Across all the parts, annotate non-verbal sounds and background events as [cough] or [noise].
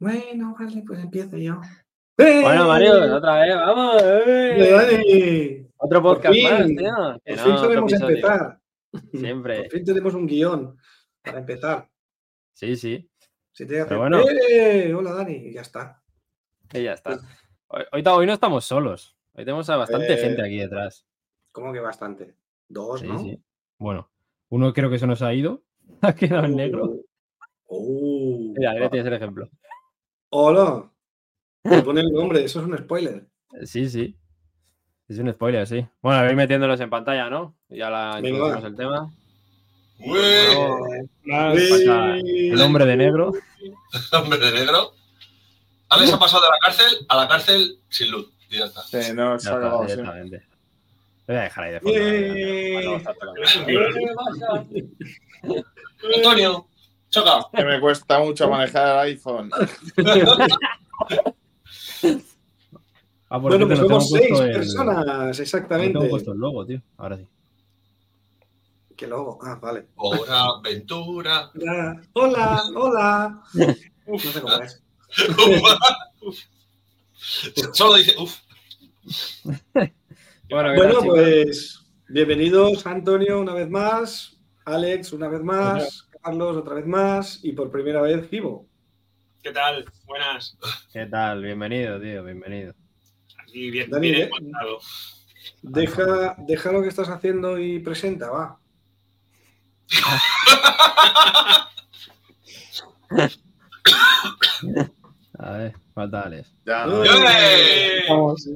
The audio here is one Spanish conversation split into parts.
Bueno, vale, pues empiezo yo. Bueno, Mario, otra vez, vamos. ¡eh! Dani! Otro Por podcast fin, más, tío. Que Por no, fin sabemos empezar. Siempre. Por fin tenemos un guion para empezar. Sí, sí. Se Pero bueno. ¡Eh! Hola, Dani, y ya está. Y ya está. Hoy, hoy, hoy no estamos solos. Hoy tenemos a bastante Eh, gente aquí detrás. ¿Cómo que bastante? Dos, Sí, ¿no? sí. Bueno, uno creo que se nos ha ido. [laughs] Ha quedado en negro. Oh. Mira, ahí tienes el ejemplo. Hola. Me pone el nombre, eso es un spoiler. Sí, sí. Es un spoiler, sí. Bueno, voy metiéndolos en pantalla, ¿no? Ya la introducimos el tema. Vamos, pasa el hombre de negro. [laughs] hombre de negro. Alex ha pasado de la cárcel a la cárcel sin luz. Y ya está. Sí, no, se ha está, acabado, sí. directamente. Lo voy a dejar ahí de fondo. Eh. Antonio, choca. Que me cuesta mucho manejar el iPhone. Ah, Bueno, pues somos seis el- personas, no exactamente. tengo puesto el logo, tío. Ahora sí. ¿Qué logo? Ah, vale. Hora aventura. Hola, hola, hola. No sé cómo es. [laughs] Solo dice, uff. [laughs] Bueno, pues bienvenidos Antonio una vez más, Alex una vez más, Carlos otra vez más y por primera vez Gibo. ¿Qué tal? Buenas. ¿Qué tal? Bienvenido, tío, bienvenido. Aquí bien, Dani, bien ¿eh? encontrado. Deja, deja lo que estás haciendo y presenta, va. [laughs] A ver, falta Alex. Ya, no.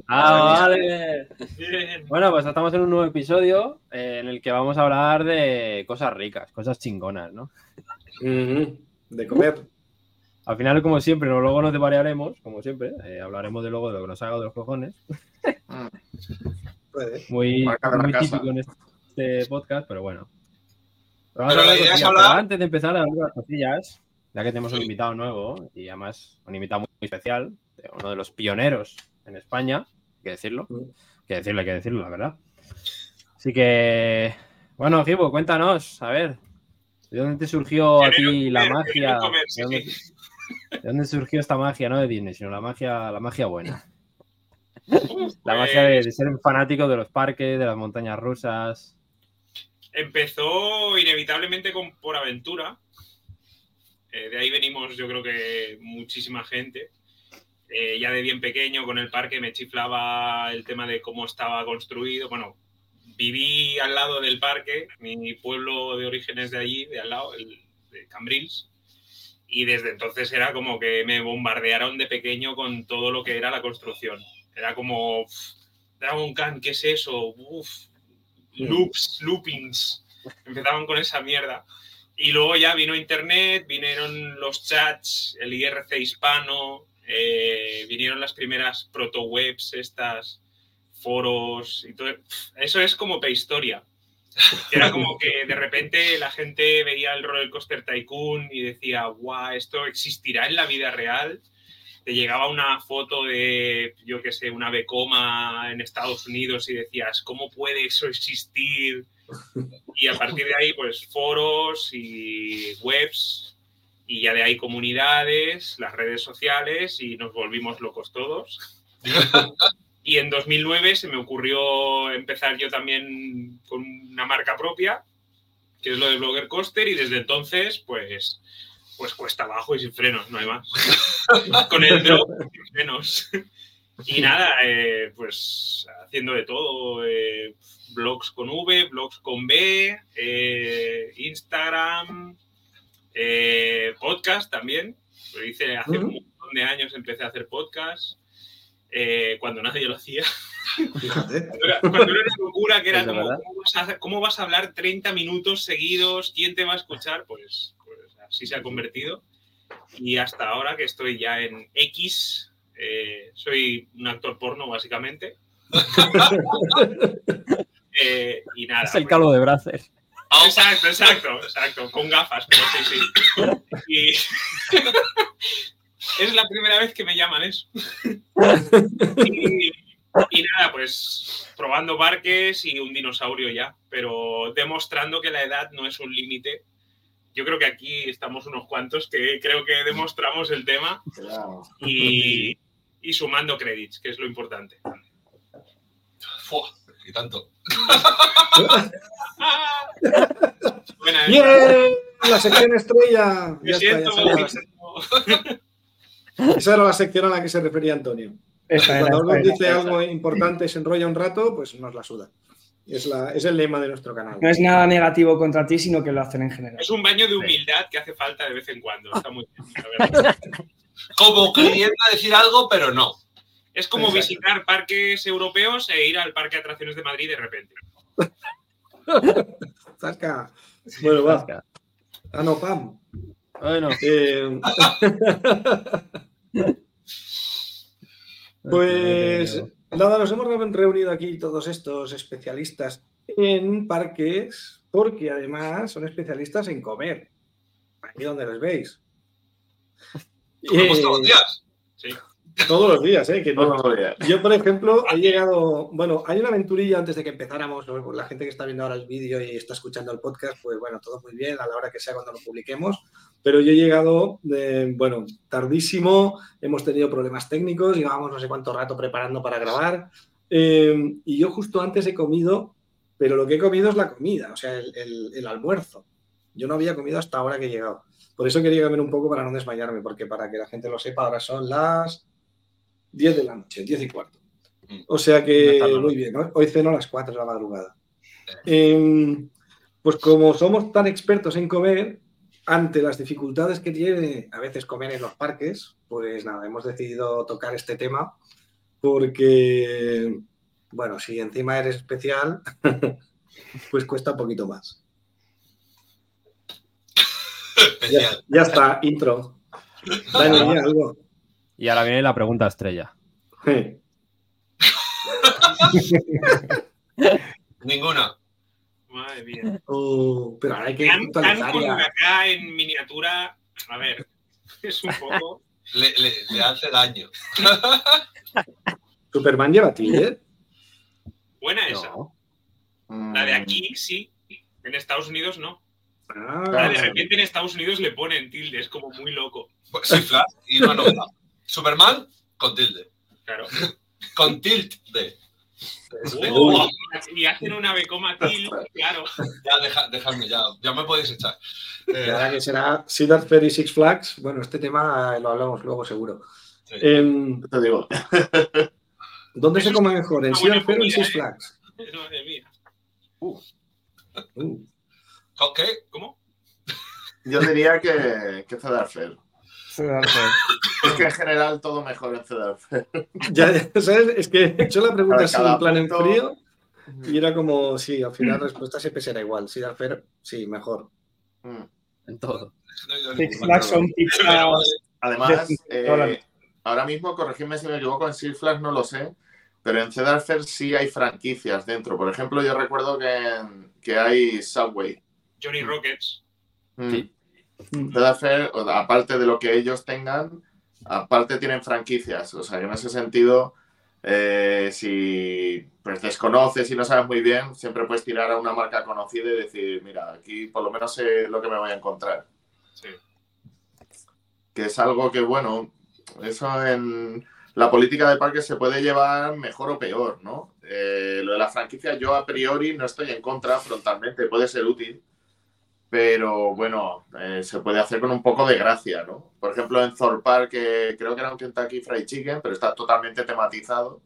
¡Ah, vale! Bueno, pues estamos en un nuevo episodio eh, en el que vamos a hablar de cosas ricas, cosas chingonas, ¿no? De comer. Al final, como siempre, no- luego nos variaremos, como siempre, eh, hablaremos de luego de lo que nos haga de los cojones. Puede. Muy, muy típico en este podcast, pero bueno. Pero la de idea es hablar- pero antes de empezar a hablar de las cosillas, ya que tenemos un invitado nuevo y además un invitado muy especial, uno de los pioneros en España, hay que decirlo, hay que decirlo, hay que decirlo, la verdad. Así que, bueno, Gibo, cuéntanos, a ver, ¿de dónde te surgió a ti la magia? ¿De dónde, sí. [laughs] de dónde surgió esta magia, no de Disney, sino la magia, la magia buena? [laughs] La magia de, de ser un fanático de los parques, de las montañas rusas. Empezó inevitablemente con Por Aventura. Eh, de ahí venimos, yo creo que muchísima gente. Eh, ya de bien pequeño con el parque me chiflaba el tema de cómo estaba construido. Bueno, viví al lado del parque, mi pueblo de orígenes de allí, de al lado, el de Cambrils. Y desde entonces era como que me bombardearon de pequeño con todo lo que era la construcción. Era como, "Uf, Dragon Khan, ¿qué es eso? Uf, loops, loopings. Empezaban con esa mierda. Y luego ya vino Internet, vinieron los chats, el IRC hispano, eh, vinieron las primeras proto-webs, estas, foros y todo. Eso es como prehistoria. [laughs] Era como que de repente la gente veía el Roller Coaster Tycoon y decía, guau, ¿esto existirá en la vida real? Te llegaba una foto de, yo qué sé, una becoma en Estados Unidos y decías, ¿cómo puede eso existir? Y a partir de ahí, pues foros y webs, y ya de ahí comunidades, las redes sociales, y nos volvimos locos todos. [laughs] Y en 2009 se me ocurrió empezar yo también con una marca propia, que es lo de Blogger Coaster, y desde entonces, pues, pues cuesta abajo y sin frenos, no hay más. [laughs] con el drop sin frenos. Y nada, eh, pues haciendo de todo, eh, blogs con V, blogs con B, eh, Instagram, eh, podcast también. Lo hice hace un montón de años, empecé a hacer podcast. eh, cuando nadie lo hacía. Fíjate. [laughs] Cuando era, cuando era una locura que era como, verdad. ¿cómo vas, a, cómo vas a hablar 30 minutos seguidos? ¿Quién te va a escuchar? Pues, pues así se ha convertido. Y hasta ahora que estoy ya en X, eh, soy un actor porno básicamente. [laughs] Eh, y nada. Es el pues- calvo de Bracer. Exacto, exacto, exacto, con gafas, pero sí, sí. Y, [laughs] es la primera vez que me llaman eso. y, y nada, pues probando parques y un dinosaurio ya, pero demostrando que la edad no es un límite. Yo creo que aquí estamos unos cuantos que creo que demostramos el tema Claro. y, [laughs] y sumando créditos, que es lo importante. Fua, y tanto. [laughs] Buena, ¡Bien! La sección estrella. Me Ya está, siento, ya siento- Esa era la sección a la que se refería Antonio. Esta Cuando alguien era, dice algo importante y se enrolla un rato, pues nos la suda. Es, la, es el lema de nuestro canal. No es nada negativo contra ti, sino que lo hacen en general. Es un baño de humildad que hace falta de vez en cuando. Está muy bien, la verdad. [laughs] Como queriendo decir algo, pero no. Es como Exacto. visitar parques europeos e ir al parque de atracciones de Madrid de repente. [laughs] Zasca. Bueno, va. Ah, no, Pam. Bueno, Eh, [laughs] pues nada, nos hemos reunido aquí todos estos especialistas en parques, porque además son especialistas en comer. Aquí donde les veis. Comemos Eh, todos los días. Sí. Todos los días, ¿eh? Que no- Todos los días. Yo, por ejemplo, he llegado. Bueno, hay una aventurilla antes de que empezáramos. ¿no? La gente que está viendo ahora el vídeo y está escuchando el podcast, pues bueno, todo muy bien a la hora que sea cuando lo publiquemos. Pero yo he llegado, eh, bueno, tardísimo. Hemos tenido problemas técnicos. Llevábamos no sé cuánto rato preparando para grabar. eh, y yo justo antes he comido, pero lo que he comido es la comida, o sea, el, el- el almuerzo. Yo no había comido hasta ahora que he llegado. Por eso quería comer un poco para no desmayarme, porque para que la gente lo sepa, ahora son las 10 de la noche, 10 y cuarto. O sea que muy bien, ¿no? hoy ceno a las 4 de la madrugada. Em, pues como somos tan expertos en comer, ante las dificultades que tiene a veces comer en los parques, pues nada, hemos decidido tocar este tema porque, bueno, si encima eres especial, [laughs] pues cuesta un poquito más. Ya, está, intro. Dani, algo. Y ahora viene la pregunta estrella. Sí. [laughs] Ninguna. Madre mía. Oh, pero ahora hay que Tan, tan puntualizar con acá en miniatura. A ver, [laughs] es un poco. Le, le- le hace daño. [laughs] Superman lleva tilde. Buena esa. No. La de Mm, aquí sí. En Estados Unidos no. Ah, de repente en Estados Unidos le ponen tilde, es como muy loco. Pues sí, Flash, y una novedad. Superman con tilde. Claro. [laughs] Con tilt de. Oh, y [laughs] hacen una becoma til, claro. Ya, deja- dejadme, ya, ya me podéis echar. Eh, ahora que será Cedar Fair y Six Flags, bueno, este tema lo hablamos luego seguro. sí. Em, Te digo, [laughs] ¿Dónde se come mejor? ¿En Cedar Fair o en Six ¿eh? Flags? Madre mía. Uh, ¿Con qué? ¿Cómo? yo diría que, que Cedar Fair. Fair. [laughs] Es que en general todo mejor en Cedar Fair. [laughs] ya, ¿sabes? Es que he hecho la pregunta así en plan en frío y era como, sí, al final la respuesta siempre será igual. Cedar Fair, sí, mejor. Mm. En todo. Six. Flags son. [laughs] Además, De- eh, ahora mismo, corregidme si me equivoco, en Six Flags no lo sé, pero en Cedar Fair sí hay franquicias dentro. Por ejemplo, yo recuerdo que, en- que hay Subway. Johnny Rockets. Mm. Sí. Mm. Aparte de lo que ellos tengan, aparte tienen franquicias. O sea, que en ese sentido, eh, si pues desconoces y no sabes muy bien, siempre puedes tirar a una marca conocida y decir, mira, aquí por lo menos sé lo que me voy a encontrar. Sí. que es algo que, bueno, eso en la política de parques se puede llevar mejor o peor, ¿no? Eh, lo de la franquicia, yo a priori no estoy en contra frontalmente, puede ser útil, pero bueno, eh, se puede hacer con un poco de gracia, ¿no? Por ejemplo, en Thor Park, que creo que era un Kentucky Fried Chicken, pero está totalmente tematizado,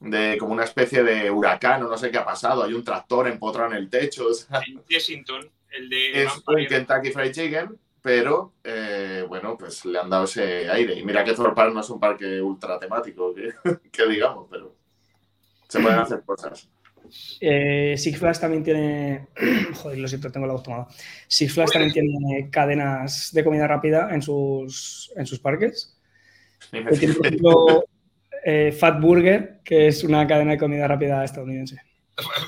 de como una especie de huracán o no sé qué ha pasado, hay un tractor empotrado en el techo, o sea, En Jessington, el de es un. Kentucky Fried Chicken, pero eh, bueno, pues le han dado ese aire. Y mira que Thor Park no es un parque ultra temático, que, [laughs] que digamos, pero se pueden hacer cosas. Eh, Six Flags también tiene. [clears throat] Joder, lo siento, tengo la voz tomada. Six Flags también tiene cadenas de comida rápida en sus, en sus parques. Tiene, por ejemplo, eh, Fat Burger, que es una cadena de comida rápida estadounidense.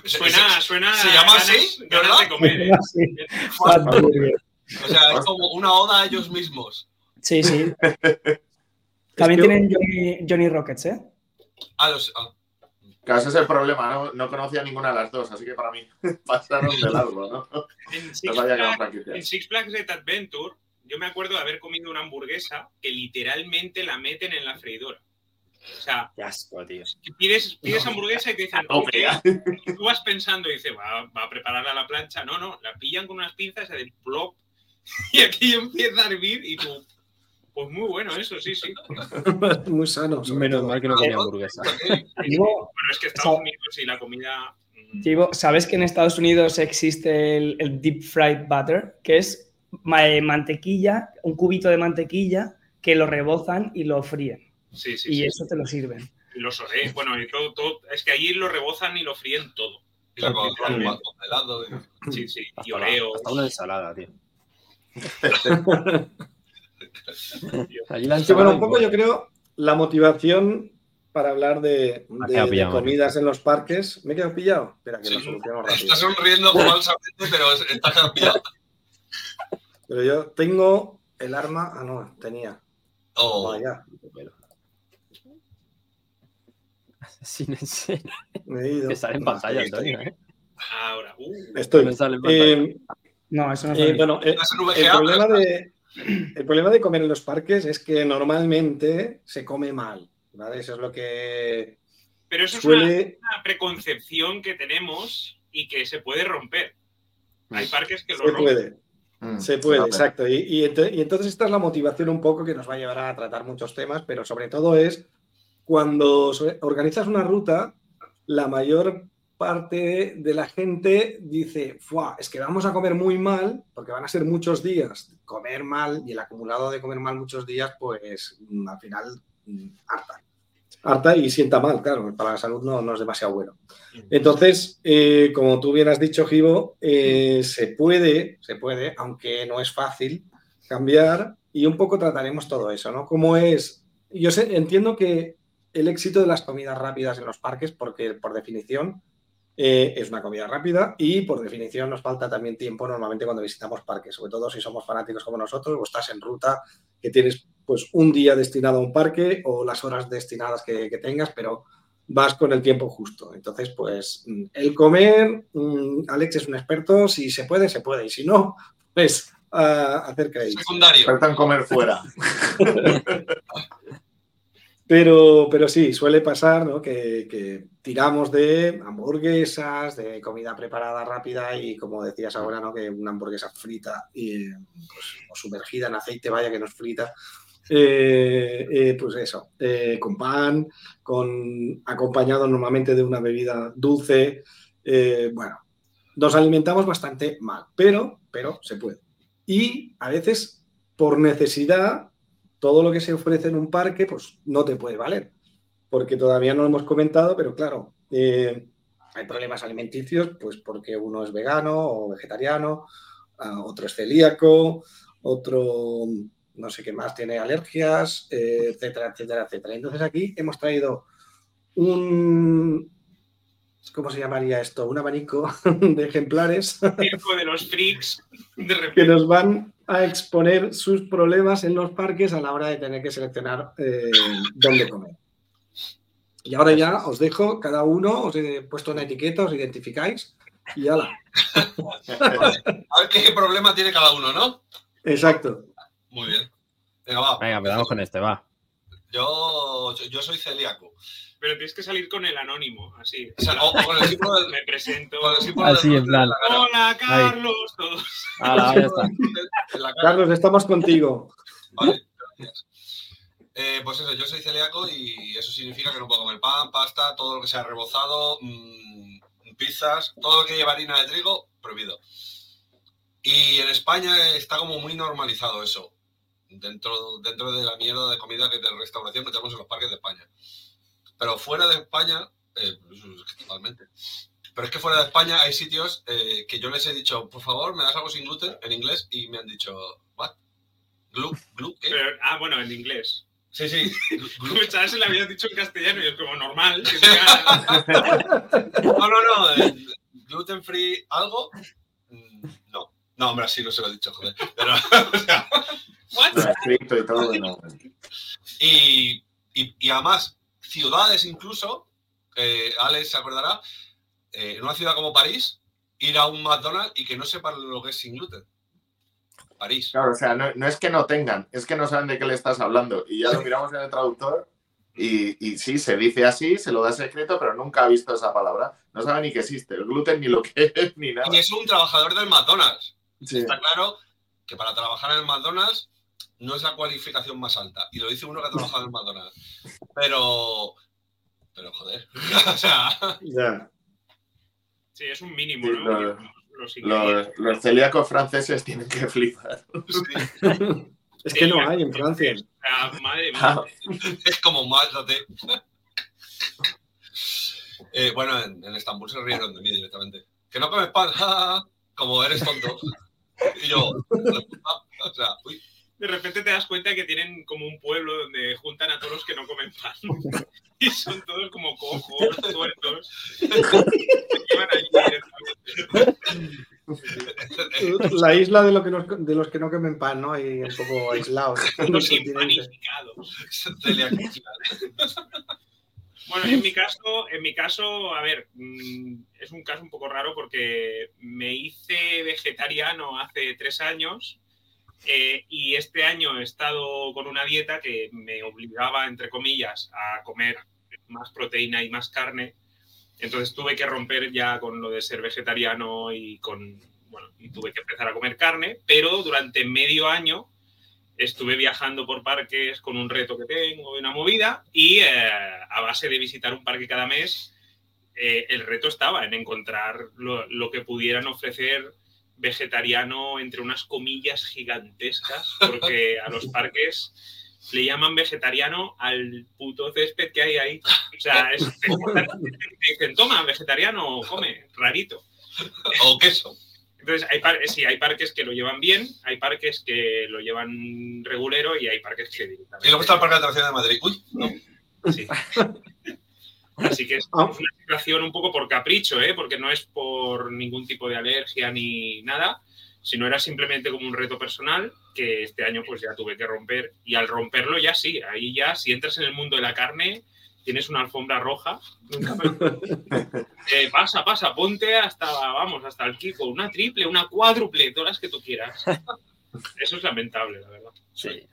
Suena, suena. ¿Se llama ganas- así? Ganas de ¿Verdad? comer. ¿eh? [laughs] Fat Burger. O sea, es como una oda a ellos mismos. Sí, sí. [laughs] También que- tienen Johnny, Johnny Rockets, ¿eh? Ah, los- ah, Claro, ese es el problema, ¿no? No conocía ninguna de las dos, así que para mí [laughs] pasaron de largo, ¿no? En Six, No Flags, en. Six Flags Great Adventure, yo me acuerdo de haber comido una hamburguesa que literalmente la meten en la freidora. O sea, Qué asco, tío. pides, pides hamburguesa y te dicen, [laughs] ok, y tú vas pensando y dices, va, va a prepararla a la plancha. No, no, la pillan con unas pinzas y hacen plop. [laughs] Y aquí empieza a hervir y tú, pues muy bueno eso, sí, sí. [laughs] Muy sano. Menos todo. mal que no comía hamburguesa. Digo, [laughs] Bueno, es que Estados Unidos y la comida. mm, Chivo, ¿sabes que en Estados Unidos existe el, el deep fried butter? Que es eh, mantequilla, un cubito de mantequilla que lo rebozan y lo fríen. Sí, sí, y sí. eso te lo sirven. Y Los oré, bueno, y todo, todo. Es que allí lo rebozan y lo fríen todo. y la Coca-Cola con helado. y- Sí, sí. Y Oreo. hasta una ensalada, tío. [laughs] Allí la Sí, bueno, un poco yo creo la motivación para hablar de, de- de pillado, comidas en los parques. ¿Me he quedado pillado? Espera, que Sí. lo soluciono rápido. Está sonriendo falsamente, pero es- está cambiado. Pero yo tengo el arma. Ah, no, tenía. Oh, Vaya, sé. me he ido. Que sale en No, pantalla, estoy- Antonio, ¿eh? Ahora, uh, Estoy. Me sale en pantalla. Eh, No, eso no es eh, bueno, eh, estás el VGA, problema, de, el problema de comer en los parques es que normalmente se come mal. ¿vale? Eso es lo que pero eso es una, suele. una preconcepción que tenemos y que se puede romper. Hay parques que lo Se rompen. puede. Mm, Se puede, exacto. Y, y ento- y entonces esta es la motivación un poco que nos va a llevar a tratar muchos temas, pero sobre todo es cuando organizas una ruta, la mayor parte de la gente dice, "Fua, es que vamos a comer muy mal, porque van a ser muchos días comer mal y el acumulado de comer mal muchos días, pues mm, al final mm, harta. Harta y sienta mal, claro, para la salud no, no es demasiado bueno. Entonces, eh, como tú bien has dicho, Givo, eh, se puede, se puede, aunque no es fácil, cambiar y un poco trataremos todo eso, ¿no? Cómo es. Yo sé, entiendo que el éxito de las comidas rápidas en los parques, porque por definición eh, es una comida rápida y por definición nos falta también tiempo normalmente cuando visitamos parques, sobre todo si somos fanáticos como nosotros o estás en ruta, que tienes pues un día destinado a un parque o las horas destinadas que, que tengas, pero vas con el tiempo justo. Entonces, pues mm, el comer, mm, Alex es un experto, si se puede, se puede, y si no, pues a hacer crédito. secundario. En comer fuera. [laughs] Pero, pero sí, suele pasar ¿no? que, tiramos de hamburguesas, de comida preparada rápida y como decías ahora, ¿no? que una hamburguesa frita y, pues, o sumergida en aceite, vaya que no es frita, eh, eh, pues eso, eh, con pan, acompañado normalmente de una bebida dulce. bueno, nos alimentamos bastante mal, pero, pero se puede. Y a veces, por necesidad, todo lo que se ofrece en un parque, pues no te puede valer. Porque todavía no lo hemos comentado, pero claro, eh, hay problemas alimenticios, pues porque uno es vegano o vegetariano, ah, otro es celíaco, otro no sé qué más tiene alergias, eh, etcétera, etcétera, etcétera. Entonces aquí hemos traído un, ¿cómo se llamaría esto? Un abanico [laughs] de ejemplares Circo de los freaks, de que repente. nos van a exponer sus problemas en los parques a la hora de tener que seleccionar eh, dónde comer. Y ahora ya os dejo, cada uno os he puesto una etiqueta, os identificáis y ala. [laughs] A ver qué problema tiene cada uno, ¿no? Exacto. Muy bien. Venga, va. Venga, empezamos con este, va. Yo, yo soy celíaco. Pero tienes que salir con el anónimo, así. O sea, o- o con el [laughs] símbolo del. Me presento. Así, del- en plan. Hola, Carlos. Todos. Hala, ya está. Carlos, estamos contigo. Vale, gracias. Eh, pues eso, yo soy celíaco y eso significa que no puedo comer pan, pasta, todo lo que sea rebozado, mm, pizzas, todo lo que lleva harina de trigo, prohibido. Y en España está como muy normalizado eso, dentro, dentro de la mierda de comida que de restauración que tenemos en los parques de España. Pero fuera de España, eh, totalmente. Pero es que fuera de España hay sitios eh, que yo les he dicho, por favor, me das algo sin gluten en inglés y me han dicho, ¿what? ¿Glu? ¿Glu? ¿Qué? Pero, ah, bueno, en inglés. Sí, sí. [laughs] Sabes, se le había dicho en castellano y es como normal. que [laughs] No, no, no. eh, gluten free algo. Mm, No. No, hombre, así no se lo he dicho, joder. Pero, [laughs] o sea, What? No, escrito y todo. no. Y, y, y además, ciudades incluso, eh, Alex se acordará, eh, en una ciudad como París, ir a un McDonald's y que no sepan lo que es sin gluten. París. Claro, o sea, no, no es que no tengan, es que no saben de qué le estás hablando. Y ya lo miramos en el traductor y, y sí, se dice así, se lo das escrito, pero nunca ha visto esa palabra. No sabe ni que existe el gluten, ni lo que es, ni nada. Y es un trabajador del McDonald's. Sí. Está claro que para trabajar en el McDonald's no es la cualificación más alta. Y lo dice uno que ha trabajado en McDonald's. Pero. Pero joder. [laughs] o sea. Ya. Sí, es un mínimo, Sí, ¿no? lo- Los Los, celíacos franceses tienen que flipar. sí, [laughs] Es que no hay en Francia. O sea, madre mía. Ah, es como mátate. Eh, bueno, en, en Estambul se rieron de mí directamente. Que no comes pan, [laughs] como eres tonto. Y yo, o sea, uy, De repente te das cuenta que tienen como un pueblo donde juntan a todos los que no comen pan. [laughs] Y son todos como cojos, tuertos. [laughs] La isla de, lo que nos- de los que no comen pan, ¿no? Y un poco aislados. [laughs] Los. Bueno, en mi caso, en mi caso, a ver, mm, es un caso un poco raro porque me hice vegetariano hace tres años eh, y este año he estado con una dieta que me obligaba, entre comillas, a comer más proteína y más carne. Entonces tuve que romper ya con lo de ser vegetariano y con, tuve que empezar a comer carne, pero durante medio año estuve viajando por parques con un reto que tengo y una movida y eh, a base de visitar un parque cada mes, eh, el reto estaba en encontrar lo que pudieran ofrecer vegetariano entre unas comillas gigantescas, porque a los parques le llaman vegetariano al puto césped que hay ahí. O sea, es, te dicen, toma, vegetariano, come, rarito. O queso. Entonces, hay par- sí, hay parques que lo llevan bien, hay parques que lo llevan regulero y hay parques que directamente... Y luego está el Parque de Atracciones de Madrid. Uy, no. Sí. [laughs] Así que es Ah. una situación un poco por capricho, ¿eh? porque no es por ningún tipo de alergia ni nada, sino era simplemente como un reto personal que este año pues ya tuve que romper. Y al romperlo ya sí, ahí ya si entras en el mundo de la carne tienes una alfombra roja. Nunca me- [laughs] Eh, pasa, pasa, ponte hasta, vamos, hasta el Kiko, una triple, una cuádruple, todas las que tú quieras. [laughs] Eso es lamentable, la verdad. Sí.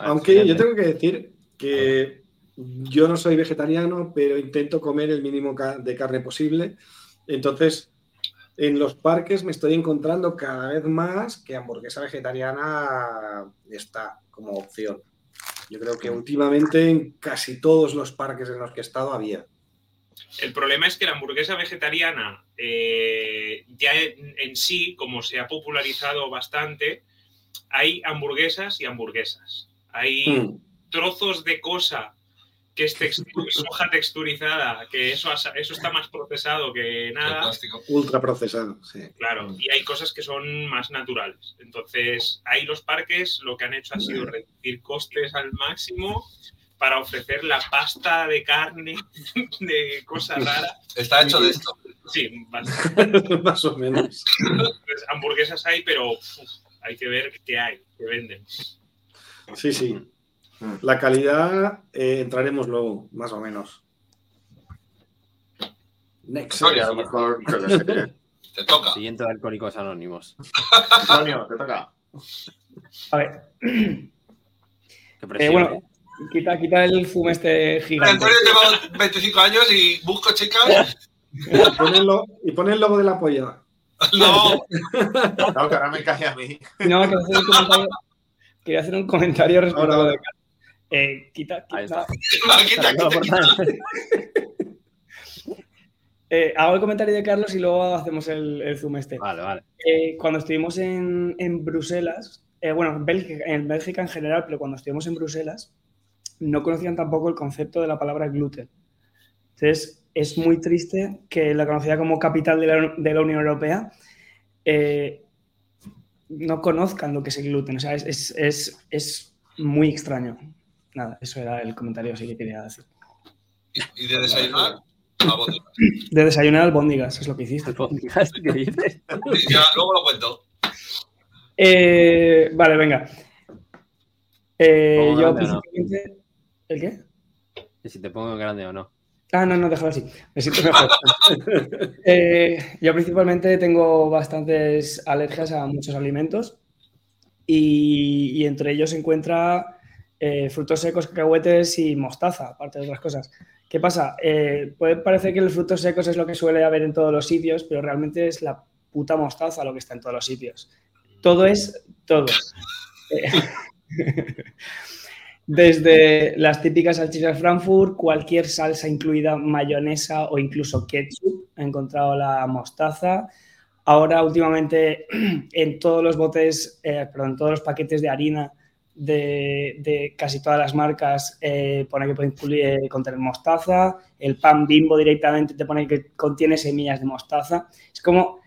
Aunque yo tengo que decir que yo no soy vegetariano, pero intento comer el mínimo de carne posible. Entonces, en los parques me estoy encontrando cada vez más que hamburguesa vegetariana está como opción. Yo creo que últimamente en casi todos los parques en los que he estado había. El problema es que la hamburguesa vegetariana eh, ya en, en sí, como se ha popularizado bastante, hay hamburguesas y hamburguesas. Hay Mm. Trozos de cosa que es textu- [laughs] soja texturizada, que eso, ha- eso está más procesado que nada. plástico. Ultra procesado, sí. Claro, y hay cosas que son más naturales. Entonces, ahí los parques lo que han hecho ha sido reducir costes al máximo para ofrecer la pasta de carne [laughs] de cosa rara. Está hecho de esto. Sí, bastante. [laughs] más o menos. Pues, hamburguesas hay, pero uf, hay que ver qué hay, qué venden. Sí, sí. La calidad eh, entraremos luego, más o menos. Next. Sí, a lo mejor. [laughs] Te toca. Siguiente de Alcohólicos Anónimos. Antonio, te toca. A ver, [clears throat] Qué eh, presión, bueno, ¿eh? quita, quita el fume este gigante. Antonio lleva 25 años y busco chicas. Y pon el logo de la polla. [laughs] No, No, que ahora me cae a mí. No, quería hacer un comentario, quería hacer un comentario respecto Ahora, a lo de Carlos. Eh, quita, Ahí quita- está. quita, No, [laughs] quita, por quita. [laughs] nada. eh, hago el comentario de Carlos y luego hacemos el, el zoom este. Vale, vale. Eh, cuando estuvimos en, en Bruselas, eh, bueno, en Bélgica, en Bélgica en general, pero cuando estuvimos en Bruselas, no conocían tampoco el concepto de la palabra gluten. Entonces, es muy triste que la conocida como capital de la, de la Unión Europea eh, no conozcan lo que es el gluten. O sea, es, es, es, es muy extraño. Nada, eso era el comentario así que quería decir. Y de desayunar, a bote. De desayunar albóndigas, es lo que hiciste. ¿Qué dices? Ya, luego lo cuento. Eh, vale, venga. Eh, ¿Pongo yo no? principalmente. ¿El qué? Y si te pongo grande o no. Ah, no, no, déjalo así. Me siento mejor. [laughs] Eh, yo principalmente tengo bastantes alergias a muchos alimentos y, y entre ellos se encuentra eh, frutos secos, cacahuetes y mostaza, aparte de otras cosas. ¿Qué pasa? Eh, puede parecer que los frutos secos es lo que suele haber en todos los sitios, pero realmente es la puta mostaza lo que está en todos los sitios. Todo es todo. [laughs] Desde las típicas salchichas Frankfurt, cualquier salsa incluida mayonesa o incluso ketchup, he encontrado la mostaza. Ahora, últimamente, [clears throat] en todos los botes, eh, perdón, en todos los paquetes de harina de, casi todas las marcas eh, pone que puede eh, contener mostaza. El pan bimbo directamente te pone que contiene semillas de mostaza. Es como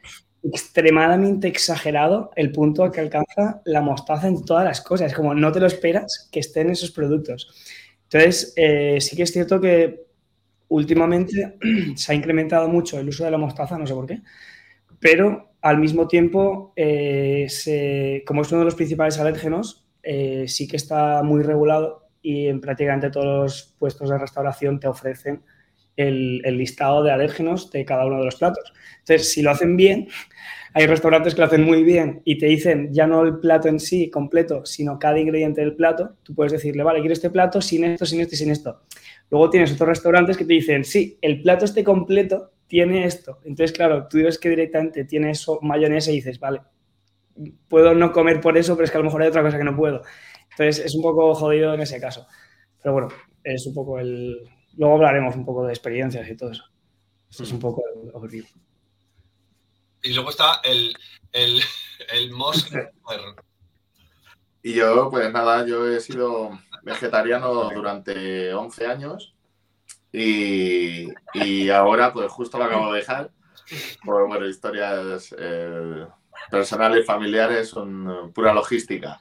extremadamente exagerado el punto al que alcanza la mostaza en todas las cosas. Es como no te lo esperas que estén esos productos. Entonces, eh, sí que es cierto que últimamente [clears throat] se ha incrementado mucho el uso de la mostaza, no sé por qué, pero al mismo tiempo, eh, se- como es uno de los principales alérgenos, eh, sí que está muy regulado y en prácticamente todos los puestos de restauración te ofrecen el, el listado de alérgenos de cada uno de los platos. Entonces, si lo hacen bien, hay restaurantes que lo hacen muy bien y te dicen ya no el plato en sí completo, sino cada ingrediente del plato. Tú puedes decirle, vale, quiero este plato sin esto, sin esto y sin esto. Luego tienes otros restaurantes que te dicen, sí, el plato este completo tiene esto. Entonces, claro, tú ves que directamente tiene eso, mayonesa y dices, vale, puedo no comer por eso, pero es que a lo mejor hay otra cosa que no puedo. Entonces, es un poco jodido en ese caso. Pero bueno, es un poco el... Luego hablaremos un poco de experiencias y todo eso. Eso es un poco el objetivo. Y luego está el, el, el Mos. Y yo, pues nada, yo he sido vegetariano durante 11 años y, y ahora, pues justo lo acabo de dejar por bueno, historias eh, personales, familiares, son eh, pura logística.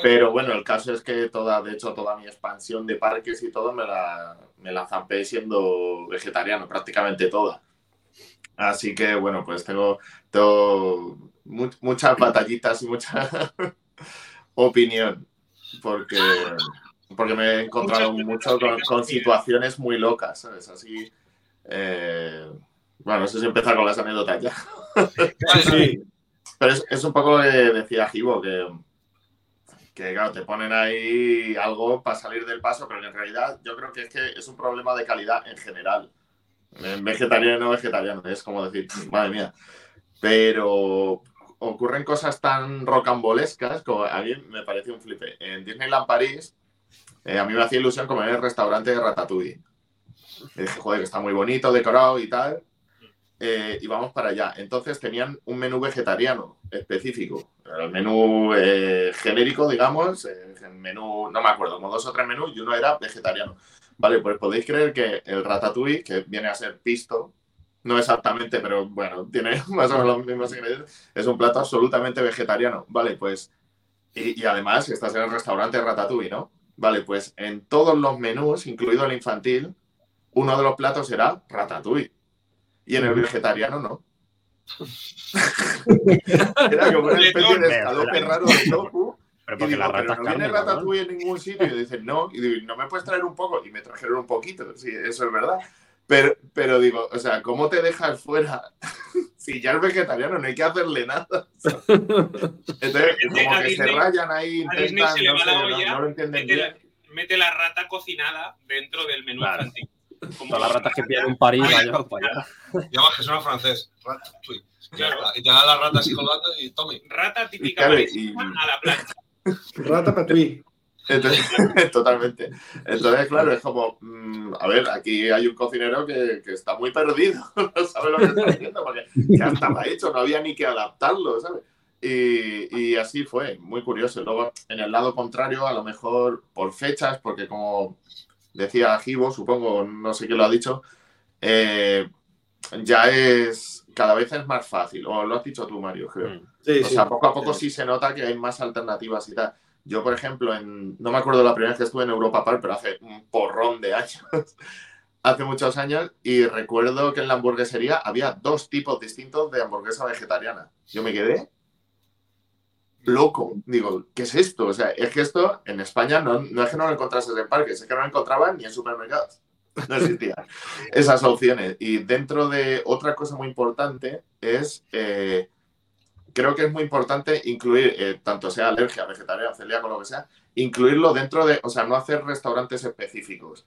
Pero bueno, el caso es que toda, de hecho, toda mi expansión de parques y todo me la, me la zampé siendo vegetariano, prácticamente toda. Así que bueno, pues tengo, tengo mu- muchas batallitas y mucha [laughs] opinión, porque, porque me he encontrado Muchas mucho con, situaciones muy locas, ¿sabes? Así, eh, bueno, no sé si empezar con las anécdotas ya. Sí, Pero es, es un poco lo que decía Gibo, que, que claro, te ponen ahí algo para salir del paso, pero en realidad yo creo que es que es un problema de calidad en general. En vegetariano no vegetariano, es como decir, madre mía. Pero ocurren cosas tan rocambolescas como a mí me parece un flipe. En Disneyland París, eh, a mí me hacía ilusión comer en el restaurante de Ratatouille. Y dije, joder, está muy bonito, decorado y tal eh, y vamos para allá. Entonces tenían un menú vegetariano específico. El menú eh, genérico, digamos, eh, el menú, no me acuerdo, como dos o tres menús y uno era vegetariano. Vale, pues podéis creer que el ratatouille, que viene a ser pisto, no exactamente, pero bueno, tiene [laughs] más o menos los mismos ingredientes, es un plato absolutamente vegetariano. Vale, pues, y, y además estás en el restaurante Ratatouille, ¿no? Vale, pues en todos los menús, incluido el infantil, uno de los platos era ratatouille. Y en el vegetariano no. [laughs] Era como una especie de escalope raro de tofu. Pero Y porque digo, la pero rata es no viene ratatouille en ningún sitio. Y dicen, no. Y digo, ¿no me puedes traer un poco? Y me trajeron un poquito. Sí, eso es verdad. Pero, pero digo, o sea, ¿cómo te dejas fuera? [laughs] si ya es vegetariano, no hay que hacerle nada. Entonces, [laughs] como que se rayan ahí, intentan, no, va sé, la no- olla, no lo entienden Mete la, bien. mete la rata cocinada dentro del menú Claro. infantil. Como Todas las ratas que pillan un París, la llevan para allá. [laughs] Llamas que suena francés. Claro. Y te da la rata así colgando y tome. Rata típica Claro, marísima y- a la plancha. Rata Patui. Entonces, [laughs] totalmente. Entonces, claro, es como, mm, a ver, aquí hay un cocinero que, que está muy perdido, [laughs] no sabe lo que está haciendo, porque ya estaba hecho, no había ni que adaptarlo, ¿sabes? Y, y así fue, muy curioso. Luego, en el lado contrario, a lo mejor por fechas, porque como decía Gibo, supongo, no sé quién lo ha dicho, eh, ya es, cada vez es más fácil, o lo has dicho tú, Mario, creo. Mm. Sí, O sí. sea, poco a poco sí se nota que hay más alternativas y tal. Yo, por ejemplo, en, no me acuerdo la primera vez que estuve en Europa Park, pero hace un porrón de años, [laughs] hace muchos años, y recuerdo que en la hamburguesería había dos tipos distintos de hamburguesa vegetariana. Yo me quedé loco. Digo, ¿qué es esto? O sea, es que esto en España no, no es que no lo encontrases en parques, es que no lo encontraban ni en supermercados. [laughs] No existían esas opciones. Y dentro de otra cosa muy importante es, eh, creo que es muy importante incluir, eh, tanto sea alergia, vegetariana, celíaco, lo que sea, incluirlo dentro de, o sea, no hacer restaurantes específicos.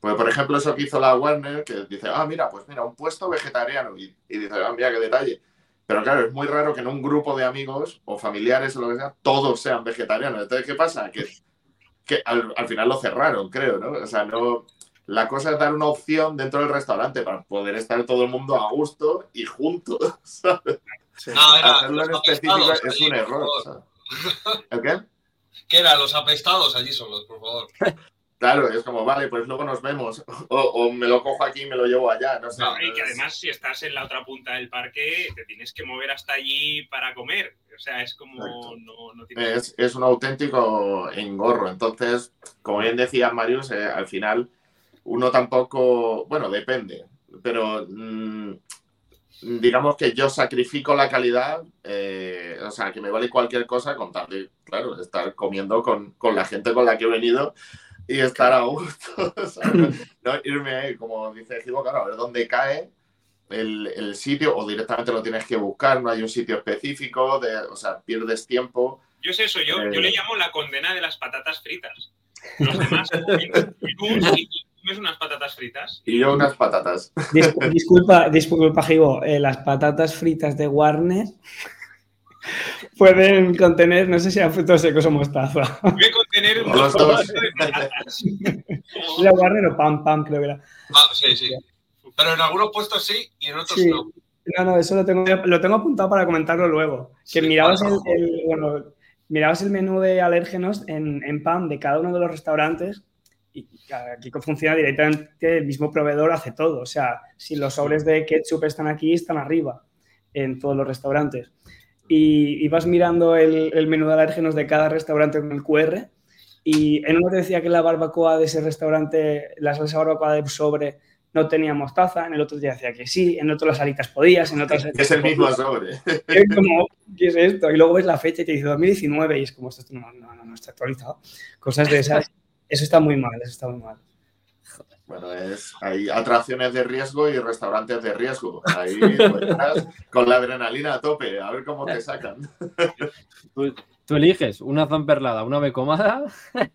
Pues, por ejemplo, eso que hizo la Warner, que dice, ah, mira, pues mira, un puesto vegetariano. Y, dice, ah, mira qué detalle. Pero claro, es muy raro que en un grupo de amigos o familiares o lo que sea, todos sean vegetarianos. Entonces, ¿qué pasa? Que, que al, al final lo cerraron, creo, ¿no? O sea, no, la cosa es dar una opción dentro del restaurante para poder estar todo el mundo a gusto y juntos. [laughs] ¿sabes? Sí. No, era Hacerlo en los específico es allí, un error. ¿El qué? ¿Qué era? Los apestados allí solos, por favor. Claro, es como, vale, pues luego nos vemos. O, o me lo cojo aquí y me lo llevo allá, no sé. No, y que además, si estás en la otra punta del parque, te tienes que mover hasta allí para comer. O sea, es como. No, no tiene. es, es un auténtico engorro. Entonces, como bien decía Marius, eh, al final uno tampoco, bueno, depende, pero mm, digamos que yo sacrifico la calidad, eh, o sea, que me vale cualquier cosa con tal de, claro, estar comiendo con, con la gente con la que he venido y estar a gusto, [laughs] ¿sabes? No irme ahí, como dice Gibo, claro, a ver dónde cae el, el sitio o directamente lo tienes que buscar, no hay un sitio específico, de, o sea, pierdes tiempo. Yo sé eso, yo, Eh. yo le llamo la condena de las patatas fritas. Los demás comen y tú comes unas patatas fritas. Y yo unas patatas. Dis- disculpa, disculpa, Gigo, eh, las patatas fritas de Warner [laughs] pueden contener, no sé si eran frutos secos o mostaza. Puede contener un Los dos. de patatas. [laughs] ¿Era Warner o Pam Pam, creo que era? Ah, sí, sí. Pero en algunos puestos sí y en otros Sí. no. No, no, eso lo tengo, lo tengo apuntado para comentarlo luego. Que Sí, mirabas, el, el- bueno, mirabas el menú de alérgenos en, en PAM de cada uno de los restaurantes y aquí funciona directamente el mismo proveedor hace todo. O sea, si los sobres de ketchup están aquí, están arriba en todos los restaurantes. Y, y vas mirando el, el menú de alérgenos de cada restaurante con el QR y en uno te decía que la barbacoa de ese restaurante, la salsa barbacoa de sobre no tenía mostaza, en el otro te decía que sí, en otro las alitas podías, en otras... Es el mismo sobre. Es como, ¿qué es esto? Y luego ves la fecha y te dice 2019 y es como, esto no, no, no, no está actualizado. Cosas de esas. Eso está muy mal, eso está muy mal. Bueno, es, hay atracciones de riesgo y restaurantes de riesgo. Ahí [laughs] pues, estás con la adrenalina a tope, a ver cómo te sacan. [laughs] Tú, tú eliges una zamperlada, una becomada. [laughs]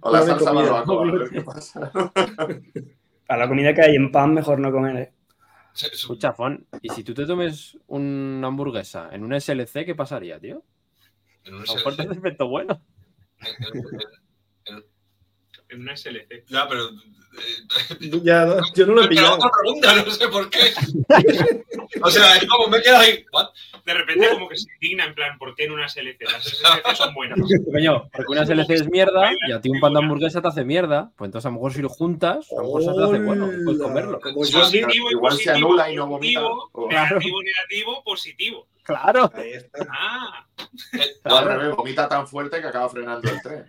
O la salsa comida. barbacoa, a ver qué pasa. Para la comida que hay en pan, mejor no comer. ¿eh? Escucha, Fon, ¿y si tú te tomes una hamburguesa en un SLC, qué pasaría, tío? en un A lo mejor te hace efecto bueno. Una SLC. Ya, pero. Ya, no, yo no lo he pillado. otra pregunta, no sé por qué. o sea, es como me queda ahí. ¿What? De repente, como que se indigna, en plan, ¿por qué en una SLC? Las SLC [laughs] son buenas. Coño, porque una SLC es mierda y a ti un pan de hamburguesa te hace mierda. Pues entonces a lo mejor si lo juntas, a lo mejor se te hace bueno. Puedes Hola, comerlo. Como yo, Positivo y igual se positivo, anula y no vomita. Negativo, negativo, positivo. Claro. ahí está. Ah, al revés, vomita tan fuerte que acaba frenando el tren.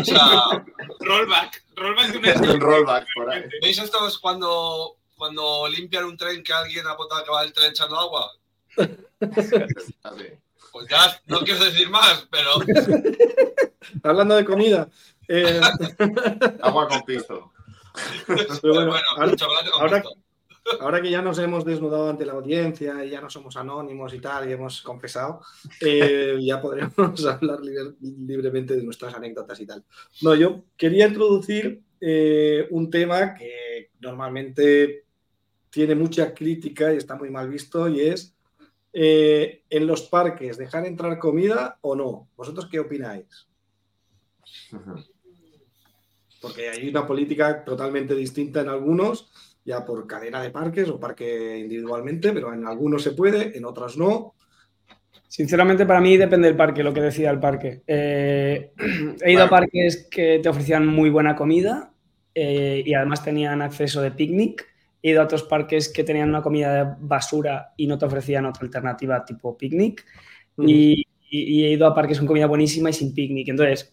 O sea, rollback. Rollback de una [laughs] Es un rollback por ahí. ¿Veis esto es cuando, cuando limpian un tren que alguien ha botado que va el tren echando agua? Así. [laughs] Pues ya no quiero decir más, pero [laughs] Hablando de comida. eh, Agua con piso. pero bueno, bueno, ahora, con ahora- gusto. Ahora que ya nos hemos desnudado ante la audiencia y ya no somos anónimos y tal, y hemos confesado, eh, [laughs] ya podremos [laughs] hablar libre- libremente de nuestras anécdotas y tal. No, yo quería introducir eh, un tema que normalmente tiene mucha crítica y está muy mal visto, y es eh, en los parques, ¿dejar entrar comida o no? ¿Vosotros qué opináis? Porque hay una política totalmente distinta en algunos, ya por cadena de parques o parque individualmente, pero en algunos se puede, en otros no. Sinceramente, para mí depende del parque, lo que decida el parque. Eh, [clears throat] he ido a parques que te ofrecían muy buena comida eh, y además tenían acceso de picnic. He ido a otros parques que tenían una comida de basura y no te ofrecían otra alternativa tipo picnic. Y, y- y he ido a parques con comida buenísima y sin picnic. Entonces,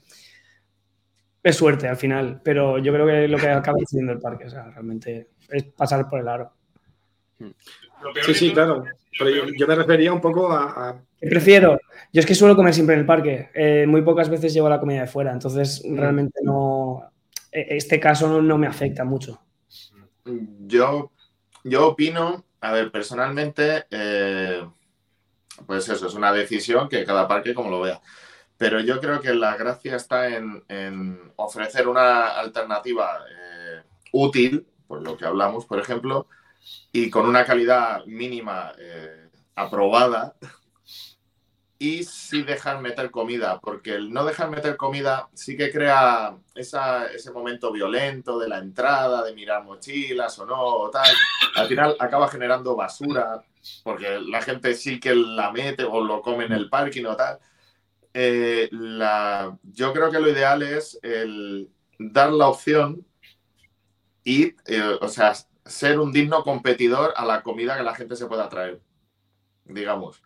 es suerte al final, pero yo creo que lo que acaba decidiendo el parque, o sea, realmente es pasar por el aro. Peor Sí, sí, claro. Pero yo, me refería un poco a, a- ¿Qué prefiero? Yo es que suelo comer siempre en el parque. Eh, muy pocas veces llevo la comida de fuera, entonces realmente no. e- Este caso no, no me afecta mucho. Yo, yo opino, a ver, personalmente, eh, pues eso, es una decisión que cada parque como lo vea. Pero yo creo que la gracia está en, en ofrecer una alternativa eh, útil, por lo que hablamos, por ejemplo, y con una calidad mínima eh, aprobada. Y sí dejar meter comida, porque el no dejar meter comida sí que crea esa- ese momento violento de la entrada, de mirar mochilas o no, o tal. Al final acaba generando basura, porque la gente sí que la mete o lo come en el parking o tal. Eh, la, yo creo que lo ideal es el dar la opción y, eh, o sea, ser un digno competidor a la comida que la gente se pueda traer, digamos.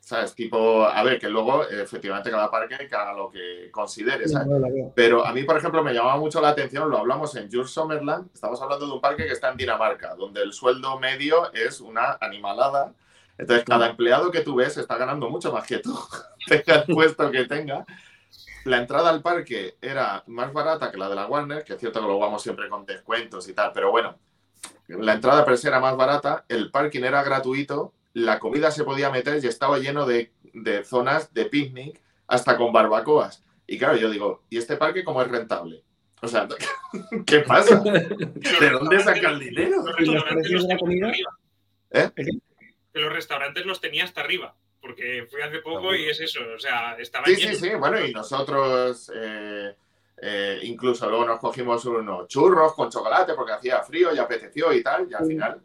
¿Sabes? Tipo, a ver, que luego efectivamente cada parque que haga lo que considere, ¿sabes? No, la veo. Pero a mí, por ejemplo, me llamaba mucho la atención, lo hablamos en Jules Summerland, estamos hablando de un parque que está en Dinamarca, donde el sueldo medio es una animalada. Entonces, cada empleado que tú ves está ganando mucho más que tú, [laughs] tenga el puesto que tenga. La entrada al parque era más barata que la de la Warner, que es cierto que lo vamos siempre con descuentos y tal, pero bueno, la entrada per se era más barata, el parking era gratuito, la comida se podía meter y estaba lleno de, de zonas de picnic, hasta con barbacoas. Y claro, yo digo, ¿y este parque cómo es rentable? O sea, [laughs] ¿qué pasa? [laughs] ¿De dónde saca el dinero? Los ¿Y los restaurantes precios de la comida? ¿Eh? Que los restaurantes los tenía hasta arriba. Porque fui hace poco y es eso. O sea, estaba Sí, lleno. sí, sí. Bueno, y nosotros eh, eh, incluso luego nos cogimos unos churros con chocolate porque hacía frío y apeteció y tal. Y al Mm. final,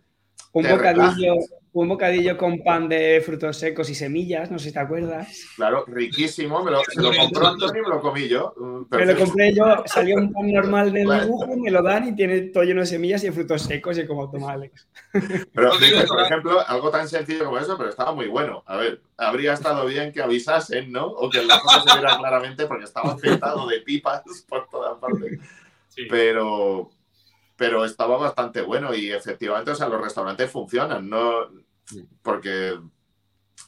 Un bocadillo, un bocadillo con pan de frutos secos y semillas, no sé si te acuerdas. claro, riquísimo. Me lo, se lo compró Antonio y me lo comí yo. Mm, Me lo compré yo, salió un pan normal del Claro. dibujo, me lo dan y tiene todo lleno de semillas y de frutos secos y como toma Alex. Pero por ejemplo, algo tan sencillo como eso, pero estaba muy bueno. A ver, habría estado bien que avisasen, ¿no? O que la cosa se viera claramente porque estaba [laughs] petado de pipas por todas partes. Sí. pero, pero estaba bastante bueno y efectivamente, o sea, los restaurantes funcionan, no porque,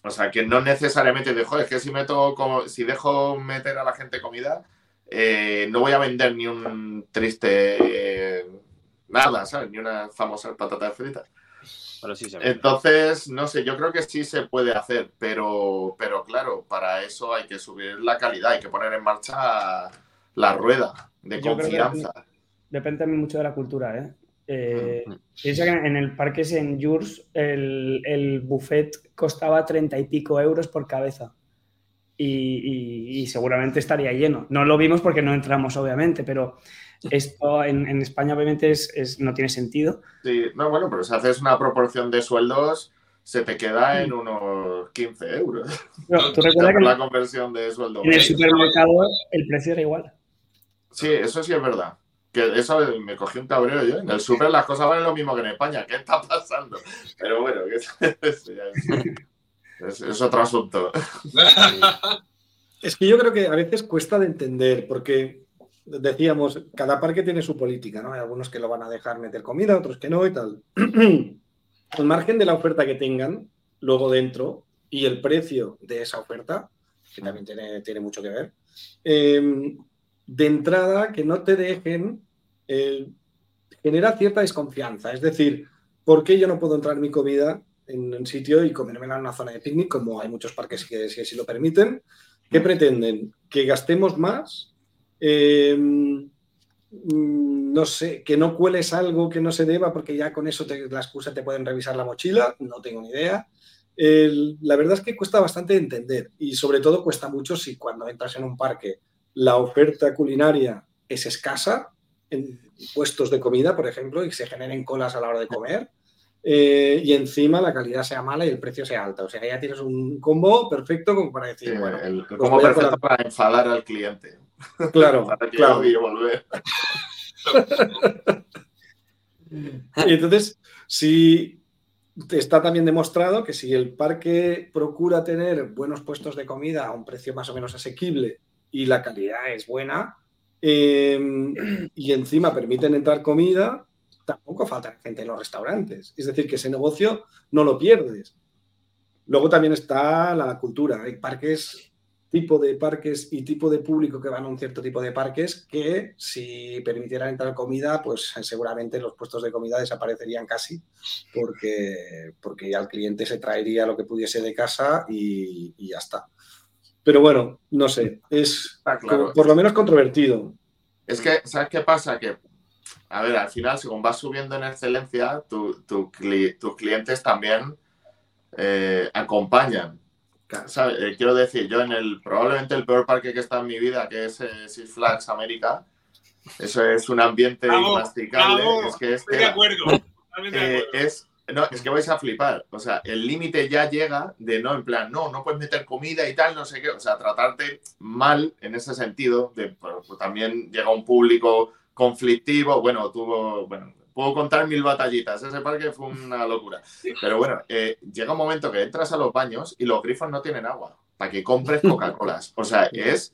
o sea, que no necesariamente dejo, es que si meto como, si dejo meter a la gente comida, eh, no voy a vender ni un triste eh, nada, ¿sabes? Ni unas famosas patatas fritas. Pero sí se ve. Entonces, no sé, yo creo que sí se puede hacer, pero, pero claro, para eso hay que subir la calidad, hay que poner en marcha la rueda de Yo creo que- confianza. Depende también mucho de la cultura, ¿eh? Eh, piensa que en el parque en Jurs el, el buffet costaba treinta y pico euros por cabeza. Y, y- y seguramente estaría lleno. No lo vimos porque no entramos, obviamente, pero [laughs] esto en, en España obviamente es, es- no tiene sentido. Sí, no, bueno, pero si haces una proporción de sueldos, se te queda en unos 15 euros. Pero [laughs] tú recuerdas que la conversión de sueldo. en el supermercado el precio era igual. Sí, eso sí es verdad. Que eso me cogí un cabreo yo. En el super las cosas valen lo mismo que en España. ¿Qué está pasando? Pero bueno, eso- [laughs] es- es otro asunto. Es que yo creo que a veces cuesta de entender, porque decíamos, cada parque tiene su política, ¿no? Hay algunos que lo van a dejar meter comida, otros que no y tal. [clears throat] Al margen de la oferta que tengan luego dentro y el precio de esa oferta, que también tiene, tiene mucho que ver, eh, de entrada que no te dejen eh, genera cierta desconfianza. Es decir, ¿por qué yo no puedo entrar mi comida en un sitio y comérmela en una zona de picnic, como hay muchos parques que sí lo permiten? ¿Qué pretenden? ¿Que gastemos más? Eh, mm, no sé, que no cueles algo que no se deba porque ya con eso te- la excusa te pueden revisar la mochila, no tengo ni idea. La verdad es que cuesta bastante entender y sobre todo cuesta mucho si cuando entras en un parque la oferta culinaria es escasa, en puestos de comida, por ejemplo, y se generen colas a la hora de comer, eh, y encima la calidad sea mala y el precio sea alto. O sea, ya tienes un combo perfecto como para decir, bueno, el- pues a perfecto para enfadar al cliente. claro, [laughs] claro. odie volver. [laughs] Y entonces, si está también demostrado que si el parque procura tener buenos puestos de comida a un precio más o menos asequible y la calidad es buena, eh, y encima permiten entrar comida, tampoco falta gente en los restaurantes. Es decir, que ese negocio no lo pierdes. Luego también está la cultura. Hay parques, tipo de parques y tipo de público que van a un cierto tipo de parques que si permitieran entrar comida, pues seguramente los puestos de comida desaparecerían casi porque, porque ya el cliente se traería lo que pudiese de casa y, y ya está. Pero bueno, no sé, es claro. por lo menos controvertido. Es que, ¿sabes qué pasa? Que, a ver, al final, según vas subiendo en excelencia, tu- tu cli- tus clientes también eh, acompañan. ¿sabes? Eh, quiero decir, yo en el probablemente el peor parque que está en mi vida, que es eh, Six Flags América, eso es un ambiente Bravo, inmasticable. bravo, es que es, Estoy que de acuerdo. [laughs] Totalmente de eh, acuerdo. es, no, es que vais a flipar. O sea, el límite ya llega de no, en plan, no, no puedes meter comida y tal, no sé qué. O sea, tratarte mal en ese sentido. De, pues, también llega un público conflictivo. Bueno, tuvo, bueno, puedo contar mil batallitas. Ese parque fue una locura. Pero bueno, eh, llega un momento que entras a los baños y los grifos no tienen agua para que compres Coca-Colas. O sea, es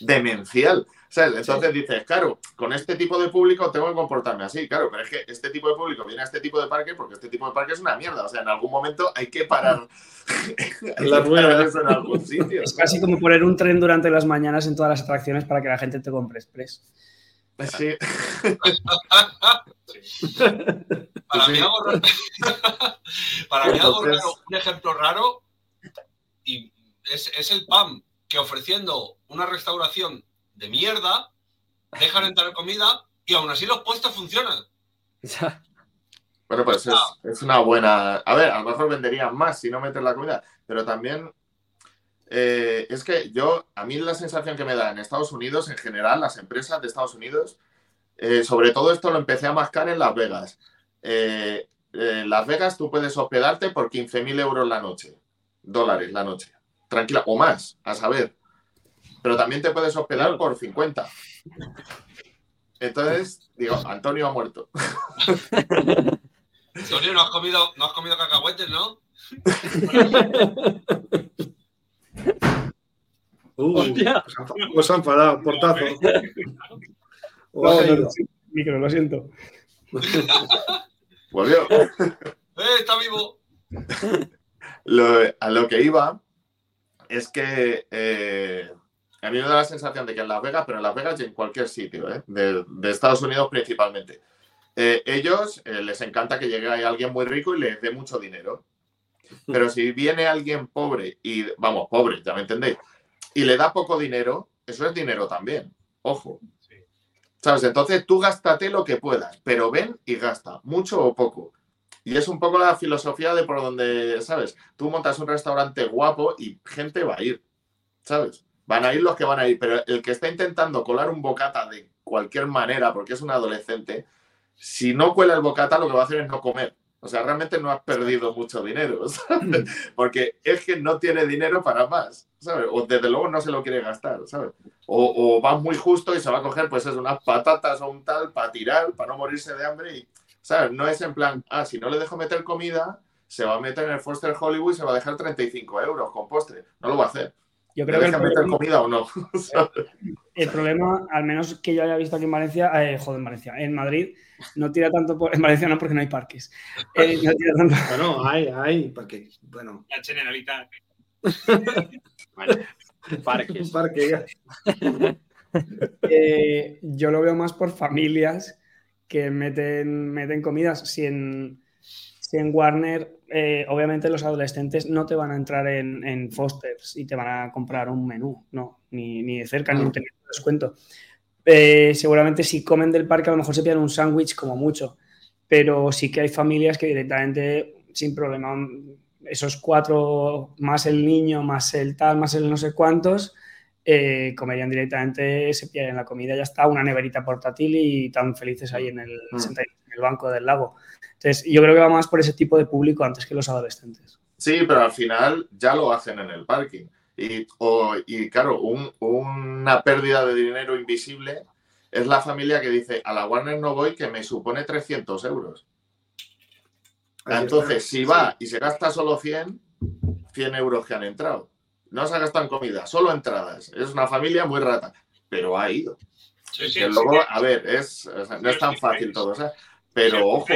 demencial. ¿Sabes? Entonces dices, claro, con este tipo de público tengo que comportarme así, claro, pero es que este tipo de público viene a este tipo de parque porque este tipo de parque es una mierda. O sea, en algún momento hay que parar, [laughs] hay La que rueda. parar eso en algún sitio. Es casi como poner un tren durante las mañanas en todas las atracciones para que la gente te compre express. Sí, [laughs] Para Sí. mí algo raro. Para mí algo raro, un ejemplo raro, y es, es el PAM, que ofreciendo una restauración de mierda, dejan entrar comida y aún así los puestos funcionan. Bueno, pues es, es una buena. A ver, a lo mejor venderían más si no metes la comida, pero también eh, es que yo, a mí la sensación que me da en Estados Unidos, en general, las empresas de Estados Unidos, eh, sobre todo esto lo empecé a mascar en Las Vegas. Eh, en Las Vegas tú puedes hospedarte por 15.000 euros la noche, dólares la noche, tranquila, o más, a saber. Pero también te puedes hospedar por 50. Entonces, digo, Antonio ha muerto. [laughs] Antonio, no has comido, no has comido cacahuetes, ¿no? Uh, [laughs] Hostia. os han portazo. [laughs] O No, no, micro, lo siento. Volvió. ¡Eh, está vivo! Lo- a lo que iba es que eh, a mí me da la sensación de que en Las Vegas, pero en Las Vegas y en cualquier sitio, ¿eh? de, de Estados Unidos principalmente, eh, ellos eh, les encanta que llegue ahí alguien muy rico y les dé mucho dinero. Pero si viene alguien pobre y, vamos, pobre, ya me entendéis, y le da poco dinero, eso es dinero también. Ojo. Sí. ¿Sabes? Entonces tú gástate lo que puedas, pero ven y gasta, mucho o poco. Y es un poco la filosofía de por donde, ¿sabes? Tú montas un restaurante guapo y gente va a ir, ¿sabes? Van a ir los que van a ir, pero el que está intentando colar un bocata de cualquier manera, porque es un adolescente, si no cuela el bocata, lo que va a hacer es no comer. O sea, realmente no has perdido mucho dinero, [laughs] ¿sabes? Porque es que no tiene dinero para más, ¿sabes? O desde luego no se lo quiere gastar, ¿sabes? O, o va muy justo y se va a coger, pues, es unas patatas o un tal para tirar, para no morirse de hambre y, ¿sabes? No es en plan, ah, si no le dejo meter comida, se va a meter en el Foster Hollywood y se va a dejar 35 euros con postre. No lo va a hacer. Yo ¿Le creo que el problema, comida o no? [laughs] el [laughs] problema, al menos que yo haya visto aquí en Valencia, eh, joder, en Valencia, en Madrid, no tira tanto por. En Valencia no, porque no hay parques. Eh, no tira tanto- Bueno, hay, hay, porque, bueno, La Generalitat. [laughs] Un parques. parque. Eh, yo lo veo más por familias que meten, meten comidas. Si en, en Warner, eh, obviamente los adolescentes no te van a entrar en, en Foster's y te van a comprar un menú, no, ni, ni de cerca, ni Mm. un descuento. Eh, seguramente si comen del parque a lo mejor se pillan un sándwich como mucho, pero sí que hay familias que directamente, sin problema, esos cuatro, más el niño, más el tal, más el no sé cuántos, eh, comerían directamente, se pillarían la comida, ya está, una neverita portátil y tan felices ahí en el, Mm. en el banco del lago. Entonces, yo creo que va más por ese tipo de público antes que los adolescentes. Sí, pero al final ya lo hacen en el parking. Y, o- y claro, un- una pérdida de dinero invisible es la familia que dice, a la Warner no voy, que me supone 300 euros. Entonces, si va y se gasta solo 100, 100 euros que han entrado. No se ha gastado en comida, solo entradas. Es una familia muy rata, pero ha ido. Sí, sí, Que sí. luego, a ver, es, o sea, no es tan fácil todo. o sea, Pero ojo.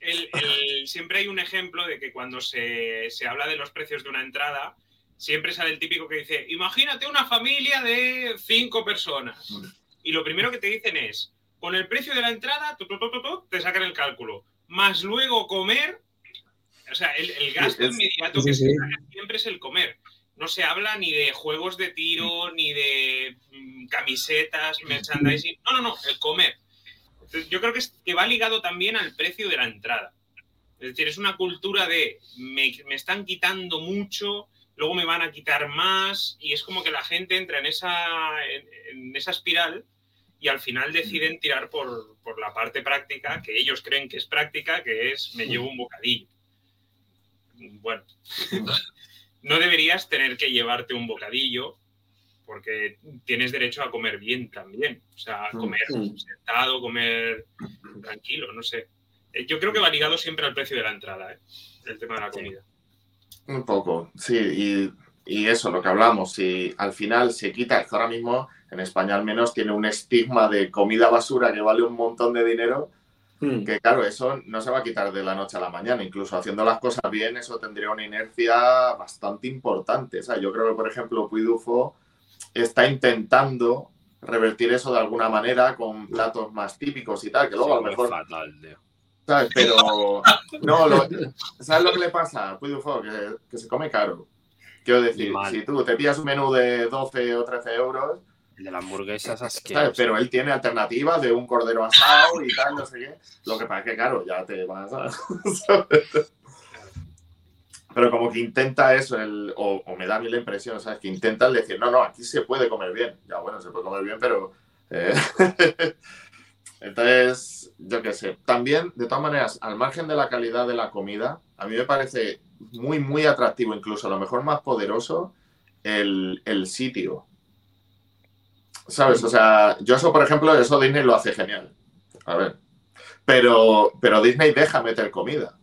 ¿Veis? El- el- siempre hay un ejemplo de que cuando se, se habla de los precios de una entrada, siempre sale el típico que dice, imagínate una familia de cinco personas. Y lo primero que te dicen es, con el precio de la entrada, tu, tu, tu, tu, tu, te sacan el cálculo. Más luego comer, o sea, el, el gasto Es- inmediato sí, que sí. se saca siempre es el comer. No se habla ni de juegos de tiro, ni de mm, camisetas, merchandising. No, no, no, el comer. Entonces, yo creo que, es- que va ligado también al precio de la entrada. Es decir, es una cultura de me, me están quitando mucho, luego me van a quitar más, y es como que la gente entra en esa, en, en esa espiral y al final deciden tirar por, por la parte práctica, que ellos creen que es práctica, que es me llevo un bocadillo. Bueno, [laughs] no deberías tener que llevarte un bocadillo porque tienes derecho a comer bien también. O sea, Mm, comer sentado, comer tranquilo, no sé. Eh, Yo creo que va ligado siempre al precio de la entrada, ¿eh? el tema de la Sí. comida. Un poco, sí, y, y eso, lo que hablamos, si al final se quita, que ahora mismo en España al menos tiene un estigma de comida basura que vale un montón de dinero, Mm. que claro, eso no se va a quitar de la noche a la mañana, incluso haciendo las cosas bien, eso tendría una inercia bastante importante. O sea, yo creo que, por ejemplo, Puidufo está intentando revertir eso de alguna manera con platos más típicos y tal, que luego a lo Sí, mejor fatal. ¿Sabes? Pero. No, lo- ¿sabes lo que le pasa Puidufo? Que, que se come caro. Quiero decir, mal. si tú te pillas un menú de 12 o 13 euros, El de la hamburguesa es ¿sabes? asqueroso. Pero él tiene alternativas de un cordero asado y tal, no sé qué. Lo que pasa es que, claro, ya te vas a. [laughs] Pero como que intenta eso, el, o, o me da a mí la impresión, ¿sabes? Que intentan decir, no, no, aquí se puede comer bien. Ya, bueno, se puede comer bien, pero. eh, [laughs] Entonces, yo qué sé. También, de todas maneras, al margen de la calidad de la comida, a mí me parece muy, muy atractivo, incluso a lo mejor más poderoso, el, el sitio. ¿Sabes? O sea, yo eso, por ejemplo, eso Disney lo hace genial. A ver. Pero, pero Disney deja meter comida.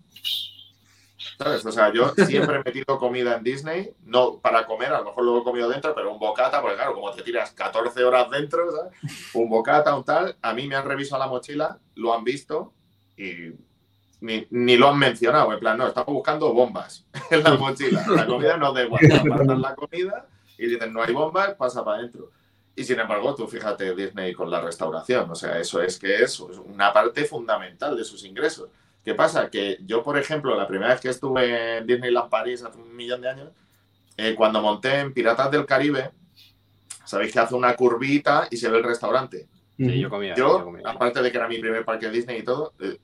¿Sabes? O sea, yo siempre he metido comida en Disney, no para comer, a lo mejor luego he comido dentro, pero un bocata, porque claro, como te tiras 14 horas dentro, ¿sabes? Un bocata, un tal, a mí me han revisado la mochila, lo han visto y ni, ni lo han mencionado. En plan, no, estamos buscando bombas [laughs] en la mochila. La comida no da igual, [laughs] apartan la comida y dicen, no hay bombas, pasa para adentro. Y sin embargo, tú fíjate Disney con la restauración, o sea, eso es que es una parte fundamental de sus ingresos. ¿Qué pasa? Que yo, por ejemplo, la primera vez que estuve en Disneyland París hace un millón de años, eh, cuando monté en Piratas del Caribe, sabéis que hace una curvita y se ve el restaurante. Sí, yo comía. yo Yo, comía. aparte de que era mi primer parque Disney y todo, eh,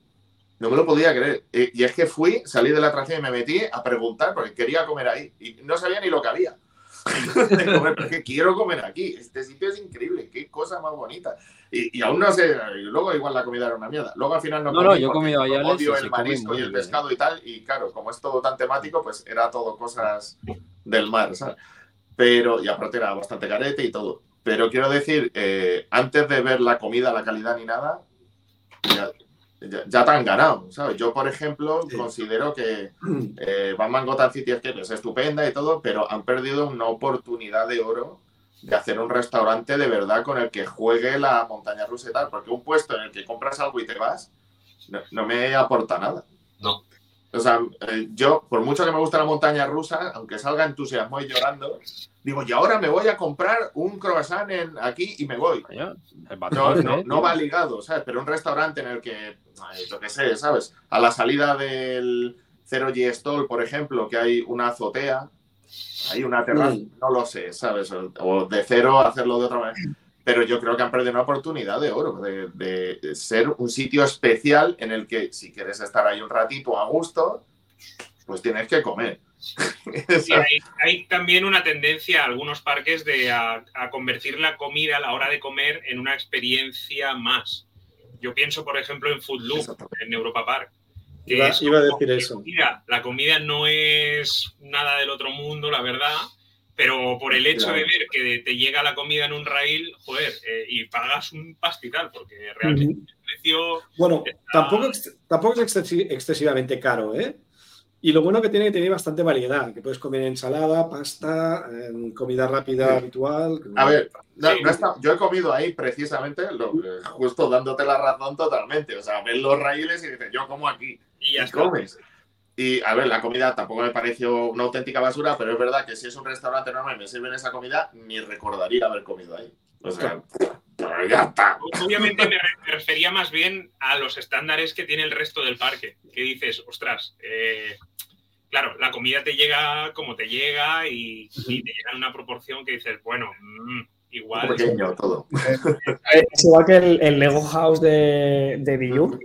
no me lo podía creer. Eh, y es que fui, salí de la atracción y me metí a preguntar porque quería comer ahí. Y no sabía ni lo que había. [laughs] De comer, pero es que quiero comer aquí. Este sitio es increíble. Qué cosa más bonita. Y, y aún no sé, luego igual la comida era una mierda. Luego al final no No, no, yo he porque comido Alex, Odio el marisco y el bien. pescado y tal. Y claro, como es todo tan temático, pues era todo cosas del mar, ¿sabes? Pero, y aparte era bastante carete y todo. Pero quiero decir, eh, antes de ver la comida, la calidad ni nada, ya, ya- han ganado, ¿sabes? Yo, por ejemplo, Sí. considero que [clears throat] eh, Batman Gotham City Escape es estupenda y todo, pero han perdido una oportunidad de oro de hacer un restaurante de verdad con el que juegue la montaña rusa y tal, porque un puesto en el que compras algo y te vas, no, no me aporta nada. No. O sea, eh, yo, por mucho que me guste la montaña rusa, aunque salga entusiasmo y llorando, digo, y ahora me voy a comprar un croissant en aquí y me voy. No, no, ¿eh? no va ligado, ¿sabes? Pero un restaurante en el que, yo qué sé, ¿sabes? A la salida del Zero G Stall, por ejemplo, que hay una azotea, hay una terraza, Mm. no lo sé, ¿sabes? O, o de cero hacerlo de otra manera. Pero yo creo que han perdido una oportunidad de oro, de, de ser un sitio especial en el que si quieres estar ahí un ratito a gusto, pues tienes que comer. [laughs] Sí, hay, hay también una tendencia a algunos parques de a, a convertir la comida a la hora de comer en una experiencia más. Yo pienso, por ejemplo, en Food Loop, en Europa Park. que Iba- es iba a decir eso. comida- la comida no es nada del otro mundo, la verdad, pero por el hecho Claro. de ver que te llega la comida en un rail, joder, eh, y pagas un pastizal, porque realmente el precio Bueno, Está- tampoco, ex- tampoco es excesi- excesivamente caro, ¿eh? Y lo bueno que tiene que tiene bastante variedad, que puedes comer ensalada, pasta, em, comida rápida habitual. A ver, no, no está- yo he comido ahí precisamente, lo, justo dándote la razón totalmente. O sea, ves los raíles y dices, yo como aquí. Y ya y está. Y a ver, la comida tampoco me pareció una auténtica basura, pero es verdad que si es un restaurante normal y me sirven esa comida, ni recordaría haber comido ahí. O sea, pero ya está. Obviamente me, re- me refería más bien a los estándares que tiene el resto del parque. Que dices, ostras, eh, claro, la comida te llega como te llega y, y te llega en una proporción que dices, bueno, mm, igual. Pequeño todo. Es igual que el, el Lego House de, de Wii U,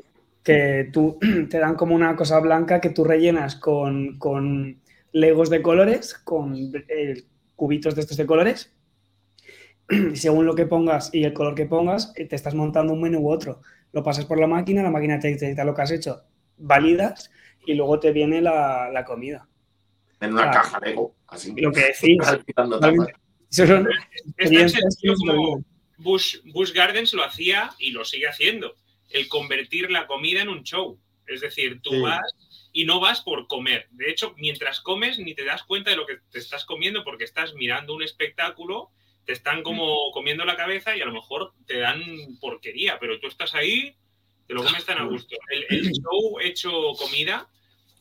que tú [clears throat] te dan como una cosa blanca que tú rellenas con, con Legos de colores, con eh, cubitos de estos de colores. [clears throat] Y según lo que pongas y el color que pongas, eh, te estás montando un menú u otro. Lo pasas por la máquina, la máquina te detecta lo que has hecho, validas y luego te viene la, la comida. En una Ah. caja Lego, así. Lo que decís. [laughs] Quitando tapas. Eso son Es tan experiencias sencillo que como Bush, Busch Gardens lo hacía y lo sigue haciendo. El convertir la comida en un show. Es decir, tú Sí. vas y no vas por comer. De hecho, mientras comes ni te das cuenta de lo que te estás comiendo porque estás mirando un espectáculo, te están como comiendo la cabeza y a lo mejor te dan porquería, pero tú estás ahí, te lo comes tan a gusto. El, el show hecho comida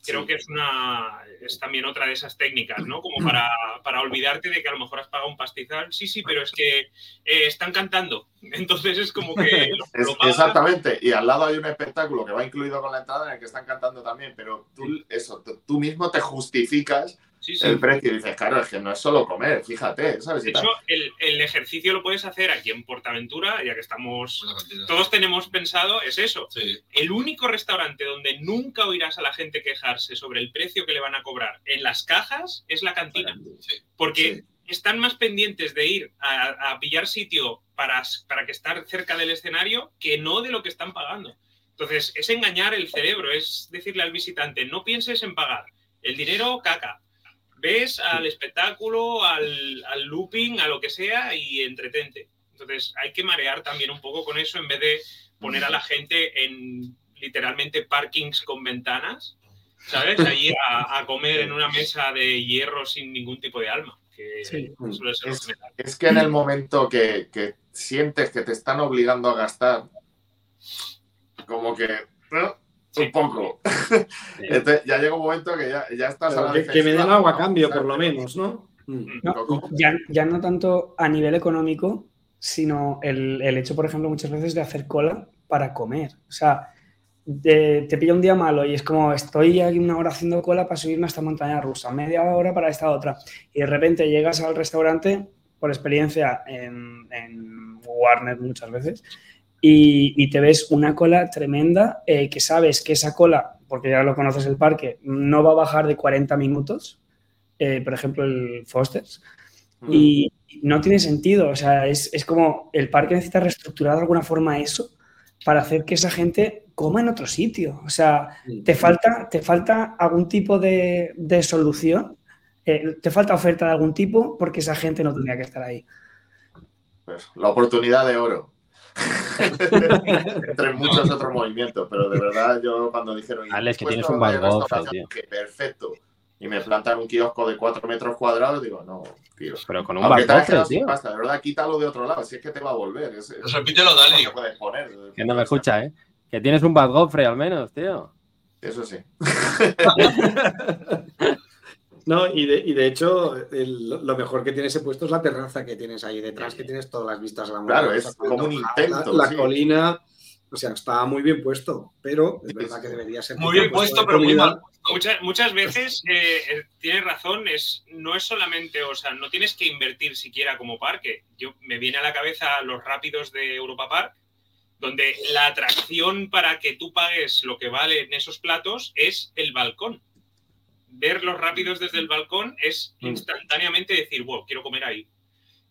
creo Sí. que es una es también otra de esas técnicas, ¿no? Como para, para olvidarte de que a lo mejor has pagado un pastizal. Sí, sí, pero es que eh, están cantando. [laughs] Entonces es como que lo, [laughs] Es- lo pagas. exactamente, y al lado hay un espectáculo que va incluido con la entrada en el que están cantando también, pero tú, eso, tú mismo te justificas Sí, sí. el precio y dices, claro, es que no es solo comer, fíjate, ¿sabes? De hecho, el, el ejercicio lo puedes hacer aquí en Portaventura, ya que estamos. Todos tenemos pensado, es eso. Sí. El único restaurante donde nunca oirás a la gente quejarse sobre el precio que le van a cobrar en las cajas es la cantina. Sí. Porque Sí. están más pendientes de ir a, a pillar sitio para, para que estar cerca del escenario que no de lo que están pagando. Entonces, es engañar el cerebro, es decirle al visitante, no pienses en pagar. El dinero, caca. Ves al espectáculo, al, al looping, a lo que sea y entretente. Entonces, hay que marear también un poco con eso en vez de poner a la gente en literalmente parkings con ventanas, ¿sabes? Allí a, a comer en una mesa de hierro sin ningún tipo de alma. Que Sí. Es- que. Es en el momento que, que sientes que te están obligando a gastar, como que ¿no? [laughs] Sí. un poco. Entonces, ya llega un momento que ya, ya estás a la que, que me den algo a cambio, por lo menos, ¿no? Mm. No, ¿Cómo? ya, ya no tanto a nivel económico, sino el, el hecho, por ejemplo, muchas veces de hacer cola para comer. O sea, de- te pilla un día malo y es como estoy aquí una hora haciendo cola para subirme a esta montaña rusa, media hora para esta otra. Y de repente llegas al restaurante, por experiencia en, en Warner muchas veces, y, y te ves una cola tremenda eh, que sabes que esa cola, porque ya lo conoces el parque, no va a bajar de 40 minutos. eh, por ejemplo, el Foster's. Y no tiene sentido. O sea, es, es como el parque necesita reestructurar de alguna forma eso para hacer que esa gente coma en otro sitio. O sea, te falta, te falta algún tipo de, de solución, eh, te falta oferta de algún tipo porque esa gente no tendría que estar ahí. Pues, la oportunidad de oro. [laughs] Entre muchos otros movimientos, pero de verdad yo cuando dijeron... Alex, que "Impuesto tienes un restauración", que perfecto. Y me plantan un kiosco de 4 metros cuadrados, digo, no, tío. Pero con un sin tío. pasta, de verdad, quítalo de otro lado, si es que te va a volver. Es, es- Repítelo, Dani. no puedes poner. Que no me escucha, ¿eh? Que tienes un Bad Godfrey al menos, tío. Eso sí. [laughs] [laughs] No, y de, y de hecho, el- lo mejor que tiene ese puesto es la terraza que tienes ahí detrás, que tienes todas las vistas a la Claro, es como un la- intento, La, sí. colina, o sea, está muy bien puesto, pero es Sí, verdad que debería ser. Muy bien puesto, pero muy mal. Muchas, muchas veces eh, eh, tienes razón, es, no es solamente, o sea, no tienes que invertir siquiera como parque. Yo me viene a la cabeza los rápidos de Europa Park, donde la atracción para que tú pagues lo que vale en esos platos es el balcón. Ver los rápidos desde el balcón es Mm. instantáneamente decir, wow, quiero comer ahí.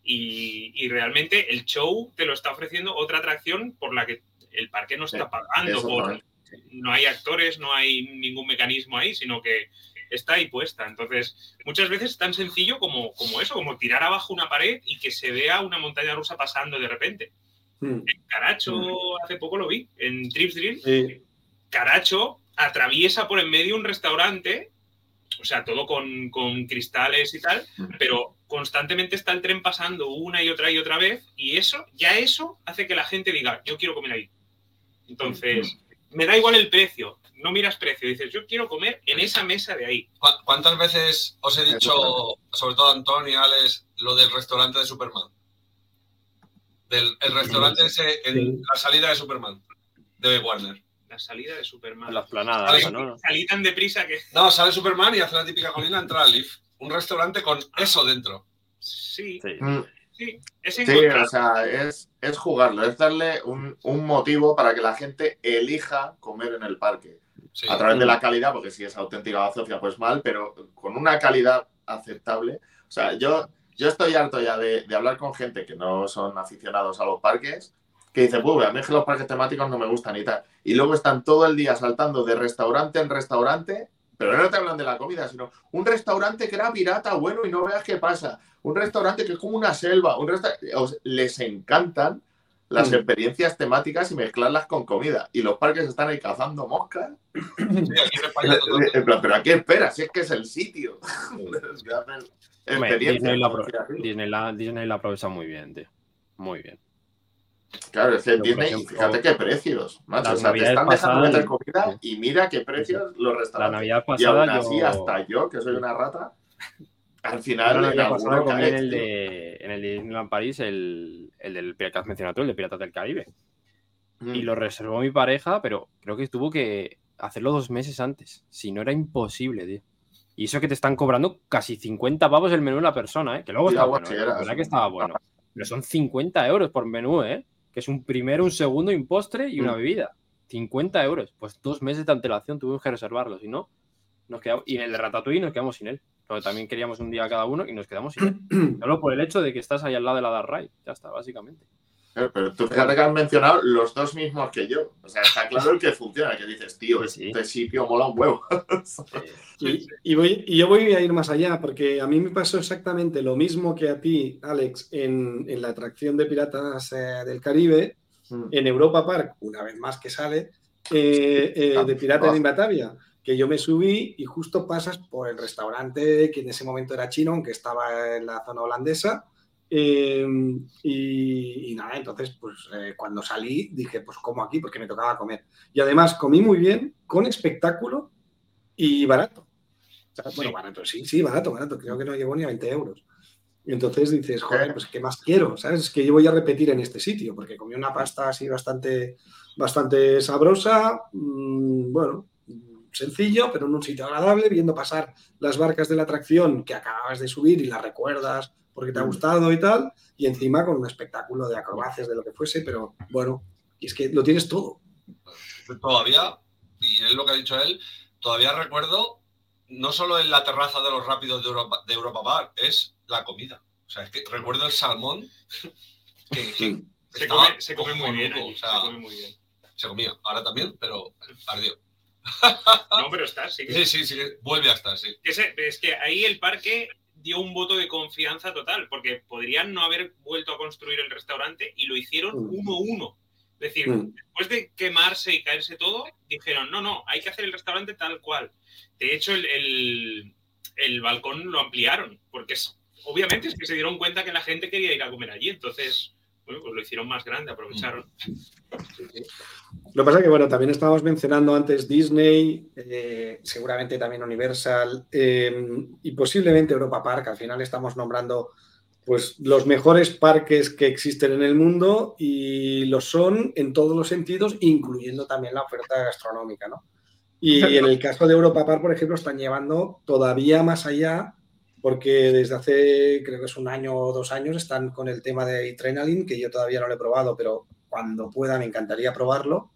Y, y realmente el show te lo está ofreciendo otra atracción por la que el parque no está pagando por, no hay actores, no hay ningún mecanismo ahí, sino que está ahí puesta. Entonces, muchas veces es tan sencillo como, como eso, como tirar abajo una pared y que se vea una montaña rusa pasando de repente. Mm. En Caracho, hace poco lo vi, en Trips Drill, Sí. Caracho atraviesa por en medio un restaurante o sea, todo con, con cristales y tal, pero constantemente está el tren pasando una y otra y otra vez y eso, ya eso hace que la gente diga, yo quiero comer ahí. Entonces, me da igual el precio, no miras precio, dices, yo quiero comer en esa mesa de ahí. ¿Cu- ¿Cuántas veces os he dicho, sobre todo Antonio y Alex, lo del restaurante de Superman? Del el restaurante ese en la salida de Superman, de Warner. La salida de Superman. La esplanada, ¿no? Salí tan deprisa que No, sale Superman y hace la típica colina, entra al Leaf. Un restaurante con eso dentro. sí, Sí. Mm, sí, es Sí, o sea, es, es jugarlo, es darle un, un motivo para que la gente elija comer en el parque. Sí. A través de la calidad, porque si es auténtica bazofia, pues mal, pero con una calidad aceptable. O sea, yo, yo estoy harto ya de, de hablar con gente que no son aficionados a los parques, que dice, pues a mí es que los parques temáticos no me gustan y tal. Y luego están todo el día saltando de restaurante en restaurante, pero no te hablan de la comida, sino un restaurante que era pirata, bueno, y no veas qué pasa. Un restaurante que es como una selva. Un resta- les encantan las Mm. experiencias temáticas y mezclarlas con comida. Y los parques están ahí cazando moscas. [coughs] Sí, aquí. En plan, pero ¿a qué esperas? Si es que es el sitio. [laughs] Disney la- Disney lo aprovecha muy bien, tío. Muy bien. Claro, es que Disney, ejemplo, fíjate qué precios, macho. O sea, te están dejando meter comida y mira qué precios los La restaurantes. Navidad y aún pasada así, yo... hasta yo, que soy una rata, al final la en Navidad pasada comí en el de, en el de Disneyland París, el, el del que has mencionado tú, el de Piratas del Caribe. Mm. Y lo reservó mi pareja, pero creo que tuvo que hacerlo dos meses antes. Si no, era imposible, tío. Y eso que te están cobrando casi 50 pavos el menú la persona, ¿eh? Que luego Y está bueno, ¿eh? La verdad sí. que estaba bueno. Pero son 50 euros por menú, ¿eh? Que es un primero, un segundo, un postre y una Mm. bebida. 50 euros. Pues dos meses de antelación tuvimos que reservarlo. Si no, nos quedamos... Y en el de Ratatouille nos quedamos sin él. Porque también queríamos un día cada uno y nos quedamos sin él. [clears throat] Solo por el hecho de que estás ahí al lado de la Dark Ride. Ya está, básicamente. Claro, Pero tú fíjate que has mencionado los dos mismos que yo. O sea, está claro el que funciona, que dices, tío, Sí, sí. este sitio mola un huevo. [laughs] Y, y voy, y yo voy a ir más allá, porque a mí me pasó exactamente lo mismo que a ti, Alex, en, en la atracción de Piratas eh, del Caribe, Mm. en Europa Park, una vez más que sale, eh, eh, de Piratas de Batavia, que yo me subí y justo pasas por el restaurante, que en ese momento era chino, aunque estaba en la zona holandesa. Eh, y, y nada, entonces, pues eh, cuando salí dije, pues como aquí, porque me tocaba comer. Y además comí muy bien, con espectáculo y barato. O sea, bueno, Sí. barato, sí, sí, barato, barato. Creo que no llegó ni a 20 euros. Y entonces dices, joder, pues ¿qué más quiero? ¿Sabes? Es que yo voy a repetir en este sitio, porque comí una pasta así bastante, bastante sabrosa, mm, bueno, sencillo, pero en un sitio agradable, viendo pasar las barcas de la atracción que acabas de subir y las recuerdas porque te ha gustado y tal, y encima con un espectáculo de acrobacias, de lo que fuese, pero bueno, y es que lo tienes todo. Todavía, y es lo que ha dicho él, todavía recuerdo, no solo en la terraza de los rápidos de Europa, de Europa Bar, es la comida. O sea, es que recuerdo el salmón [laughs] que, que Se come, se come muy bien o sea, se come muy bien. se comía. Ahora también, pero ardió. No, pero está, sí. que- Sí, sí, sí, vuelve a estar, sí. es que ahí el parque dio un voto de confianza total, porque podrían no haber vuelto a construir el restaurante y lo hicieron Mm. uno a uno. Es decir, Mm. después de quemarse y caerse todo, dijeron, no, no, hay que hacer el restaurante tal cual. De hecho, el, el- el balcón lo ampliaron, porque es, obviamente es que se dieron cuenta que la gente quería ir a comer allí, entonces, bueno, pues lo hicieron más grande, aprovecharon. Lo que pasa es que, bueno, también estábamos mencionando antes Disney, eh, seguramente también Universal eh, y posiblemente Europa Park. Al final estamos nombrando pues, los mejores parques que existen en el mundo y lo son en todos los sentidos, incluyendo también la oferta gastronómica, ¿no? Y [laughs] en el caso de Europa Park, por ejemplo, están llevando todavía más allá porque desde hace, creo que es un año o dos años, están con el tema de Adrenaline, que yo todavía no lo he probado, pero cuando pueda me encantaría probarlo,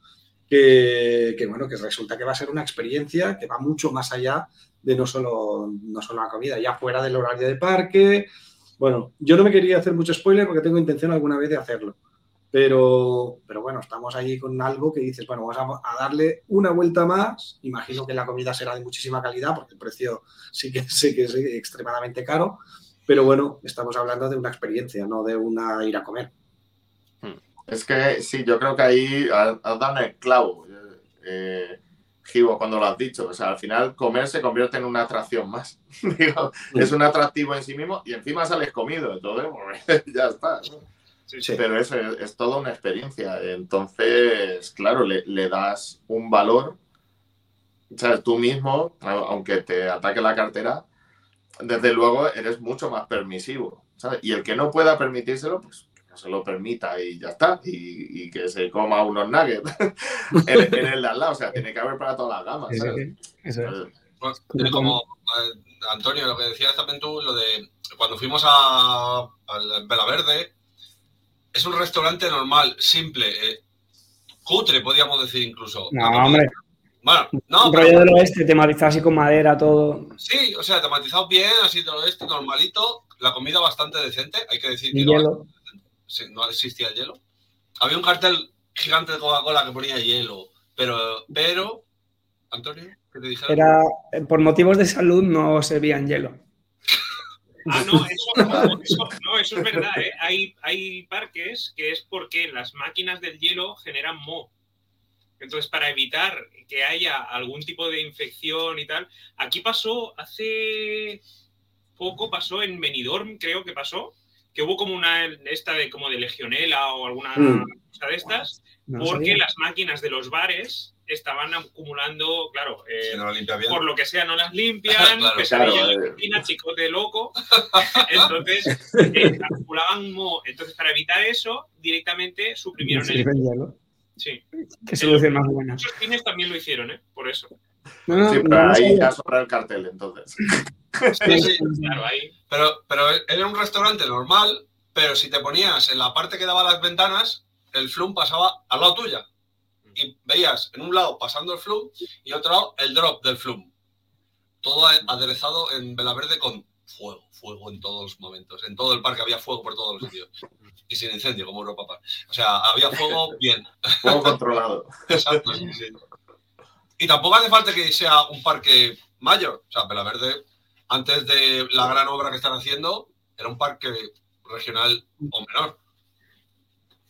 que, bueno, que resulta que va a ser una experiencia que va mucho más allá de no solo, no solo la comida, ya fuera del horario de parque. Bueno, yo no me quería hacer mucho spoiler porque tengo intención alguna vez de hacerlo. Pero, pero bueno, estamos ahí con algo que dices, bueno, vamos a, darle una vuelta más. Imagino que la comida será de muchísima calidad porque el precio sí que sé que es extremadamente caro. Pero bueno, estamos hablando de una experiencia, no de una ir a comer. Es que sí, yo creo que ahí has dado el clavo. Eh, cuando lo has dicho. O sea, al final comer se convierte en una atracción más. [laughs] Es un atractivo en sí mismo y encima sales comido. Entonces, pues, [laughs] ya está. Sí, sí. Pero eso es, es toda una experiencia. Entonces, claro, le, le das un valor. O sea, tú mismo, aunque te ataque la cartera, desde luego eres mucho más permisivo. ¿sabes? Y el que no pueda permitírselo, pues que no se lo permita y ya está. Y, y que se coma unos nuggets [laughs] en, en el de al lado. O sea, tiene que haber para todas las gamas. ¿sabes? sí. Eso es. Bueno, Como- eh, Antonio, lo que decías también tú, lo de cuando fuimos a, al Vela Verde, es un restaurante normal, simple, eh, cutre, podríamos decir incluso. No, hombre, Bueno, no, un pero rollo del oeste, tematizado así con madera, todo. sí, o sea, tematizado bien, así todo esto, normalito, la comida bastante decente, hay que decir que no, hielo. no existía el hielo. Había un cartel gigante de Coca-Cola que ponía hielo, pero, pero, Antonio, ¿qué te dijeron? Era, eh, por motivos de salud no servían hielo. Ah, no, eso, no, eso, no, eso es verdad. ¿eh? Hay, hay parques que es porque las máquinas del hielo generan moho. Entonces, para evitar que haya algún tipo de infección y tal, aquí pasó hace poco, pasó en Benidorm, creo que pasó, que hubo como una esta de como de legionela o alguna Mm. cosa de estas, No porque sabía. las máquinas de los bares estaban acumulando, claro, eh, Si no lo limpia bien. por lo que sea no las limpian, [laughs] Claro, pesadilla claro, en la piscina, chicote loco. [laughs] Entonces, eh, acumulaban moho. Entonces, para evitar eso, directamente No suprimieron el. Sí. Qué solución más buena. Muchos cines también lo hicieron, ¿eh? Por eso. No, no, Sí, no, pero no ahí ya sobra el cartel, entonces. Sí, sí, Claro, ahí. Pero, pero era un restaurante normal, pero si te ponías en la parte que daba las ventanas, el flum pasaba al lado tuya. Y veías en un lado pasando el flum y otro lado el drop del flum. Todo aderezado en vela verde con fuego, fuego en todos los momentos. En todo el parque había fuego por todos los sitios. Y sin incendio, como Europa Park. O sea, había fuego [laughs] bien. Juego controlado. Exacto, sí, sí. Y tampoco hace falta que sea un parque mayor. O sea, Vela Verde, antes de la gran obra que están haciendo, era un parque regional o menor.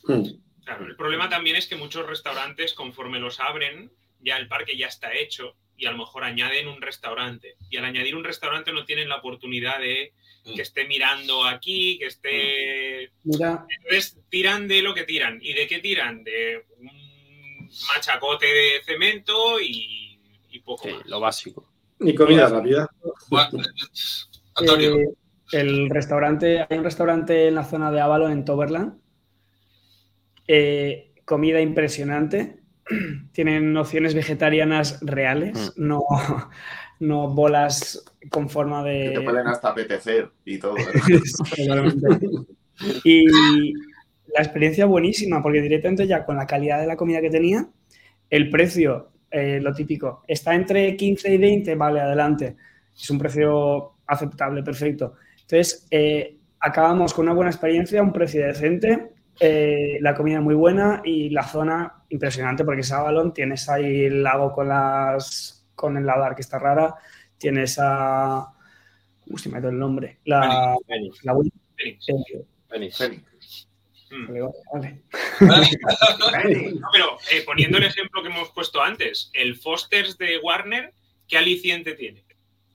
Mm. Claro, el problema también es que muchos restaurantes, conforme los abren, ya el parque ya está hecho y a lo mejor añaden un restaurante. Y al añadir un restaurante no tienen la oportunidad de que esté mirando aquí, que esté Mira, Entonces tiran de lo que tiran. ¿Y de qué tiran? De un machacote de cemento y, y poco Sí, más. lo básico. Y comida rápida. Bueno, Antonio, eh, el restaurante, hay un restaurante en la zona de Ávalo, en Toberland. Eh, comida impresionante. [clears throat] Tienen opciones vegetarianas reales, no, [laughs] no bolas con forma Que te de. pueden hasta apetecer y todo. [laughs] Y la experiencia buenísima, porque directamente ya con la calidad de la comida que tenía, el precio, eh, lo típico, está entre 15 y 20, vale, adelante. Es un precio aceptable, perfecto. Entonces, eh, acabamos con una buena experiencia, un precio decente, eh, la comida muy buena y la zona impresionante, porque Sabalón tienes ahí el lago con las con el ladar que está rara, tienes a... ¿Cómo se me ha ido el nombre? La, eh. Vale, vale. [laughs] No, pero eh, poniendo el ejemplo que hemos puesto antes, el Fosters de Warner, ¿qué aliciente tiene?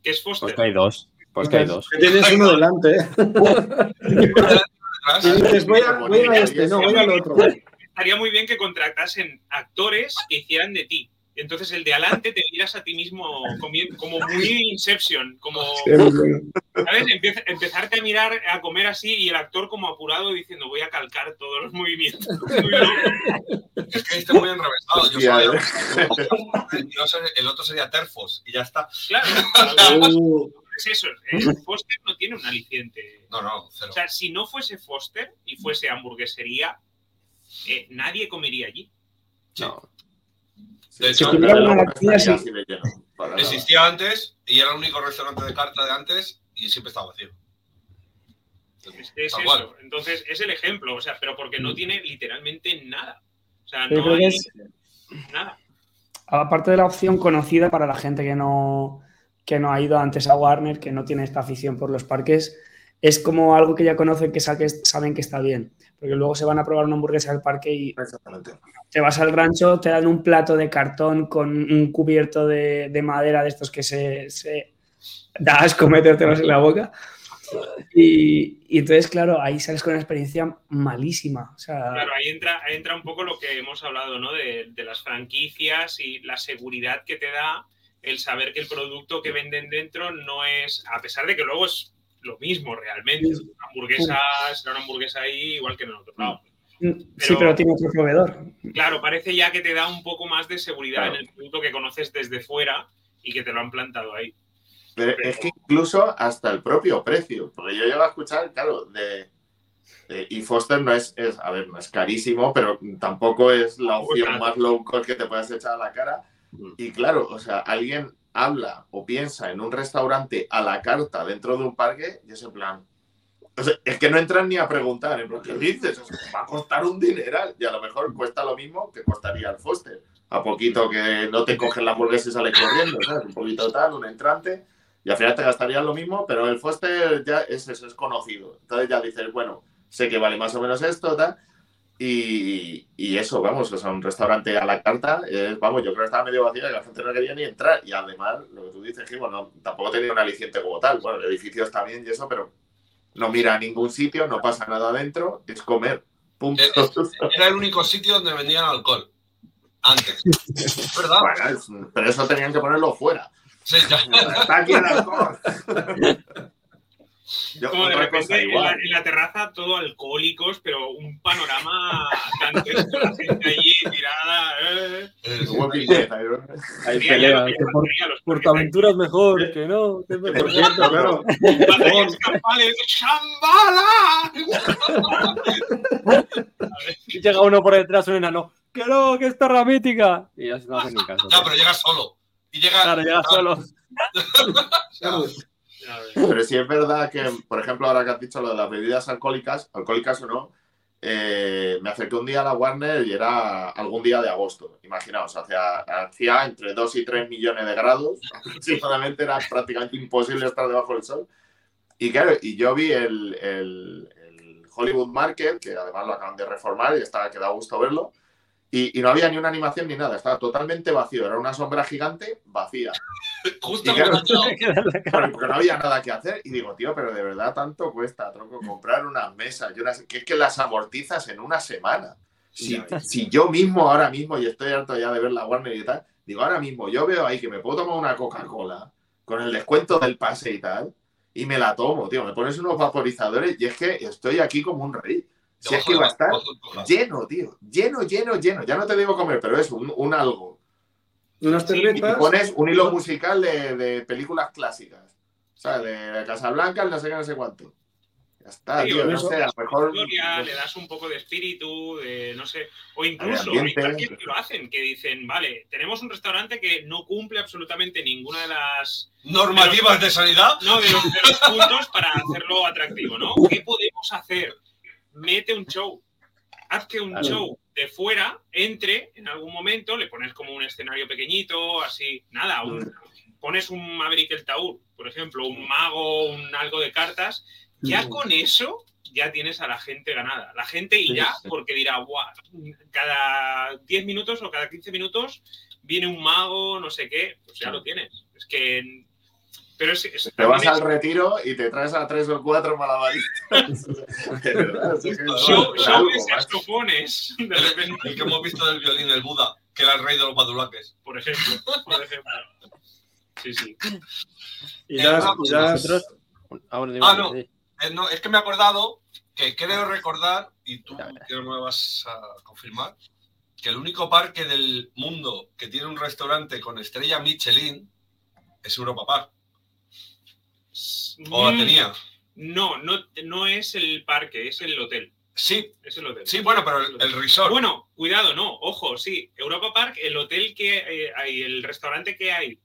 ¿Qué es Pues Foster? que hay dos. Pues que hay dos. Que tienes uno delante. ¿eh? [laughs] Y dices, voy a, voy a este, no, voy al otro. Estaría muy bien que contratasen actores que hicieran de ti. Entonces el de adelante te miras a ti mismo como muy Inception, como ¿sabes? Empieza- empezarte a mirar, a comer así y el actor como apurado diciendo voy a calcar todos los movimientos. [laughs] Es que esté muy enrevesado. Yo Hostia, soy- ¿eh? yo soy- el otro sería Terfos y ya está. Claro, [laughs] Uh, es eso. eh, [laughs] Foster no tiene un aliciente. No, no, cero. O sea, si no fuese Foster y fuese hamburguesería, eh, nadie comería allí. No. De hecho, Si no. Existía antes y era el único restaurante de carta de antes y siempre estaba vacío. Es, eso. cual. Entonces, es el ejemplo. O sea, pero porque no tiene literalmente nada. O sea, no hay es, nada. aparte de la opción conocida para la gente que no, que no ha ido antes a Warner, que no tiene esta afición por los parques, es como algo que ya conocen que sa- que saben que está bien. Porque luego se van a probar una hamburguesa al parque y te vas al rancho, te dan un plato de cartón con un cubierto de, de madera de estos que se, se da asco metértelos en la boca. Y, y entonces, claro, ahí sales con una experiencia malísima. O sea, Claro, ahí entra, ahí entra un poco lo que hemos hablado, ¿no? De, de las franquicias y la seguridad que te da el saber que el producto que venden dentro no es, a pesar de que luego es lo mismo realmente. Sí. Una hamburguesa será una hamburguesa ahí igual que en el otro lado. sí, pero- tiene otro proveedor. Claro, parece ya que te da un poco más de seguridad Claro. en el producto que conoces desde fuera y que te lo han plantado ahí. Pero es que incluso hasta el propio precio, porque yo llego a escuchar, claro, de, de- y Foster no es, es, a ver, no es carísimo, pero tampoco es la opción más low cost que te puedas echar a la cara. Y claro, o sea, alguien habla o piensa en un restaurante a la carta dentro de un parque y es en plan. O sea, es que no entran ni a preguntar, plan, ¿qué dices? O sea, va a costar un dineral y a lo mejor cuesta lo mismo que costaría el Foster. A poquito que no te cogen la hamburguesa y sales corriendo, ¿sabes? Un poquito tal, un entrante. Y al final te gastarías lo mismo, pero el Foster ya es eso, es conocido. Entonces ya dices, bueno, sé que vale más o menos esto, tal. Y, y eso, vamos, o sea, un restaurante a la carta, vamos, yo creo que estaba medio vacío y la gente no quería ni entrar. Y además, lo que tú dices, que bueno, tampoco tenía un aliciente como tal. Bueno, el edificio está bien y eso, pero no mira a ningún sitio, no pasa nada adentro, es comer. Punto. Eh, Era el único sitio donde vendían alcohol. Antes. Es [laughs] ¿Verdad? Bueno, pero eso tenían que ponerlo fuera. Sí, ya. Está aquí el alcohol. [laughs] Yo, Como de repente en la, en la terraza todo alcohólicos, pero un panorama dantesco, la gente allí tirada. eh. Walking Dead, ahí, peleas. lo que que por- pasaría a los Portaventura es mejor, que no. que es Por mejor. cierto, claro, batallas campales, ¡Shambhala! [laughs] Llega uno por detrás, un enano. Que no, que es torra mítica. Y ya se no hacen ni caso. No, pero llega solo. Y llega. Claro, llega solo. [laughs] [laughs] [laughs] Pero sí es verdad que, por ejemplo, ahora que has dicho lo de las bebidas alcohólicas, alcohólicas o no, eh, me acerqué un día a la Warner y era algún día de agosto. Imaginaos, hacía, hacía entre 2 y 3 millones de grados. [laughs] Aproximadamente era prácticamente imposible estar debajo del sol. Y claro, y yo vi el, el- el Hollywood Market, que además lo acaban de reformar y estaba, que da gusto verlo. Y, y no había ni una animación ni nada, estaba totalmente vacío. Era una sombra gigante vacía. Justo claro. Claro, [laughs] porque no había nada que hacer. Y digo, tío, pero de verdad tanto cuesta, tronco, comprar unas mesas y unas... que es que las amortizas en una semana. Si, si yo mismo ahora mismo, y estoy harto ya de ver la Warner y tal, digo, ahora mismo yo veo ahí que me puedo tomar una Coca-Cola con el descuento del pase y tal, y me la tomo, tío. Me pones unos vaporizadores y es que estoy aquí como un rey. Si es que va a estar lleno, tío. Lleno, lleno, lleno. Ya no te digo comer, pero es un, un algo. Unas Sí, Y pones un hilo musical de, de películas clásicas. O sea, de Casablanca, no sé qué, no sé cuánto. Ya está, Sí, tío. No sé, a lo mejor. historia, le das un poco de espíritu, de no sé, o incluso Hay hay ambiente. parques que lo hacen, que dicen, vale, tenemos un restaurante que no cumple absolutamente ninguna de las Normativas de sanidad. no de los, de los puntos para hacerlo atractivo, ¿no? ¿Qué podemos hacer? Mete un show, haz que un Claro. show de fuera entre en algún momento, le pones como un escenario pequeñito, así, nada, un- pones un Maverick el Taur, por ejemplo, un mago, un algo de cartas, ya con eso ya tienes a la gente ganada. La gente irá Sí. porque dirá, "Buah, cada 10 minutos o cada 15 minutos viene un mago, no sé qué, pues ya Sí. lo tienes. Es que... Pero es, es- Te vas al retiro y te traes a tres o cuatro malabaristas. [laughs] Show, es show algo, de repente, el que hemos visto del violín, el Buda, que era el rey de los badulaques. por ejemplo. Por ejemplo. Sí, sí. Y das, y das- Nosotros. Ahora digo, Ah, no. sí. Eh, no, es que me he acordado que creo recordar, y tú que me vas a confirmar, que el único parque del mundo que tiene un restaurante con estrella Michelin es Europa Park. O la Mm, tenía. No, no, no es el parque, es el hotel. Sí, Es el hotel. sí, bueno, pero el, el resort. Bueno, cuidado, no, ojo, sí. Europa Park, el hotel que eh, hay, el restaurante que hay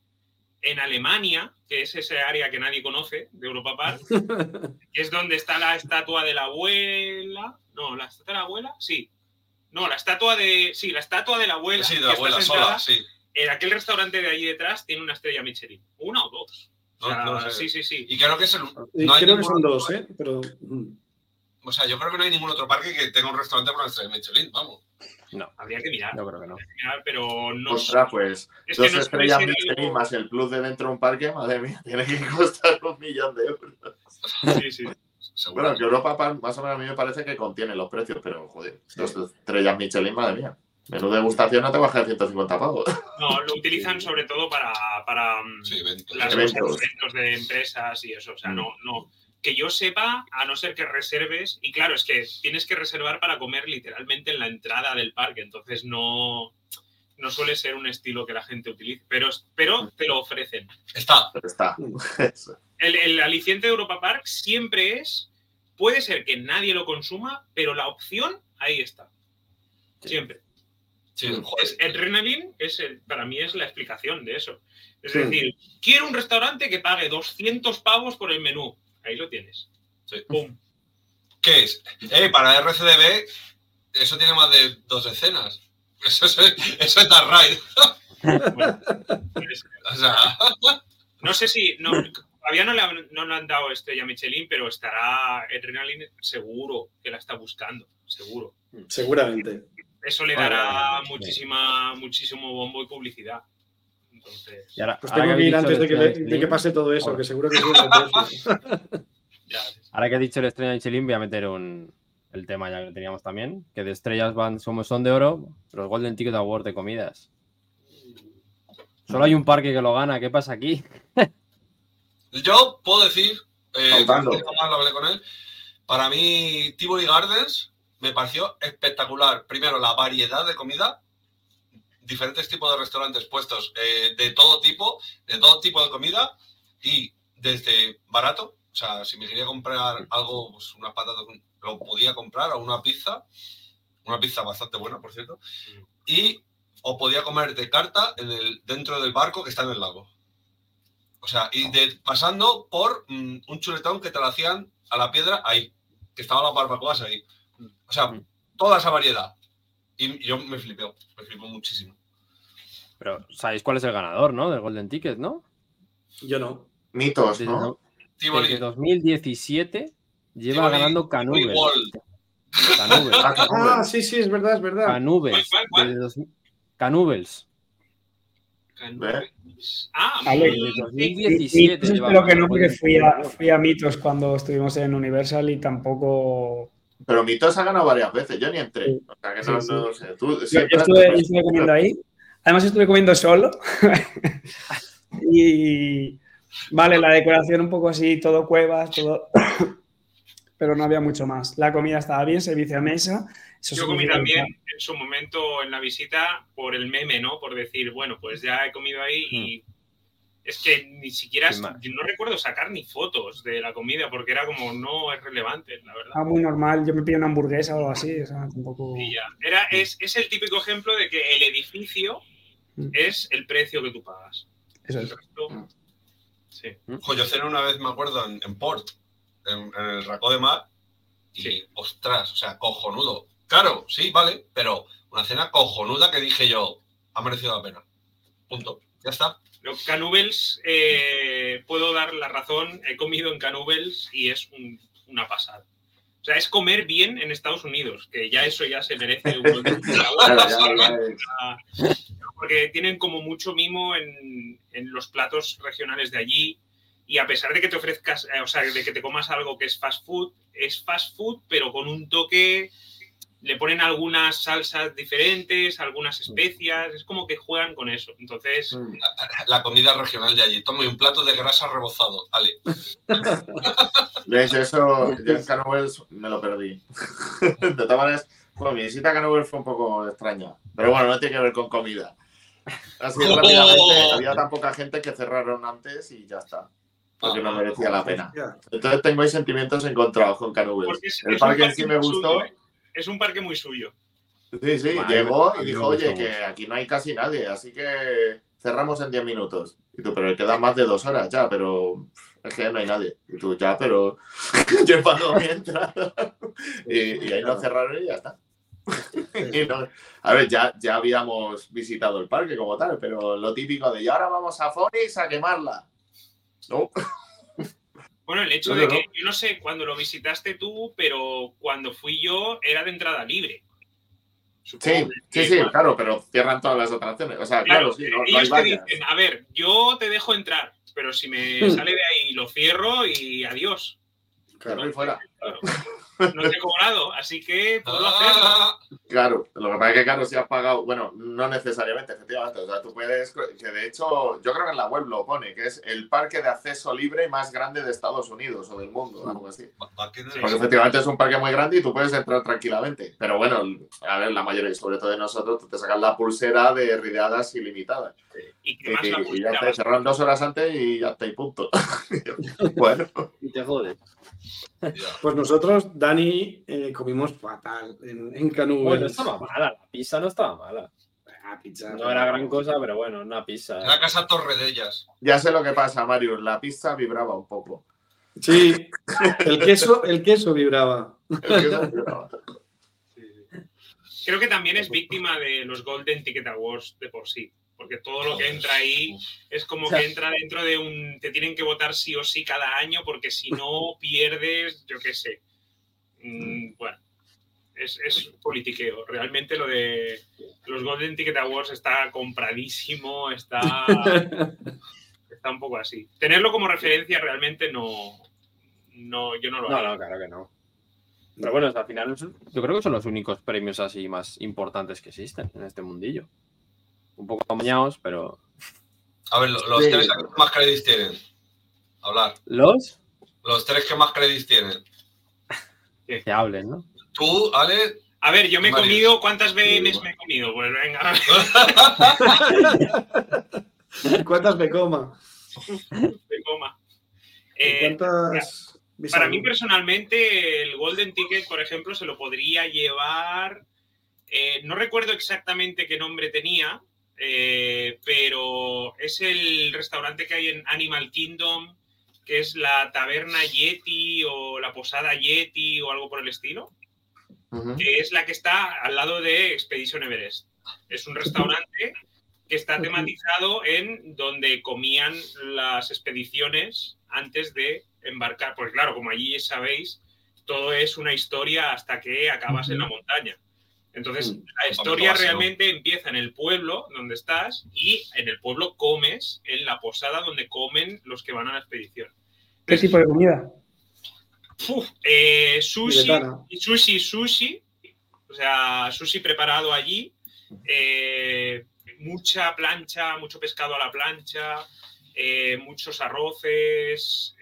en Alemania, que es ese área que nadie conoce de Europa Park, [laughs] que es donde está la estatua de la abuela. No, la estatua de la abuela, sí. No, la estatua de. Sí, la estatua de la abuela. sí, de la abuela sentada sola, sí. En aquel restaurante de allí detrás tiene una estrella Michelin. Una o dos. No, O sea, no sé. sí, sí, sí. Y creo que es el. No hay creo que ningún son dos, ¿eh? Pero. O sea, yo creo que no hay ningún otro parque que tenga un restaurante con estrella de Michelin, vamos. No, Habría que mirar, yo creo que no. mirar, pero no. Ostras, pues es dos no estrellas Michelin algo- más el plus de dentro de un parque, madre mía, [laughs] tiene que costar un millón de euros. Sí, sí. Seguro. Bueno, que Europa Park más o menos a mí me parece que contiene los precios, pero joder, dos estrellas Michelin, madre mía. Menú degustación no te baja de 150 pavos. No, lo utilizan sobre todo para, para mm, Sí, eventos. las Eventos. de empresas y eso. O sea, Mm. no, no. Que yo sepa, a no ser que reserves, y claro, es que tienes que reservar para comer literalmente en la entrada del parque, entonces no, no suele ser un estilo que la gente utilice, pero, pero te lo ofrecen. Está. Está. [laughs] El, el aliciente de Europa Park siempre es, puede ser que nadie lo consuma, pero la opción ahí está. Siempre. Sí, joder. Es, Adrenaline es el- para mí es la explicación de eso. Es Sí. decir, quiero un restaurante que pague 200 pavos por el menú. Ahí lo tienes. Sí. Pum. ¿Qué es? Eh, para RCDB, eso tiene más de dos escenas. [laughs] Eso es, eso es Dark Ride. [laughs] Pues, O sea, [laughs] no sé si. No, todavía no le, han, no le han dado estrella Michelin, pero estará Adrenaline seguro que la está buscando. Seguro. Seguramente. Eso le dará vale, vale. muchísima, muchísimo bombo y publicidad. Entonces, Y ahora, Pues tengo que que ir antes de que, le- de pase todo eso, Ahora. que seguro que [laughs] ya. Ahora que has dicho el estrella Michelin, voy a meter un, el tema ya que teníamos también, que de estrellas van, somos, son de oro, los Golden Ticket Award de comidas. Solo hay un parque que lo gana, ¿qué pasa aquí? [laughs] yo puedo decir, eh, Contando. que jamás lo hablé con él, para mí Tivoli Gardens me pareció espectacular. Primero, la variedad de comida, diferentes tipos de restaurantes puestos eh, de todo tipo, de todo tipo de comida y desde barato, o sea, si me quería comprar algo, pues unas patatas, lo podía comprar o una pizza, una pizza bastante buena, por cierto, y o podía comer de carta en el, dentro del barco que está en el lago. O sea, y pasando por mm, un chuletón que te lo hacían a la piedra ahí, que estaban las barbacoas ahí. O sea, Mm. toda esa variedad. Y yo me flipé, me flipó muchísimo. Pero sabéis cuál es el ganador, ¿no? Del Golden Ticket, ¿no? Yo no. Mitos, Desde, ¿no? Tivoli, desde 2017 lleva Tivoli- ganando Canubel. Ah, sí, sí, es verdad, es verdad. Canubels. ¿Cuál, cuál, cuál? desde dos- Canubels. Ah, Ale, muy Desde bien. 2017 Mitos lleva espero que no, porque fui a, fui a Mitos cuando estuvimos en Universal y tampoco... Pero Mitos ha ganado varias veces, yo ni entré. Sí. O sea que no, sí. no sé. Tú Yo, yo estuve, yo estuve comiendo ahí. Además estuve comiendo solo. [laughs] y vale, la decoración un poco así, todo cuevas, todo... [coughs] Pero no había mucho más. La comida estaba bien, servicio a mesa. Eso Yo comí también en su momento en la visita por el meme, ¿no? Por decir, bueno, pues ya he comido ahí y es que ni siquiera, yo no recuerdo sacar ni fotos de la comida porque era como no es relevante, la verdad. Ah, muy normal. Yo me pido una hamburguesa o algo así. O sea, tampoco... Y ya. Era, es, es el típico ejemplo de que el edificio Mm. es el precio que tú pagas. Eso El es. resto, sí. Jo, yo cené una vez, me acuerdo, en, en Port, en, en el Racó de Mar, y Sí. ostras, o sea, cojonudo. Claro, sí, vale, pero una cena cojonuda que dije yo, ha merecido la pena. Punto. Ya está. Lo- Canubels, eh, puedo dar la razón, he comido en Canubels y es un- una pasada. O sea, es comer bien en Estados Unidos, que ya eso ya se merece un [laughs] ya, porque tienen como mucho mimo en, en los platos regionales de allí y a pesar de que te ofrezcas, eh, o sea, de que te comas algo que es fast food, es fast food, pero con un toque, le ponen algunas salsas diferentes, algunas especias, es como que juegan con eso. Entonces, Mm. La comida regional de allí. Toma y un plato de grasa rebozado. Vale. ¿Ves? [laughs] Eso, yo en Canovels me lo perdí. [laughs] De todas maneras, bueno, mi visita a Canovels fue un poco extraña. Pero bueno, no tiene que ver con comida. [laughs] Así Oh. rápidamente, había tan poca gente que cerraron antes y ya está. Porque no merecía la pena. Entonces tengo ahí sentimientos encontrados con Canovels. porque es, El es parque en sí me gustó. Es un parque muy suyo. Sí, sí, Vale, llegó y dijo, oye, que aquí no hay casi nadie, así que cerramos en 10 minutos. Y tú, pero quedan más de dos horas ya, pero es que no hay nadie. Y tú, ya, pero [laughs] yo pago mi entrada. y, y ahí lo cerraron y ya está. [laughs] Y no- a ver, ya, ya habíamos visitado el parque como tal, pero lo típico de, y ahora vamos a Phoenix a quemarla. No. [laughs] Bueno, el hecho No, de no, que yo no sé cuándo lo visitaste tú, pero cuando fui yo era de entrada libre. Sí, Supongo sí, sí, claro, pero cierran todas las atracciones. O sea, claro, Claro, sí, no, no hay ellos te dicen, a ver, yo te dejo entrar, pero si me Hmm. sale de ahí lo cierro y adiós. Cierro y fuera. Claro. No te he cobrado, así que puedo hacerlo. Ah, Claro, lo que pasa es que, claro, si has pagado, bueno, no necesariamente, efectivamente, o sea, tú puedes, que de hecho, yo creo que en la web lo pone, que es el parque de acceso libre más grande de Estados Unidos o del mundo, algo así. Porque efectivamente es un parque muy grande y tú puedes entrar tranquilamente. Pero bueno, a ver, la mayoría, y sobre todo de nosotros, tú te sacas la pulsera de ridadas ilimitadas. Y que Y, más la y ya te cerraron dos horas antes y ya está, y punto. [laughs] bueno, Y te jodes. Pues nosotros, Dani, eh, comimos fatal en, en. Bueno, no estaba mala, la pizza no estaba mala. Ah, pizza. No era gran cosa, pero bueno, una pizza. La casa Torre de ellas. ya sé lo que pasa, Marius, la pizza vibraba un poco. Sí, el queso, el queso vibraba. El queso vibraba. Creo que también es víctima de los Golden Ticket Awards de por sí. Porque todo lo que entra ahí es como que entra dentro de un. Te tienen que votar sí o sí cada año, porque si no pierdes, yo qué sé. Mm, bueno, es, es politiqueo. Realmente lo de los Golden Ticket Awards está compradísimo, está, [laughs] está un poco así. Tenerlo como referencia realmente no. no yo no lo No, haría. no, claro que no. Pero bueno, al final yo creo que son los únicos premios así más importantes que existen en este mundillo. Un poco amañados, pero. A ver, lo- los Sí. tres que más créditos tienen. Hablar. ¿Los? Los tres que más créditos tienen. Que hablen, ¿no? Tú, Ale. A ver, yo me he Mario. comido. ¿Cuántas BMs me he comido? Pues venga. [laughs] ¿Cuántas me coma? de coma. Eh, ¿Cuántas? para mí personalmente el Golden Ticket, por ejemplo, se lo podría llevar. eh, no recuerdo exactamente qué nombre tenía, eh, pero es el restaurante que hay en Animal Kingdom, que es la taberna Yeti o la posada Yeti o algo por el estilo, que es la que está al lado de Expedition Everest. Es un restaurante que está tematizado en donde comían las expediciones antes de embarcar. Pues claro, como allí sabéis, todo es una historia hasta que acabas en la montaña. Entonces, la historia realmente empieza en el pueblo donde estás y en el pueblo comes en la posada donde comen los que van a la expedición. ¿Qué tipo de comida? Uf, eh, sushi, sushi, sushi, o sea, sushi preparado allí, eh, mucha plancha, mucho pescado a la plancha, eh, muchos arroces.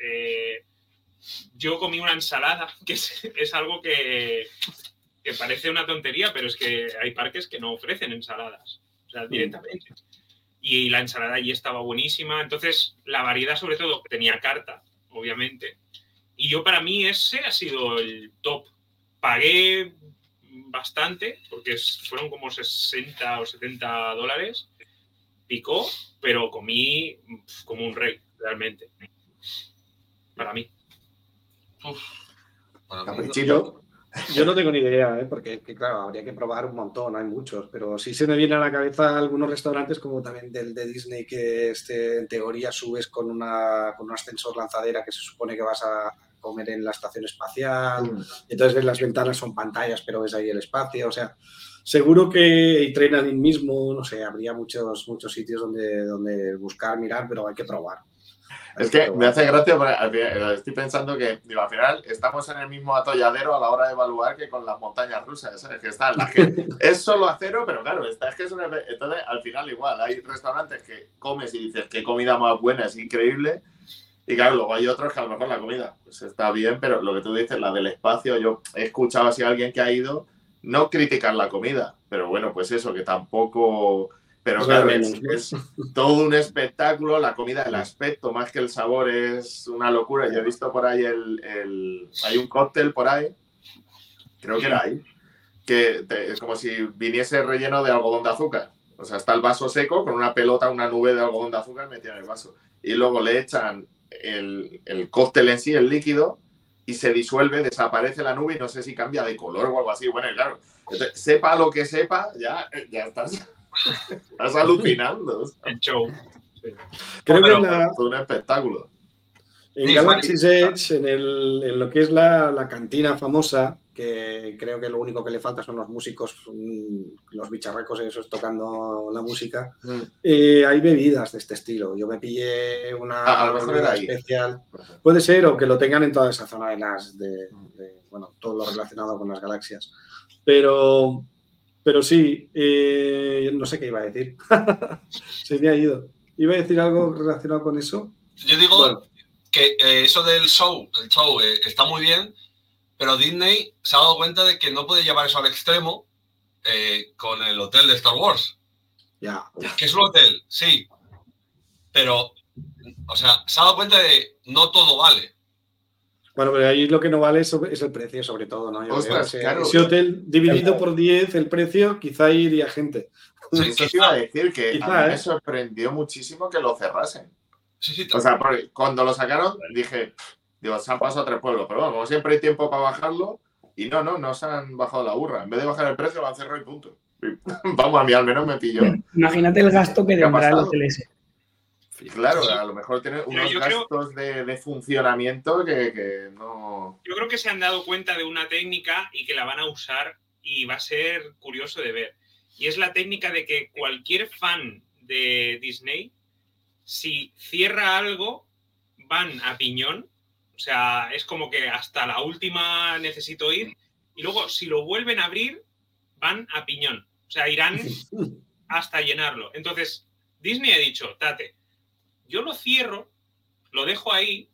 yo comí una ensalada, [laughs] que es, es algo que, que parece una tontería, pero es que hay parques que no ofrecen ensaladas, o sea, directamente. Y la ensalada allí estaba buenísima, entonces la variedad sobre todo tenía carta, obviamente. Y yo para mí ese ha sido el top. Pagué bastante, porque fueron como 60 o 70 dólares. Picó, pero comí como un rey, realmente. Para mí. Para mí, Caprichito. Yo no tengo ni idea, ¿eh? porque que, claro, habría que probar un montón, hay muchos, pero sí se me viene a la cabeza algunos restaurantes como también del de Disney que este, en teoría subes con, una, con un ascensor lanzadera que se supone que vas a comer en la estación espacial, Mm. y entonces ves las ventanas son pantallas, pero ves ahí el espacio, o sea, seguro que y Adrenaline mismo, no sé, habría muchos, muchos sitios donde, donde buscar, mirar, pero hay que probar. Es que me hace gracia, porque final- estoy pensando que digo, al final estamos en el mismo atolladero a la hora de evaluar que con las montañas rusas. ¿sabes? Que está la gente, [laughs] es solo acero, pero claro, es que es una, entonces al final igual hay restaurantes que comes y dices qué comida más buena, es increíble. Y claro, luego hay otros que a lo mejor la comida pues está bien, pero lo que tú dices, la del espacio, yo he escuchado así a alguien que ha ido no criticar la comida, pero bueno, pues eso, que tampoco... Pero claro, es, menos, ¿no? es todo un espectáculo, la comida, el aspecto, más que el sabor, es una locura. Yo he visto por ahí el, el- hay un cóctel por ahí, creo que era ahí, que te- es como si viniese relleno de algodón de azúcar. O sea, está el vaso seco con una pelota, una nube de algodón de azúcar metida en el vaso. Y luego le echan el, el cóctel en sí, el líquido, y se disuelve, desaparece la nube y no sé si cambia de color o algo así. Bueno, y claro, sepa lo que sepa, ya, ya estás, estás alucinando. El show. Creo que Pero en la, fue un espectáculo. En Sí, Galaxy's Fanny. Edge, en, el- en lo que es la, la cantina famosa, que creo que lo único que le falta son los músicos, mm, los bicharracos esos tocando la música, Mm. eh, hay bebidas de este estilo. Yo me pillé una Ah, bebida especial. Puede ser, o que lo tengan en toda esa zona de las, de, de, bueno, todo lo relacionado con las galaxias. Pero, pero sí, eh, no sé qué iba a decir. [laughs] Se me ha ido. ¿Iba a decir algo relacionado con eso? Yo digo Bueno. que eh, eso del show, el show eh, está muy bien, pero Disney se ha dado cuenta de que no puede llevar eso al extremo eh, con el hotel de Star Wars. Ya. Que es un hotel, sí, pero, o sea, se ha dado cuenta de no todo vale. Bueno, pero ahí lo que no vale es, el precio, sobre todo, ¿no? Yo creo Ostras, claro. ese hotel dividido por 10, el precio, quizá iría gente. Sí, Eso te iba a decir que a mí me ¿eh? sorprendió muchísimo que lo cerrasen. Sí, sí, O sea, porque cuando lo sacaron dije, digo, se han pasado a tres pueblos, pero bueno, como siempre hay tiempo para bajarlo, y no, no, no se han bajado la burra. En vez de bajar el precio, lo han cerrado y punto. [laughs] Vamos, a mí al menos me pilló. Imagínate el gasto que ¿Qué ha tendrá el hotel ese. Claro, a lo mejor tiene unos creo- gastos de, de funcionamiento que, que no. Yo creo que se han dado cuenta de una técnica y que la van a usar y va a ser curioso de ver. Y es la técnica de que cualquier fan de Disney, si cierra algo, van a piñón. O sea, es como que hasta la última necesito ir. Y luego, si lo vuelven a abrir, van a piñón. O sea, irán [laughs] hasta llenarlo. Entonces, Disney ha dicho, Tate, yo lo cierro, lo dejo ahí,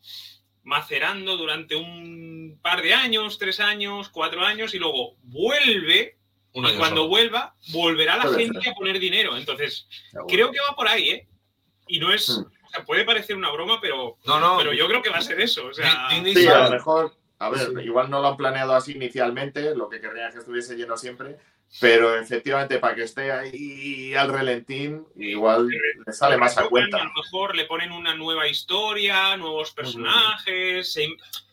macerando durante un par de años, tres años, cuatro años, y luego vuelve, un y cuando solo. vuelva, volverá la gente a poner dinero. Entonces, Seguro. creo que va por ahí, ¿eh? Y no es, Hmm. o sea, puede parecer una broma, pero, No, no. pero yo creo que va a ser eso. O sea, Sí, a lo mejor, a ver, Sí. igual no lo han planeado así inicialmente, lo que querrían es que estuviese lleno siempre, pero efectivamente para que esté ahí al relentín, igual le sale más a cuenta. A lo mejor le ponen una nueva historia, nuevos personajes.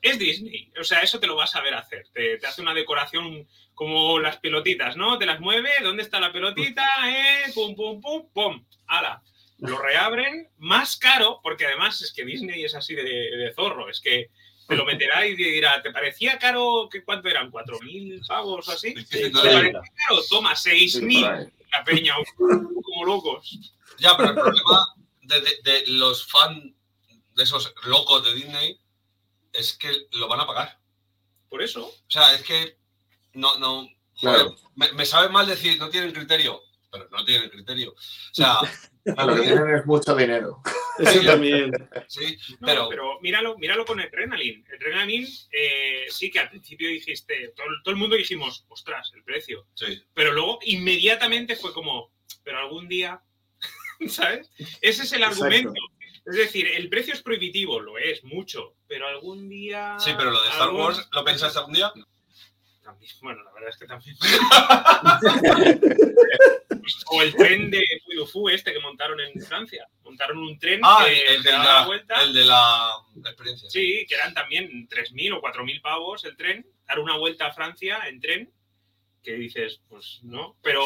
Es Disney. O sea, eso te lo vas a ver hacer. Te, te hace una decoración como las pelotitas, ¿no? Te las mueve. ¿Dónde está la pelotita? Eh, pum, pum, pum, pum. ¡Hala! Lo reabren más caro, porque además es que Disney es así de, de zorro. Es que te lo meterá y te dirá, ¿te parecía caro? que ¿Cuánto eran? ¿4.000 pavos o así? Sí, ¿Te parecía caro? Toma, Sí, 6.000. por ahí. La peña, como locos. Ya, pero el problema de, de- de los fans de esos locos de Disney es que lo van a pagar. Por eso. O sea, es que no, no. joder, Claro. me, me sabe mal decir no tienen criterio, pero no tienen criterio. O sea, [laughs] Lo que tienen es mucho dinero. [laughs] Eso también. sí, No, pero, míralo, míralo con Adrenaline. Adrenaline, eh, sí que al principio dijiste, todo, todo el mundo dijimos, ostras, el precio. sí. Pero luego inmediatamente fue como, pero algún día, [laughs] ¿sabes? Ese es el Exacto. argumento. Es decir, el precio es prohibitivo, lo es, mucho, pero algún día... Sí, pero lo de Star algún- Wars, ¿lo pensaste algún día? También, bueno, la verdad es que también. [laughs] o el tren de Puy este que montaron en Francia. Montaron un tren Ah, que el de la vuelta. el de la experiencia. Sí, que eran también 3.000 o 4.000 pavos el tren, dar una vuelta a Francia en tren, que dices, pues no, pero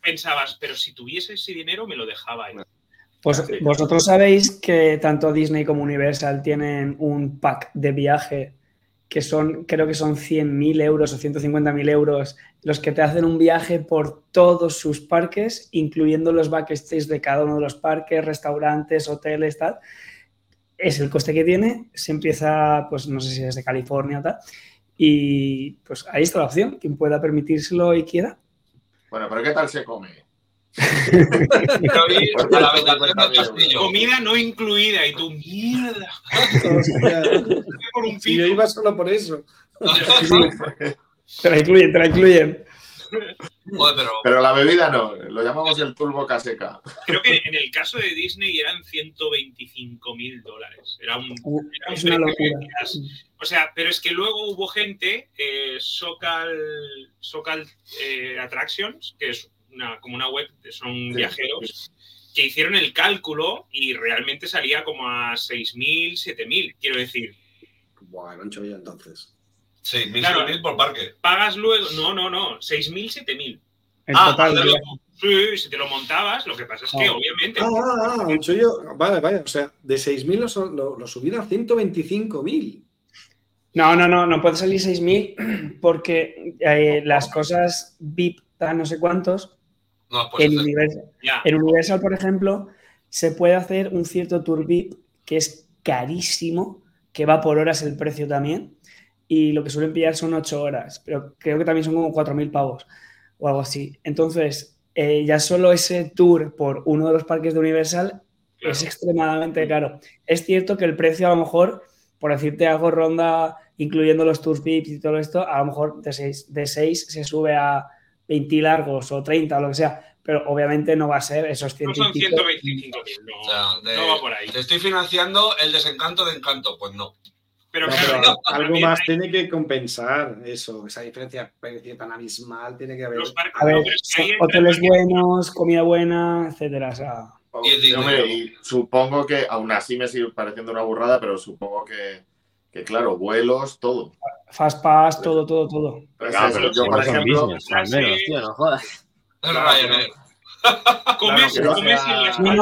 pensabas, pero si tuviese ese dinero me lo dejaba ahí. Pues vosotros sabéis que tanto Disney como Universal tienen un pack de viaje que son, creo que son 100.000 euros o 150.000 euros, los que te hacen un viaje por todos sus parques, incluyendo los backstage de cada uno de los parques, restaurantes, hoteles, tal. Es el coste que tiene, se empieza, pues no sé si es de California o tal, y pues ahí está la opción, quien pueda permitírselo y quiera. Bueno, pero ¿qué tal se come? Pero vi a la habitación del castillo. Comida no incluida y tú, mierda, por un Si yo iba solo por eso. Te la incluyen, te la incluyen. Joder, pero Pero la bebida no, lo llamamos el turbo caseca. Creo que en el caso de Disney eran 125 mil dólares. Era un, era un una O sea, pero es que luego hubo gente, eh, Socal, Socal eh, Attractions, que es una, como una web, son viajeros, que hicieron el cálculo y realmente salía como a 6.000, 7.000. Quiero decir, Buah, me han hecho yo entonces. sí, mil Claro. mil por parque. pagas luego. No, no, no, 6.000, 7.000. En Ah, total, ya. Sí, si te lo montabas, lo que pasa es que Ah. obviamente. Ah, ah, ah, un chollo. Vale, vale. O sea, de 6.000 lo, lo, lo subieron a 125.000. No, no, no, no puede salir 6.000 [clears throat] porque eh, las cosas VIP dan no sé cuántos. No, pues En hacer. Universal, Ya. en Universal, por ejemplo, se puede hacer un cierto tour VIP que es carísimo, que va por horas el precio también. Y lo que suelen pillar son 8 horas, pero creo que también son como 4.000 pavos o algo así. Entonces, eh, ya solo ese tour por uno de los parques de Universal Claro. es extremadamente caro. Es cierto que el precio a lo mejor, por decirte algo, ronda, incluyendo los tours VIPs y todo esto, a lo mejor de 6 de seis se sube a 20 largos o 30 o lo que sea, pero obviamente no va a ser esos No 100 son y pico. 125.000, no, O sea, de- no va por ahí. Te estoy financiando el desencanto de encanto. Pues no. Pero No, claro, pero algo más hay tiene que compensar eso, esa diferencia tan abismal tiene que haber. A ver, no, hoteles el- buenos, comida buena, etcétera. O sea, y supongo que, aún así me sigue pareciendo una burrada, pero supongo que, que claro, vuelos, todo. Fast Pass, todo, todo, todo. Claro, eso, pero yo, por ejemplo, business, al menos, tío, no jodas. No, no,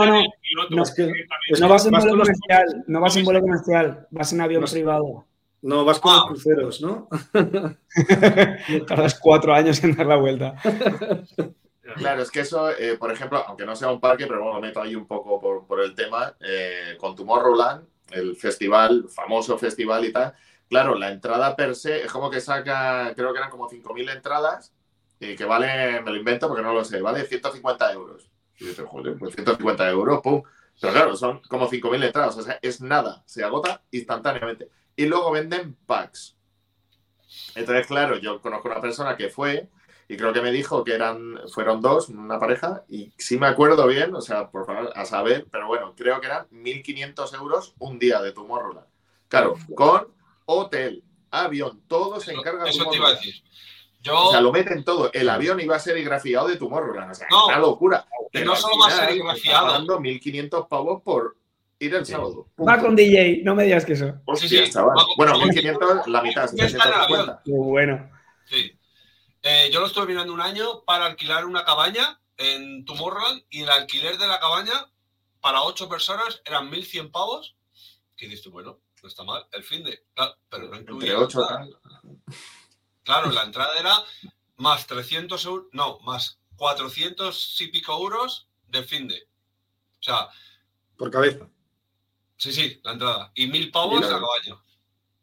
no. No, es que- directamente. es No vas en vuelo comercial, no vas en vuelo comercial, vas en avión privado. No, vas con los cruceros, ¿no? [laughs] Tardas cuatro años en dar la vuelta. [laughs] Claro, es que eso, eh, por ejemplo, aunque no sea un parque, pero bueno, me meto ahí un poco por, por el tema, eh, con Tomorrowland, el festival, famoso festival y tal, claro, la entrada per se es como que saca, creo que eran como 5.000 entradas y que vale, me lo invento porque no lo sé, vale 150 euros. Y dices, joder, pues 150 euros, pum. Pero claro, son como 5.000 entradas, o sea, es nada, se agota instantáneamente. Y luego venden packs. Entonces, claro, yo conozco una persona que fue y creo que me dijo que eran, fueron dos, una pareja, y sí me acuerdo bien, o sea, por favor, a saber, pero bueno, creo que eran 1.500 euros un día de Tomorrowland. Claro, con hotel, avión, todo se encarga de Eso te iba a decir. Yo, O sea, lo meten todo. El avión iba a ser grafiado de Tomorrowland. O sea, No. una locura. Y Pero no solo va a ser pagando 1.500 pavos por ir el sábado. Va con DJ, no me digas que eso. Hostia, Sí, sí. chaval. Va- Bueno, va- 1.500, la mitad, Ya está en el 750. Qué bueno. sí. Eh, yo lo estuve mirando un año para alquilar una cabaña en Tomorrowland y el alquiler de la cabaña para ocho personas eran 1.100 pavos. Que dices, bueno, no está mal. El fin de. Claro, pero no incluía. Entre la 8 entrada. Claro, la entrada era más 300 euros. No, más 400 y pico euros de fin de. O sea, Por cabeza. sí, sí, la entrada. Y 1.000 pavos la- la cabaña.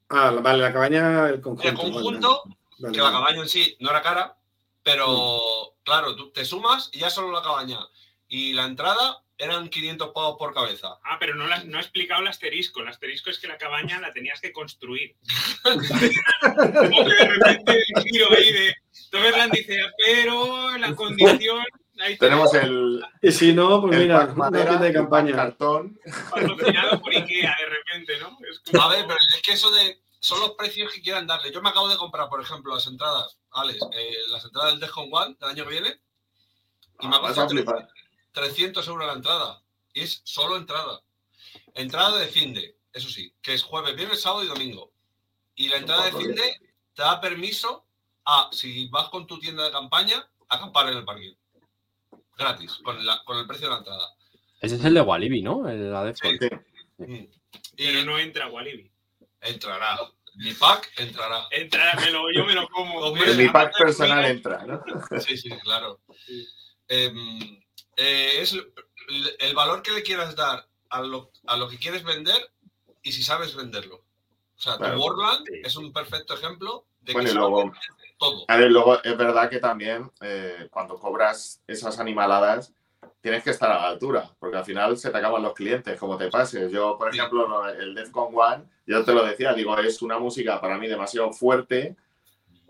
Ah, la- vale, la cabaña, el conjunto. El conjunto, vale, que la vale. cabaña en sí no era cara, pero claro, tú te sumas y ya solo la cabaña. Y la entrada eran 500 pavos por cabeza. Ah, pero no, la- no ha explicado el asterisco. El asterisco es que la cabaña la tenías que construir. [laughs] Como que de repente el giro ahí de. Toverland dice, pero la [laughs] condición. Ahí Tenemos el, Y si no, pues mira, una madera, tienda de campaña. cartón. patrocinado por Ikea de repente, ¿no? Es como- A ver, pero es que eso de. Son los precios que quieran darle. Yo me acabo de comprar, por ejemplo, las entradas, Alex, eh, las entradas del Dejón One del año que viene. Y me ha costado a flipar. 300 euros la entrada. Y es solo entrada. Entrada de fin de, eso sí, que es jueves, viernes, sábado y domingo. Y la entrada de cuatro fin de te da permiso a, si vas con tu tienda de campaña, acampar en el parking. Gratis, con, la- con el precio de la entrada. Ese es el de Walibi, ¿no? El la Defcon. Sí. Mm. Pero Y no entra Walibi. Entrará. Mi pack entrará. Entra, me lo, yo me lo como. Hombre, [laughs] mi pack personal entra, ¿no? [laughs] Sí, sí, claro. Em, eh, es el, valor que le quieras dar a lo, a lo que quieres vender y si sabes venderlo. O sea, Claro. Sí. es un perfecto ejemplo de Bueno, que y luego- todo. A ver, luego es verdad que también eh, cuando cobras esas animaladas tienes que estar a la altura, porque al final se te acaban los clientes, como te pases. Yo, por ejemplo, el Defcon One, yo te lo decía, digo, es una música para mí demasiado fuerte.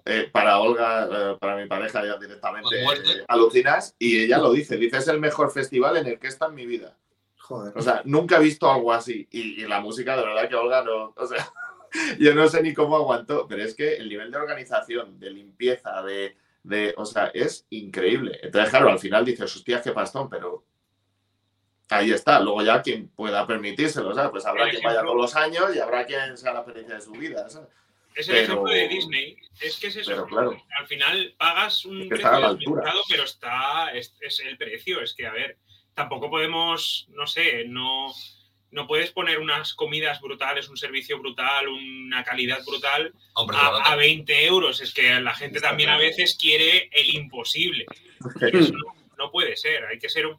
eh, para Olga, eh, para mi pareja, ya directamente eh, alucinas, y ella lo dice, dice, es el mejor festival en el que está en mi vida. Joder. O sea, nunca he visto algo así. Y, y la música, de verdad que Olga no. O sea, [laughs] yo no sé ni cómo aguantó, pero es que el nivel de organización, de limpieza, de. De o sea, es increíble. Entonces, claro, al final dices, hostias, qué pastón, pero. Ahí está. Luego ya quien pueda permitírselo, ¿sabes? Pues habrá quien vaya todos los años y habrá quien sea la experiencia de su vida, ¿sabes? Es el Pero- ejemplo de Disney. Es que es eso. pero claro. Al final pagas un Es que precio desmercado, pero está, es, es el precio. Es que, a ver, tampoco podemos, no sé, no, no puedes poner unas comidas brutales, un servicio brutal, una calidad brutal Hombre, a, a 20 euros. Es que la gente también a veces quiere el imposible. Y eso no, no puede ser. Hay que ser un...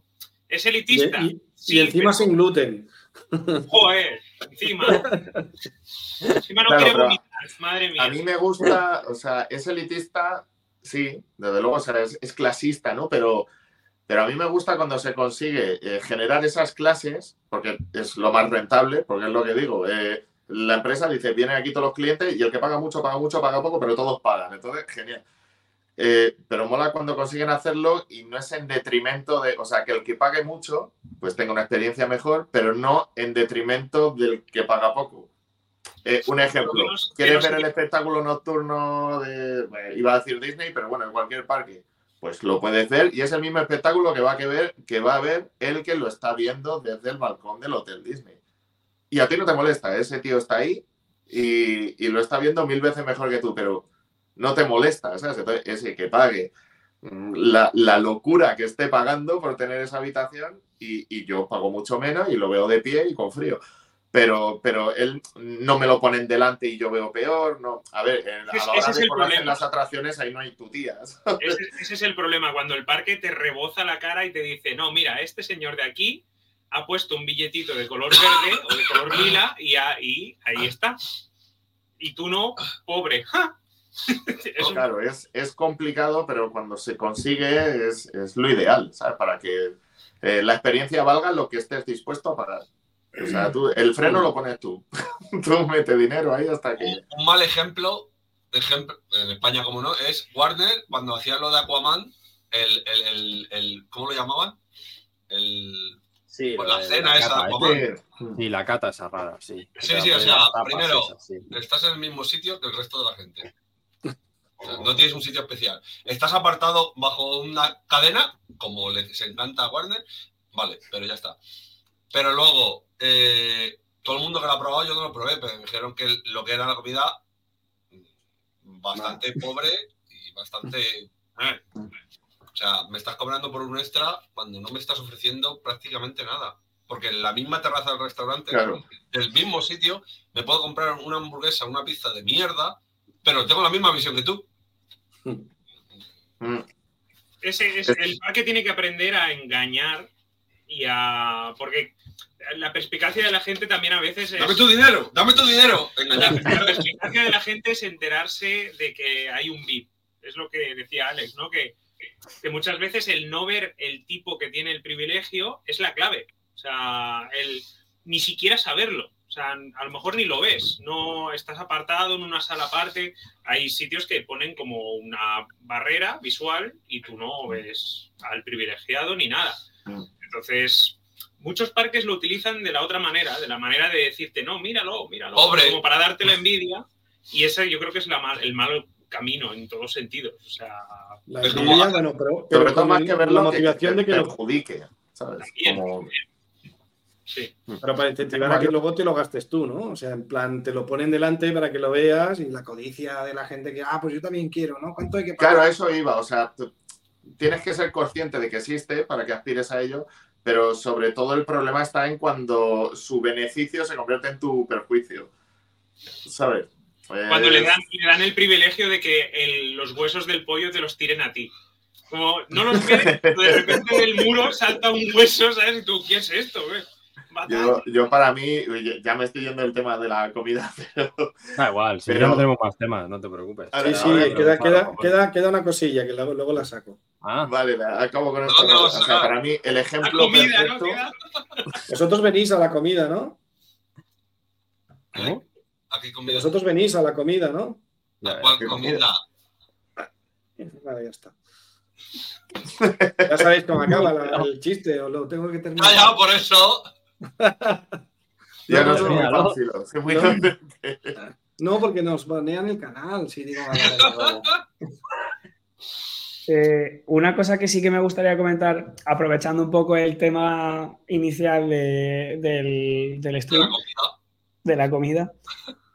Es elitista. y- y Sí, encima pero- sin gluten. [laughs] Joder, encima. Encima no Claro, quiere vomitar, madre mía. A mí me gusta, o sea, es elitista, sí, desde luego, o sea, es, es clasista, ¿no? Pero, pero a mí me gusta cuando se consigue eh, generar esas clases, porque es lo más rentable, porque es lo que digo. eh, la empresa dice, vienen aquí todos los clientes y el que paga mucho, paga mucho, paga poco, pero todos pagan. Entonces, genial. Eh, pero mola cuando consiguen hacerlo y no es en detrimento de, o sea, que el que pague mucho, pues tenga una experiencia mejor, pero no en detrimento del que paga poco. Eh, un ejemplo, ¿quieres ver el espectáculo nocturno de, bueno, iba a decir Disney, pero bueno, en cualquier parque? Pues lo puedes ver y es el mismo espectáculo que va a, que ver, que va a ver el que lo está viendo desde el balcón del Hotel Disney. Y a ti no te molesta, ese tío está ahí y, y lo está viendo mil veces mejor que tú, pero no te molesta, ¿sabes? Entonces, ese que pague mm, la, la locura que esté pagando por tener esa habitación y, y yo pago mucho menos y lo veo de pie y con frío. Pero, pero él no me lo ponen delante y yo veo peor. No. A ver, en- a la hora de problema. las atracciones ahí no hay tutías. [laughs] Ese, ese es el problema, cuando el parque te reboza la cara y te dice, no, mira, este señor de aquí ha puesto un billetito de color verde o de color lila y, ahí ahí está. Y tú no, pobre. [laughs] ¡Ja! Es un- Claro, es, es complicado, pero cuando se consigue es, es lo ideal, ¿sabes? Para que eh, la experiencia valga lo que estés dispuesto a pagar. O sea, tú, el freno lo pones tú. [laughs] tú mete dinero ahí hasta que... Un, un mal ejemplo, ejemplo, en España como no, es Warner cuando hacía lo de Aquaman, el, el, el, el- ¿cómo lo llamaban? El, Sí, Pues la cena esa, cata, Aquaman. ¿eh? Sí, la cata esa rara, sí. Sí, sí, o sea, primero, esas, sí. estás en el mismo sitio que el resto de la gente. O sea, no tienes un sitio especial. Estás apartado bajo una cadena, como les encanta a Warner, vale, pero ya está. Pero luego, eh, todo el mundo que lo ha probado, yo no lo probé, pero me dijeron que lo que era la comida bastante pobre y bastante... [laughs] eh. O sea, me estás cobrando por un extra cuando no me estás ofreciendo prácticamente nada. Porque en la misma terraza del restaurante, Claro. del mismo sitio, me puedo comprar una hamburguesa, una pizza de mierda, pero tengo la misma visión que tú. Mm, ese es, el parque tiene que aprender a engañar y a. Porque la perspicacia de la gente también a veces es. Dame tu dinero, dame tu dinero. La, perspicacia de la gente es enterarse de que hay un VIP. Es lo que decía Alex, ¿no? Que, que muchas veces el no ver el tipo que tiene el privilegio es la clave. O sea, el ni siquiera saberlo. O sea, a lo mejor ni lo ves. No estás apartado en una sala aparte. Hay sitios que ponen como una barrera visual y tú no ves al privilegiado ni nada. Mm. Entonces, muchos parques lo utilizan de la otra manera, de la manera de decirte, no, míralo, míralo, Pobre. como para darte la envidia. Y ese yo creo que es la mal- el malo camino en todos sentidos. O sea, La Es envidia, como- bueno, pero, Sobre pero todo con más que verlo la motivación que de que lo, perjudique, ¿sabes? También. Como- sí. pero para incentivar a que luego te lo gastes tú, ¿no? O sea, en plan, te lo ponen delante para que lo veas y la codicia de la gente que, ah, pues yo también quiero, ¿no? ¿Cuánto hay que pagar? Claro, a eso iba. O sea, tú- tienes que ser consciente de que existe para que aspires a ello, pero sobre todo el problema está en cuando su beneficio se convierte en tu perjuicio. ¿Sabes? Cuando Eh, le dan, le dan el privilegio de que el- los huesos del pollo te los tiren a ti. Como no los ven, [laughs] pero de repente del muro salta un hueso, ¿sabes? Y tú, ¿qué es esto? güey? Yo, yo para mí, ya me estoy yendo del tema de la comida, [laughs] pero Da igual, si Pero- ya no tenemos más temas, no te preocupes. A Sí, ver, sí, queda, una cosilla que luego, luego la saco. Ah, vale, acabo con ¿De esto. O a sea, para mí, el ejemplo perfecto. Vosotros venís a la comida, ¿no? ¿cómo? Aquí comida. Vosotros venís a la comida, ¿no? Ya ves. ¿Cuál qué comida? Vale, ya está. Ya sabéis cómo acaba la- el chiste, o lo tengo que terminar. Ya, ya, por eso. Ya No, no, no, muy no. fácil. soy muy No. porque nos banean el canal. Si digo, vale. [laughs] Eh, una cosa que sí que me gustaría comentar, aprovechando un poco el tema inicial de- del, del De la stream, comida. de la comida,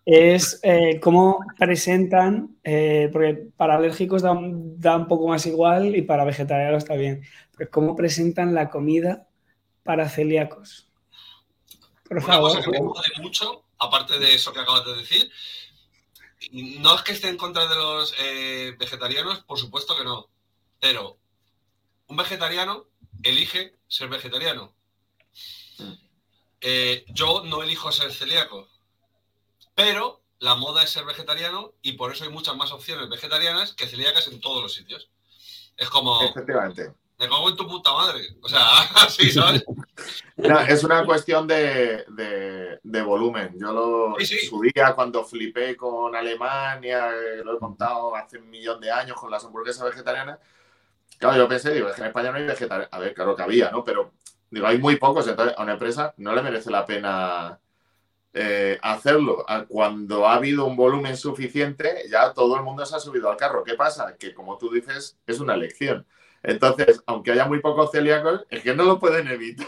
es eh, cómo presentan, eh, porque para alérgicos da, da, un poco más igual y para vegetarianos está bien, pero cómo presentan la comida para celíacos. Por Una favor. Cosa que me jode mucho, aparte de eso que acabas de decir, no es que esté en contra de los vegetarianos, por supuesto que no, pero un vegetariano elige ser vegetariano. Eh, yo no elijo ser celíaco, pero la moda es ser vegetariano y por eso hay muchas más opciones vegetarianas que celíacas en todos los sitios. Es como... Efectivamente. Me cago en tu puta madre. O sea, [laughs] así, ¿sabes? No, es una cuestión de, de, volumen. Yo lo sí, su día cuando flipé con Alemania, lo he contado hace un millón de años con las hamburguesas vegetarianas. Claro, yo pensé, digo, es que en España no hay vegetarianos. A ver, claro que había, ¿no? Pero digo, hay muy pocos, entonces a una empresa no le merece la pena eh, hacerlo. Cuando ha habido un volumen suficiente, ya todo el mundo se ha subido al carro. ¿Qué pasa? Que como tú dices, es una elección. Entonces, aunque haya muy pocos celíacos, es que no lo pueden evitar.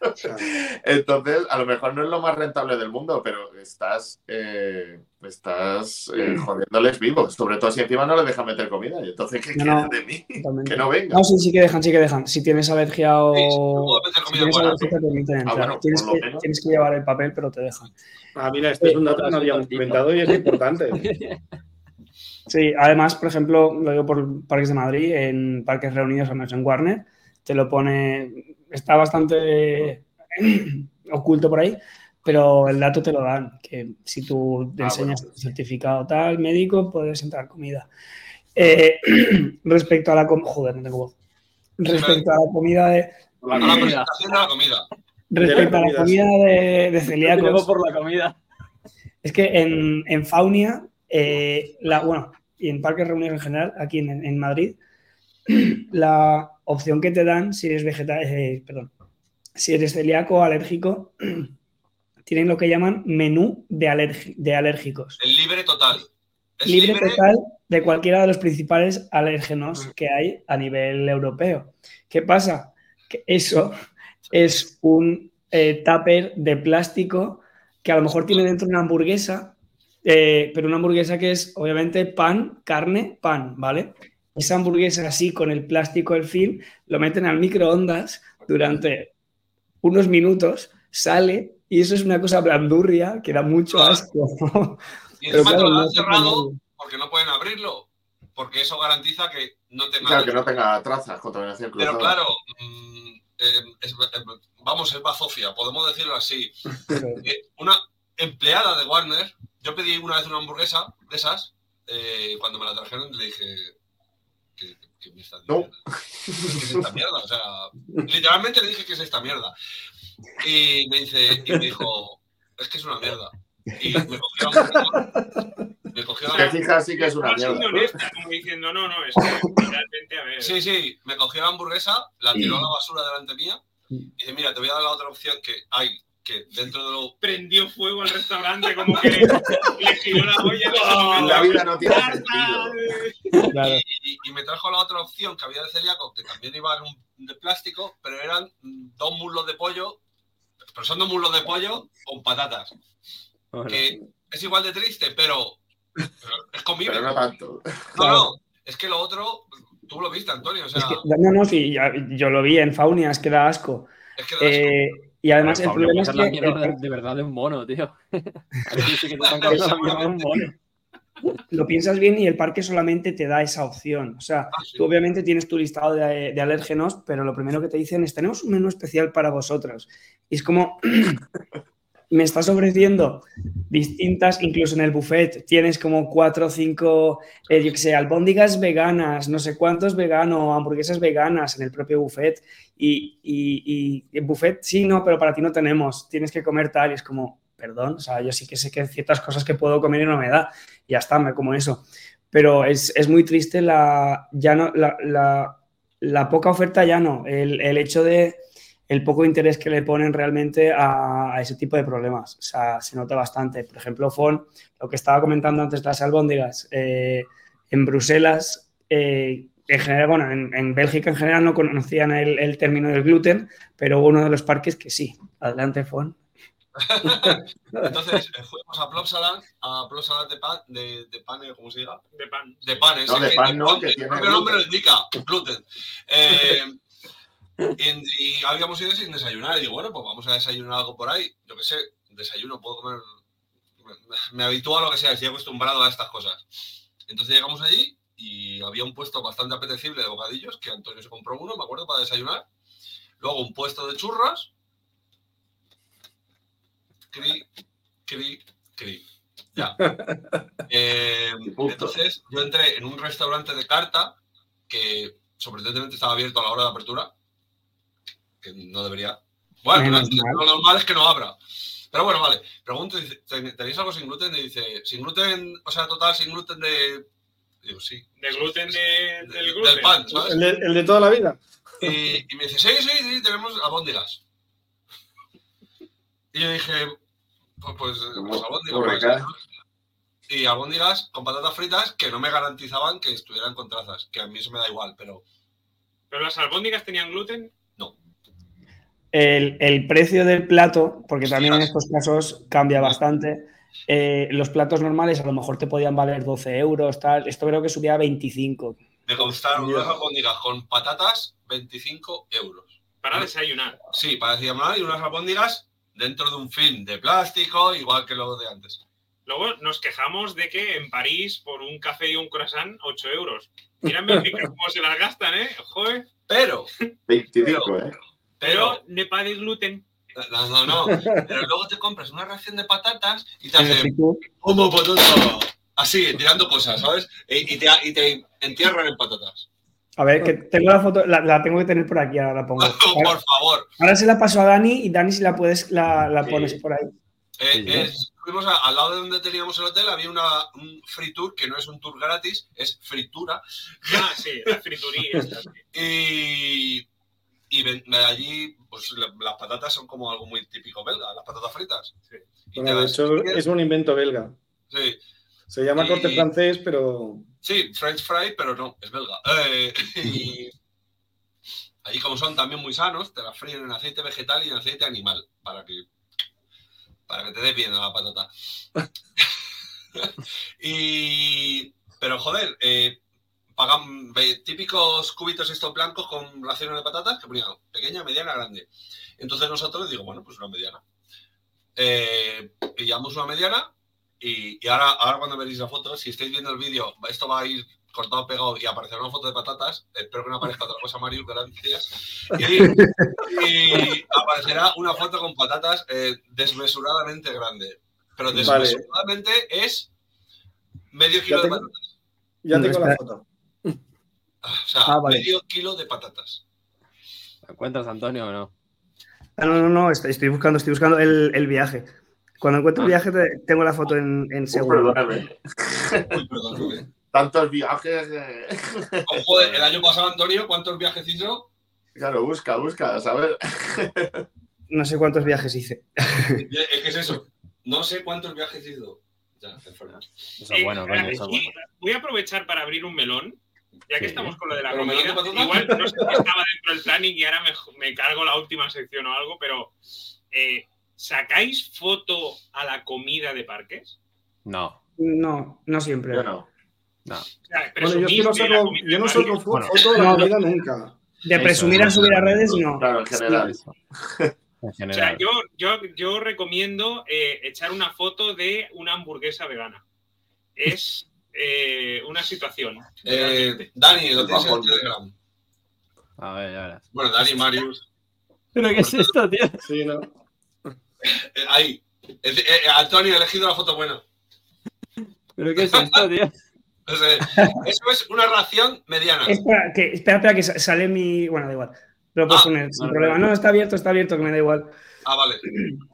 [laughs] Entonces, a lo mejor no es lo más rentable del mundo, pero estás, eh, estás eh, jodiéndoles vivos. Sobre todo si encima no les dejan meter comida. Y entonces, ¿qué no, de mí? Que no venga. No, sí, sí que dejan, sí que dejan. Si tienes alergia o. si tienes alergia, te permiten ah, tienes, que, tienes, que, llevar el papel, pero te dejan. Ah, mira, este es un dato que no habíamos comentado y es importante. [laughs] Sí, además, por ejemplo, lo digo por Parques de Madrid, en Parques Reunidos o en Warner, te lo pone, está bastante [clears throat] oculto por ahí, pero el dato te lo dan, que si tú te ah, enseñas el certificado tal médico, puedes entrar comida. Eh, [clears throat] respecto a la comida, joder, no tengo voz. Respecto a la comida de... La comida. La comida. Respecto a la comida de, de celíacos. por la comida. Es que en, en Faunia eh, la, bueno, y en parques reunidos en general, aquí en, Madrid, [clears throat] la opción que te dan si eres vegetal, eh, perdón, si eres celíaco o alérgico, [clears throat] tienen lo que llaman menú de, de alérgicos. El libre total. Libre, total de cualquiera de los principales alérgenos que hay a nivel europeo. ¿Qué pasa? Que eso [laughs] es un eh, tupper de plástico que a lo mejor tiene dentro una hamburguesa eh, pero una hamburguesa que es obviamente pan, carne, pan, ¿vale? Esa hamburguesa así con el plástico del film lo meten al microondas durante unos minutos, sale y eso es una cosa blandurria que da mucho asco. Y encima lo han cerrado porque no pueden abrirlo, porque eso garantiza que no tenga... Claro, que no tenga trazas, contaminación cruzada. Pero claro, mm, eh, vamos, es bazofia, podemos decirlo así. [laughs] Eh, una empleada de Warner yo pedí una vez una hamburguesa de esas, eh, cuando me la trajeron le dije, ¿qué, qué, me estás diciendo? ¿Qué es esta mierda? O sea, literalmente le dije que es esta mierda. Y me dice, y me dijo, es que es una mierda. Y me cogió me cogió Te fijas, sí que es una mierda. Honesta, como diciendo, no, no, es que realmente, a ver. Sí, sí, me cogió la hamburguesa, la tiró a la basura delante mía y dice, mira, te voy a dar la otra opción que hay que dentro de lo... Prendió fuego al restaurante, como que le giró la olla. la vida no tiene sentido. Y, me trajo la otra opción que había de celíaco, que también iba en un, de plástico, pero eran dos muslos de pollo, pero son dos muslos de pollo con patatas. Que es igual de triste, pero, es comible. Pero no tanto. No, no, es que lo otro, tú lo viste, Antonio. O sea... no, no, sí, yo lo vi en Faunia, es que da asco. Es que da asco. Eh, y además el problema es que... La de, verdad de un mono, tío. [laughs] sí que te están [laughs] la mierda de un mono. Lo piensas bien y el parque solamente te da esa opción. O sea, ah, tú obviamente tienes tu listado de, de, alérgenos, pero lo primero que te dicen es, tenemos un menú especial para vosotros. Y es como, [clears throat] me estás ofreciendo distintas, incluso en el buffet, tienes como cuatro o cinco, eh, yo qué sé, albóndigas veganas, no sé cuántos veganos, hamburguesas veganas en el propio buffet. Y, y, y, buffet, sí, no, pero para ti no tenemos, tienes que comer tal. Y es como, perdón, o sea, yo sí que sé que hay ciertas cosas que puedo comer y no me da. Y ya está, me como eso. Pero es, es muy triste la, ya no, la, la, la, poca oferta, ya no. el, el hecho de el poco interés que le ponen realmente a, ese tipo de problemas. O sea, se nota bastante. Por ejemplo, Fon, lo que estaba comentando antes de las albóndigas, eh, en Bruselas, eh, en general, bueno, en, Bélgica en general no conocían el, término del gluten, pero hubo uno de los parques que sí. Adelante, Fon. [laughs] Entonces eh, fuimos a Plopsaland, a Plopsaland de pan, de, de pan, ¿cómo se diga? De pan. De panes. No, es de que pan no, pan, que el tiene propio nombre lo indica, gluten. Eh, [laughs] y, y habíamos ido sin desayunar. Y digo, bueno, pues vamos a desayunar algo por ahí. Yo qué sé, desayuno, puedo comer. Me, habitúo a lo que sea, estoy acostumbrado a estas cosas. Entonces llegamos allí y había un puesto bastante apetecible de bocadillos, que Antonio se compró uno, me acuerdo, para desayunar. Luego un puesto de churras. Cri, cri, cri. Ya. [laughs] Eh, entonces yo entré en un restaurante de carta que sorprendentemente estaba abierto a la hora de apertura, que no debería. Bueno, Menos lo mal. lo normal es que no abra. Pero bueno, vale. Pregunto, dice, "¿Ten- ¿tenéis algo sin gluten? Y dice, sin gluten, o sea, total, sin gluten de... Digo, sí. De gluten de- De- del gluten. Del pan, ¿sabes? El de, el de toda la vida. Y, y me dice, sí, sí, sí, tenemos albóndigas. Y yo dije, pues, pues, pues albóndigas. Pues, y albóndigas con patatas fritas que no me garantizaban que estuvieran con trazas, que a mí eso me da igual, pero Pero las albóndigas tenían gluten. El, el precio del plato, porque también en estos casos cambia bastante. eh, los platos normales a lo mejor te podían valer 12 euros, tal. Esto creo que subía a 25. me costaron unas albóndigas con patatas 25 euros. Para desayunar. Sí, para desayunar y unas albóndigas dentro de un film de plástico, igual que lo de antes. Luego nos quejamos de que en París, por un café y un croissant, 8 euros. Mira en Bélgica [laughs] cómo se las gastan, ¿eh? Joder. Pero, [laughs] 25, ¿eh? Pero, Pero ne pas de gluten. no, no, no. Pero luego te compras una ración de patatas y te hacen como patata. Así, tirando cosas, ¿sabes? Y, y te, y te entierran en patatas. A ver, que tengo la foto, la, la tengo que tener por aquí, ahora la pongo. [laughs] Por Ahora, favor. ahora se la paso a Dani y Dani, si la puedes, la, la Sí. pones por ahí. Eh, es- fuimos a- al lado de donde teníamos el hotel, había una, un free tour, que no es un tour gratis, es fritura. Ah, sí, la frituría. [laughs] Y, y ven- allí, pues la- las patatas son como algo muy típico belga, las patatas fritas. Sí. Bueno, de es un invento belga. sí, Se llama Y- corte francés, pero sí, French fry, pero no, es belga. Eh, [laughs] y allí como son también muy sanos, te las fríen en aceite vegetal y en aceite animal, para que, para que te dé bien a la patata. [laughs] [laughs] y, pero joder, eh, pagan típicos cubitos estos blancos con raciones de patatas que ponían pequeña, mediana, grande. Entonces nosotros digo, bueno, pues una mediana. Eh, pillamos una mediana y, y ahora, ahora cuando veréis la foto, si estáis viendo el vídeo, esto va a ir cortado, pegado y aparecerá una foto de patatas. Espero que no aparezca otra cosa, Mario, gracias. Y, y aparecerá una foto con patatas eh, desmesuradamente grande. Pero Vale. desmesuradamente es medio kilo de patatas. ya tengo la foto. O sea, Ah, vale. medio kilo de patatas. ¿Lo encuentras, Antonio, o no? Ah, no, no, no, estoy, buscando, estoy buscando el, el viaje. Cuando encuentro el Ah. viaje, te- tengo la foto en, en Uy, segundo. Tantos viajes. eh. Oh, joder, el año pasado, Antonio, ¿cuántos viajes hizo? Claro, busca, busca, ¿sabes? No sé cuántos viajes hice. Es que es eso. No sé cuántos viajes hizo. Ya, te enfermas. Eso es bueno, Eh, coño, eso es y bueno. Voy a aprovechar para abrir un melón, ya que Sí. estamos con lo de la ¿Pero melón comida. Igual no sé si estaba dentro del planning y ahora me, me cargo la última sección o algo, pero eh, ¿sacáis foto a la comida de parques? No, No, no siempre. Yo no. no. O sea, Bueno, yo es que presumís no saco, yo no saco Bueno. foto de la No, comida nunca. De presumir eso. a subir a redes, no. Claro, en general. [laughs] O sea, yo, yo, yo recomiendo eh, echar una foto de una hamburguesa vegana. Es eh, una situación. Eh. Dani, lo tienes en. Telegram. A ver, ya verás. Bueno, Dani, Marius. ¿Pero qué es esto, tío? Sí, ¿no? Eh, ahí. Eh, eh, Antonio, he elegido la foto buena. ¿Pero qué es esto, tío? [laughs] Eso es, eso es una ración mediana. Espera, que, espera, espera, que sa- sale mi. Bueno, da igual. Lo puedes Ah, poner sin vale, problema. vale. No, está abierto, está abierto, que me da igual. Ah, vale.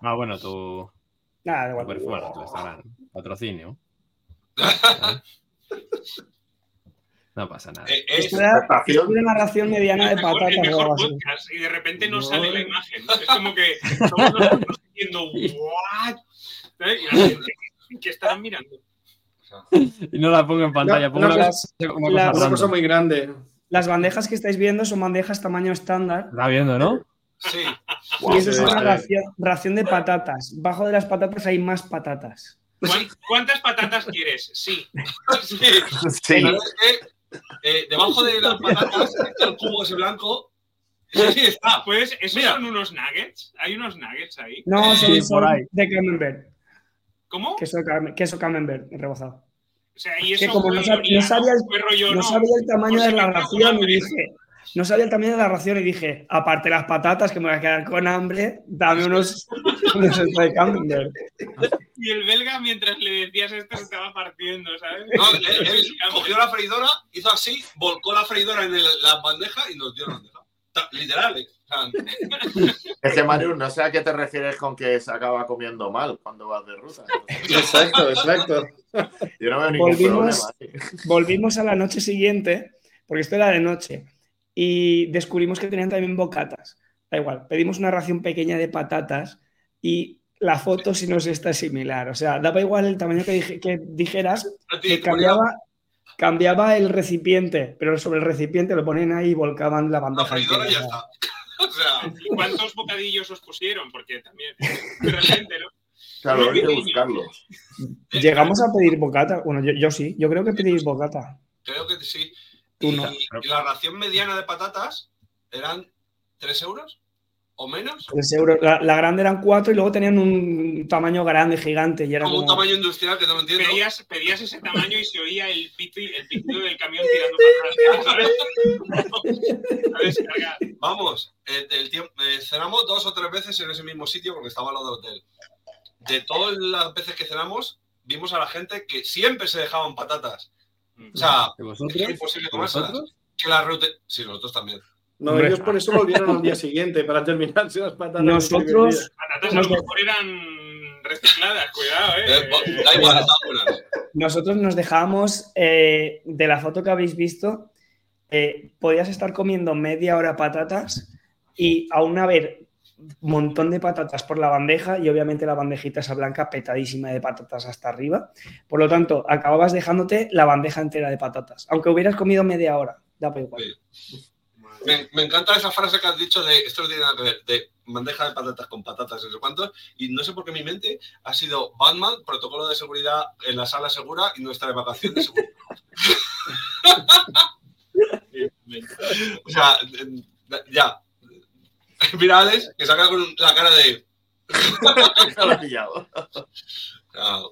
Ah, bueno, tu, Nada, da tu igual. perfil, bueno, tu. Patrocinio. [laughs] No pasa nada. Eh, es, esto era una ración mediana de patatas el mejor podcast y de repente no, No. sale la imagen. Es como que somos nosotros diciendo, [laughs] ¿what? ¿Eh? Y la gente, ¿qué estarán mirando? [laughs] Y no la pongo en pantalla, No, pongo no, una, las- cosa, una las- cosa Una cosa random. muy grande. Las bandejas que estáis viendo son bandejas tamaño estándar. Está viendo, ¿no? Sí. Y eso es una eh, ración, ración de patatas. Bajo de las patatas hay más patatas. ¿Cuán- ¿Cuántas patatas quieres? Sí. [laughs] Sí. Sí, es que, eh, debajo de las patatas está el cubo ese blanco. Sí, está. Pues, ¿esos Mira. son unos nuggets? ¿Hay unos nuggets ahí? No, son, Sí, son por ahí. de camembert. ¿Cómo? Queso, queso camembert rebozado. O sea, y que eso como no sabía el- Fue rollo, No sabía el tamaño de la ración y dije, no sabía el tamaño de la ración y dije, aparte las patatas que me voy a quedar con hambre, dame [laughs] unos, unos de camembert. Y el belga, mientras le decías esto, se estaba partiendo, ¿sabes? No, él, él cogió la freidora, hizo así, volcó la freidora en el- la bandeja y nos dio la bandeja. Literal, ¿eh? O sea, [laughs] es que Mario, no sé a qué te refieres con que se acaba comiendo mal cuando vas de ruta. Exacto, exacto. [laughs] Yo no veo ningún Volvimos- problema. Volvimos a la noche siguiente, porque esto era de noche, y descubrimos que tenían también bocatas. Da igual, pedimos una ración pequeña de patatas y la foto si nos está similar. O sea, daba igual el tamaño que, dije- que dijeras, no que cambiaba, cambiaba el recipiente, pero sobre el recipiente lo ponían ahí y volcaban la la bandeja. freidora y ya entera. está. [laughs] O sea, ¿Y cuántos bocadillos os pusieron? Porque también, de repente, ¿no? Claro, hay que buscarlo. Llegamos a pedir bocata. Bueno, yo, yo sí, yo creo que pedís bocata. creo que sí. Tú Y, no. y la ración mediana de patatas eran 3 euros o menos. Tres euros. La, la grande eran cuatro y luego tenían un tamaño grande, gigante. Y era Como un tamaño industrial que no lo entiendo. Pedías, pedías ese tamaño y se oía el pito, el del camión tirando para atrás. [laughs] Vamos, eh, el tiempo, eh, cenamos dos o tres veces en ese mismo sitio porque estaba al lado del hotel. De todas las veces que cenamos, vimos a la gente que siempre se dejaban patatas. O sea, ¿Y es imposible ¿Y comérselas. Que la reute... Sí, nosotros también. No, Hombre. ellos por eso volvieron al día siguiente, para terminarse las patatas. Nosotros, Patatas a lo mejor eran recicladas, cuidado, Eh, ¿eh? va- da igual, está buena. nosotros nos dejamos eh, de la foto que habéis visto. eh, podías estar comiendo media hora patatas y aún haber un montón de patatas por la bandeja y obviamente la bandejita esa blanca petadísima de patatas hasta arriba. Por lo tanto, acababas dejándote la bandeja entera de patatas, aunque hubieras comido media hora. Da por igual. Me, me encanta esa frase que has dicho de esto no tiene nada que ver, de bandeja de patatas con patatas, no sé cuántos, y no sé por qué mi mente ha sido Batman, protocolo de seguridad en la sala segura y nuestra evacuación de seguridad. [laughs] o sea, ya. Mira, Alex, que saca con la cara de. Ah,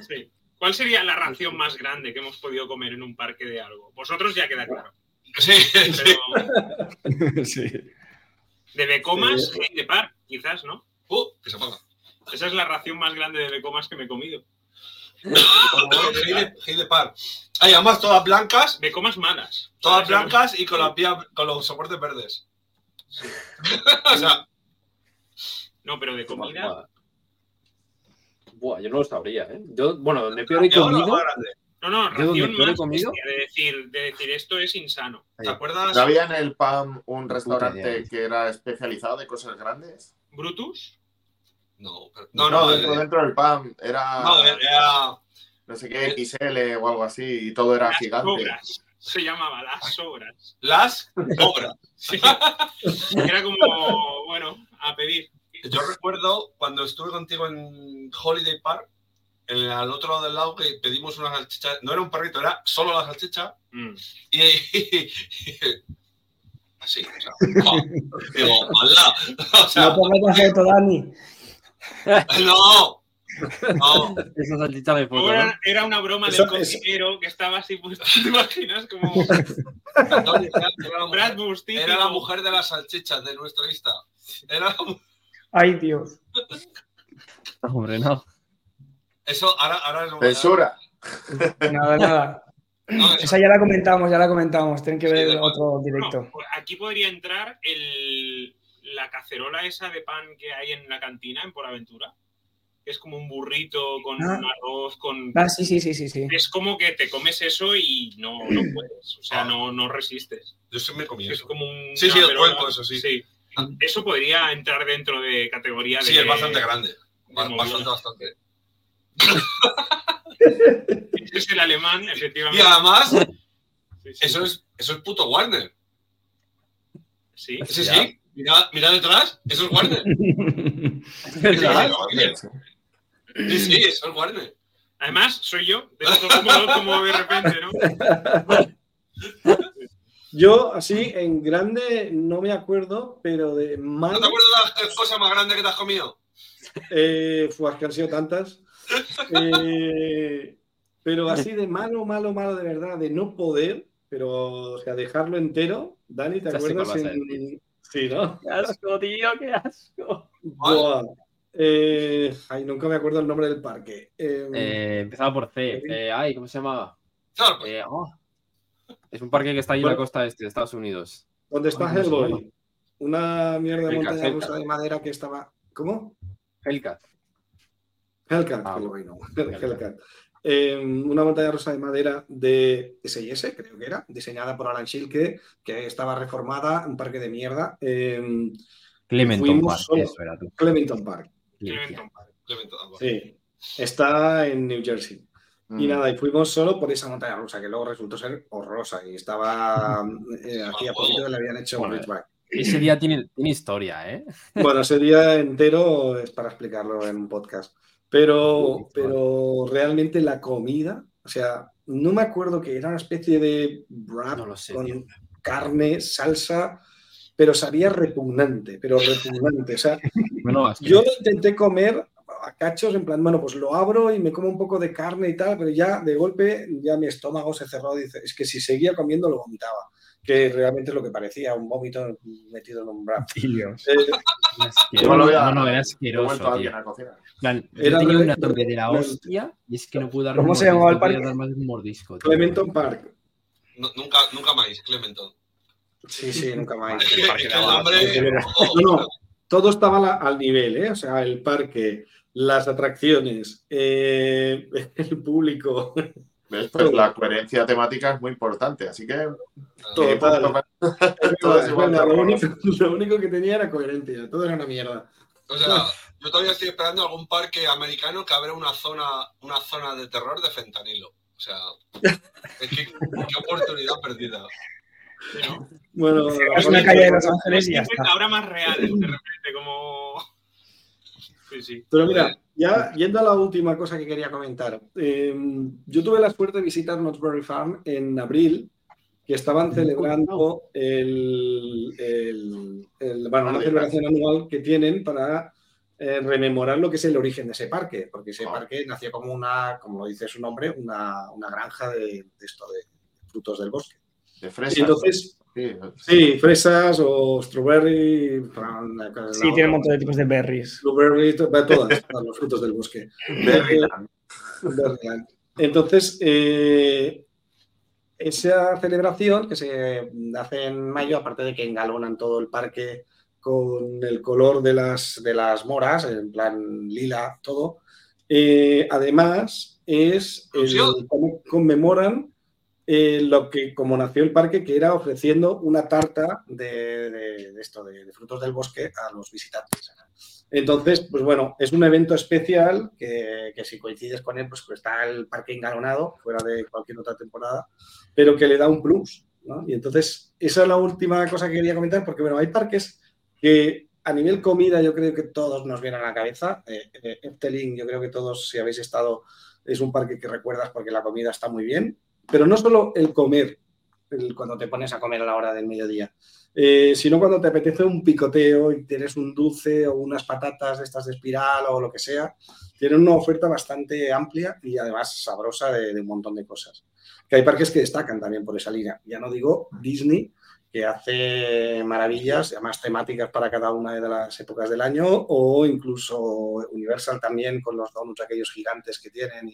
Sí. ¿Cuál sería la ración más grande que hemos podido comer en un parque de algo? Vosotros ya queda claro. Sí. Pero [laughs] Sí. de Becomas, Sí. de par, quizás, ¿no? Uh, que se apaga. Esa es la ración más grande de Becomas que me he comido. Heide Heide Par. Hay además todas blancas, Becomas malas. todas blancas y con, las vías- con los soportes verdes. [laughs] o sea, No, pero de comida. Buah. Yo no lo sabría, ¿eh? Yo, bueno, donde peor he comido. No, no, ¿Yo dónde ración más comido? bestia, de decir, de decir esto es insano. ¿Te acuerdas? ¿No había en el PAM un restaurante que era especializado de cosas grandes? ¿Brutus? No, pero- no, no, dentro, eh, dentro del PAM era no, era. no sé qué XL o algo así y todo era Las gigante. sobras. Se llamaba las sobras. Las obras. Sí. [laughs] Era como, bueno, a pedir. Yo recuerdo cuando estuve contigo en Holiday Park, en, al otro lado del lago, que pedimos una salchicha. No era un perrito, era solo la salchicha. Mm. Y. [laughs] así, o sea. Digo, ¡hala! O sea, No pongas la foto, Dani. [laughs] no. No, esa salchicha de foto, ¿no? Era, una broma Eso- del eso- cocinero que estaba así puesto. [laughs] ¿Te imaginas? Como Antonio, era, era la Brad mujer, era la mujer de las salchichas de nuestro Insta. Era la Ay, Dios. Hombre, no. Eso ahora, ahora es Censura. Nada, nada. No, Esa ya la comentamos, ya la comentamos. Tienen que Sí, ver otro directo. pues aquí podría entrar el, la cacerola esa de pan que hay en la cantina en Por Aventura. Es como un burrito con Ah. arroz, con. Ah, sí, sí, sí, sí, sí. Es como que te comes eso y no, no puedes. O sea, no, no resistes. Yo sí me comí Es eso. como un. Sí, sí, el cuenco, eso sí. Eso podría entrar dentro de categoría de. Sí, es bastante grande. Ba- de Bastante, bastante. Es el alemán, Y efectivamente. además, Sí, sí. eso es, eso es puto Warner. Sí. Sí, sí. Mira, mira detrás, eso es Warner. [laughs] Sí, sí, eso es Warner. Además, soy yo. De como, como de repente, ¿no? Yo, así, en grande, no me acuerdo, pero de mal. ¿No te acuerdas de la cosa más grande que te has comido? Eh, fue, que han sido tantas. Eh, pero así de malo, malo, malo de verdad, de no poder, pero, o sea, dejarlo entero. Dani, ¿te Ya acuerdas? En- Sí, ¿no? Qué asco, tío, qué asco. Buah. Eh, ay, nunca me acuerdo el nombre del parque. Eh, Eh, empezaba por C. Eh, ay, ¿cómo se llama? Claro, Eh, oh. Es un parque que está ahí en la costa este de Estados Unidos. ¿Dónde está ay, ¿cómo se Hellboy? Una mierda de montaña rusa de madera que estaba. ¿Cómo? Hellcat. Hellcat, Ah, Hellboy, no. [laughs] Hellcat. Hellcat. Eh, una montaña rusa de madera de S&S, creo que era, diseñada por Alan Schilke, que estaba reformada, un parque de mierda. eh, Clementon Fuimos Park, solo. eso era tú. Clementon Park. Clementon Park. Clemente, vamos. Sí. Está en New Jersey. Mm. Y nada, y fuimos solo por esa montaña rusa, que luego resultó ser horrorosa. Y estaba. [laughs] eh, hacía poquito que le habían hecho Bueno, Bridgeback. Ese día tiene, tiene historia, ¿eh? Bueno, ese día [laughs] entero es para explicarlo en un podcast. Pero, pero realmente la comida, o sea, no me acuerdo que era una especie de wrap No lo sé, con tío. carne, salsa, pero sabía repugnante, pero repugnante. O sea, [laughs] Bueno, yo lo intenté comer a cachos, en plan, bueno, pues lo abro y me como un poco de carne y tal, pero ya de golpe ya mi estómago se cerró dice, es que si seguía comiendo lo vomitaba, que realmente es lo que parecía, un vómito metido en un. Dios. Eh, lo No, no, era asqueroso, tío. yo Era tenía una hambre de la hostia y es que no pude dar ¿Cómo se llamaba el no parque? dar más de un mordisco. tío. Clementon Park. No- nunca, nunca más, Clementon. Sí, sí, nunca más. [laughs] Parque [laughs] el No, no, todo estaba al nivel, ¿eh? O sea, el parque, las atracciones, eh, [laughs] el público. ¿Ves? Pues la coherencia temática es muy importante, así que. Todo [laughs] es verdad, lo, único, [laughs] lo único que tenía era coherencia, todo era una mierda. O sea, yo todavía estoy esperando algún parque americano que abra una zona, una zona de terror de fentanilo. O sea, es que qué oportunidad perdida. Bueno, Es una calle de Los Ángeles y ya está. Ahora más real, de repente, como. Sí, sí. Pero mira, ya yendo a la última cosa que quería comentar. eh, yo tuve la suerte de visitar Knott's Farm en abril, que estaban celebrando el, el- el- bueno, una celebración anual que tienen para eh, rememorar lo que es el origen de ese parque, porque ese Ah. parque nació como una, como lo dice su nombre, una, una granja de, de esto de frutos del bosque. De fresas. Y entonces, Sí, sí, fresas o strawberry, fran- la- la Sí, tiene un montón de tipos de berries. blueberry, to- todas, [laughs] todos los frutos del bosque. Berryland. Berryland. Entonces, eh, esa celebración que se hace en mayo, aparte de que engalonan todo el parque con el color de las, de las moras, en plan lila, todo, eh, además es el, conmemoran eh, lo que, como nació el parque, que era ofreciendo una tarta de, esto, de frutos del bosque a los visitantes. Entonces, pues bueno, es un evento especial que, que si coincides con él, pues, pues está el parque engalonado, fuera de cualquier otra temporada, pero que le da un plus. ¿no? Y entonces, esa es la última cosa que quería comentar, porque bueno, hay parques que a nivel comida yo creo que todos nos vienen a la cabeza. Eh, eh, Efteling, yo creo que todos, si habéis estado, es un parque que recuerdas porque la comida está muy bien, pero no solo el comer, cuando te pones a comer a la hora del mediodía, eh, sino cuando te apetece un picoteo y tienes un dulce o unas patatas de estas de espiral o lo que sea, tienen una oferta bastante amplia y además sabrosa de, un montón de cosas. Que hay parques que destacan también por esa línea. Ya no digo Disney, que hace maravillas, además temáticas para cada una de las épocas del año, o incluso Universal también con los donuts aquellos gigantes que tienen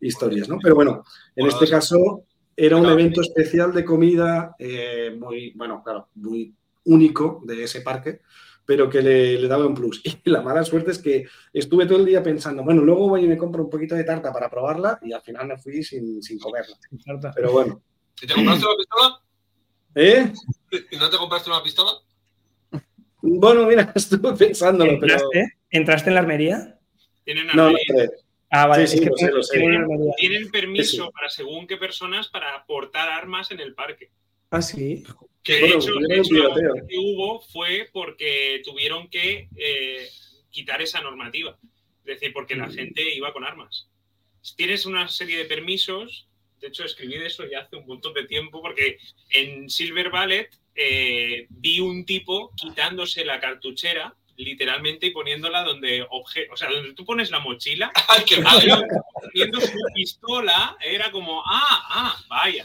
historias, ¿no? Pero bueno, en este caso era un evento especial de comida eh, muy, bueno, claro, muy único de ese parque, pero que le, le daba un plus. [laughs] Y la mala suerte es que estuve todo el día pensando, bueno, luego voy y me compro un poquito de tarta para probarla y al final me fui sin, sin comerla. Pero bueno, ¿Y te compraste una pistola? ¿eh? ¿Y no te compraste una pistola? Bueno, mira, [laughs] estuve pensándolo, pero... ¿Entraste? ¿Entraste en la armería? No, no, armería. entré. Ah, vale, Sí, sí, es que lo sé, lo sé. tienen permiso Sí, sí. para según qué personas para portar armas en el parque. Ah, sí. Que de Bueno, hecho, de que hubo fue porque tuvieron que eh, quitar esa normativa. Es decir, porque la Mm. gente iba con armas. Tienes una serie de permisos. De hecho, escribí de eso ya hace un montón de tiempo, porque en Silver Ballet eh, vi un tipo quitándose la cartuchera, literalmente, y poniéndola donde obje o sea, donde tú pones la mochila, [laughs] viendo su pistola, era como, ah, ah, vaya.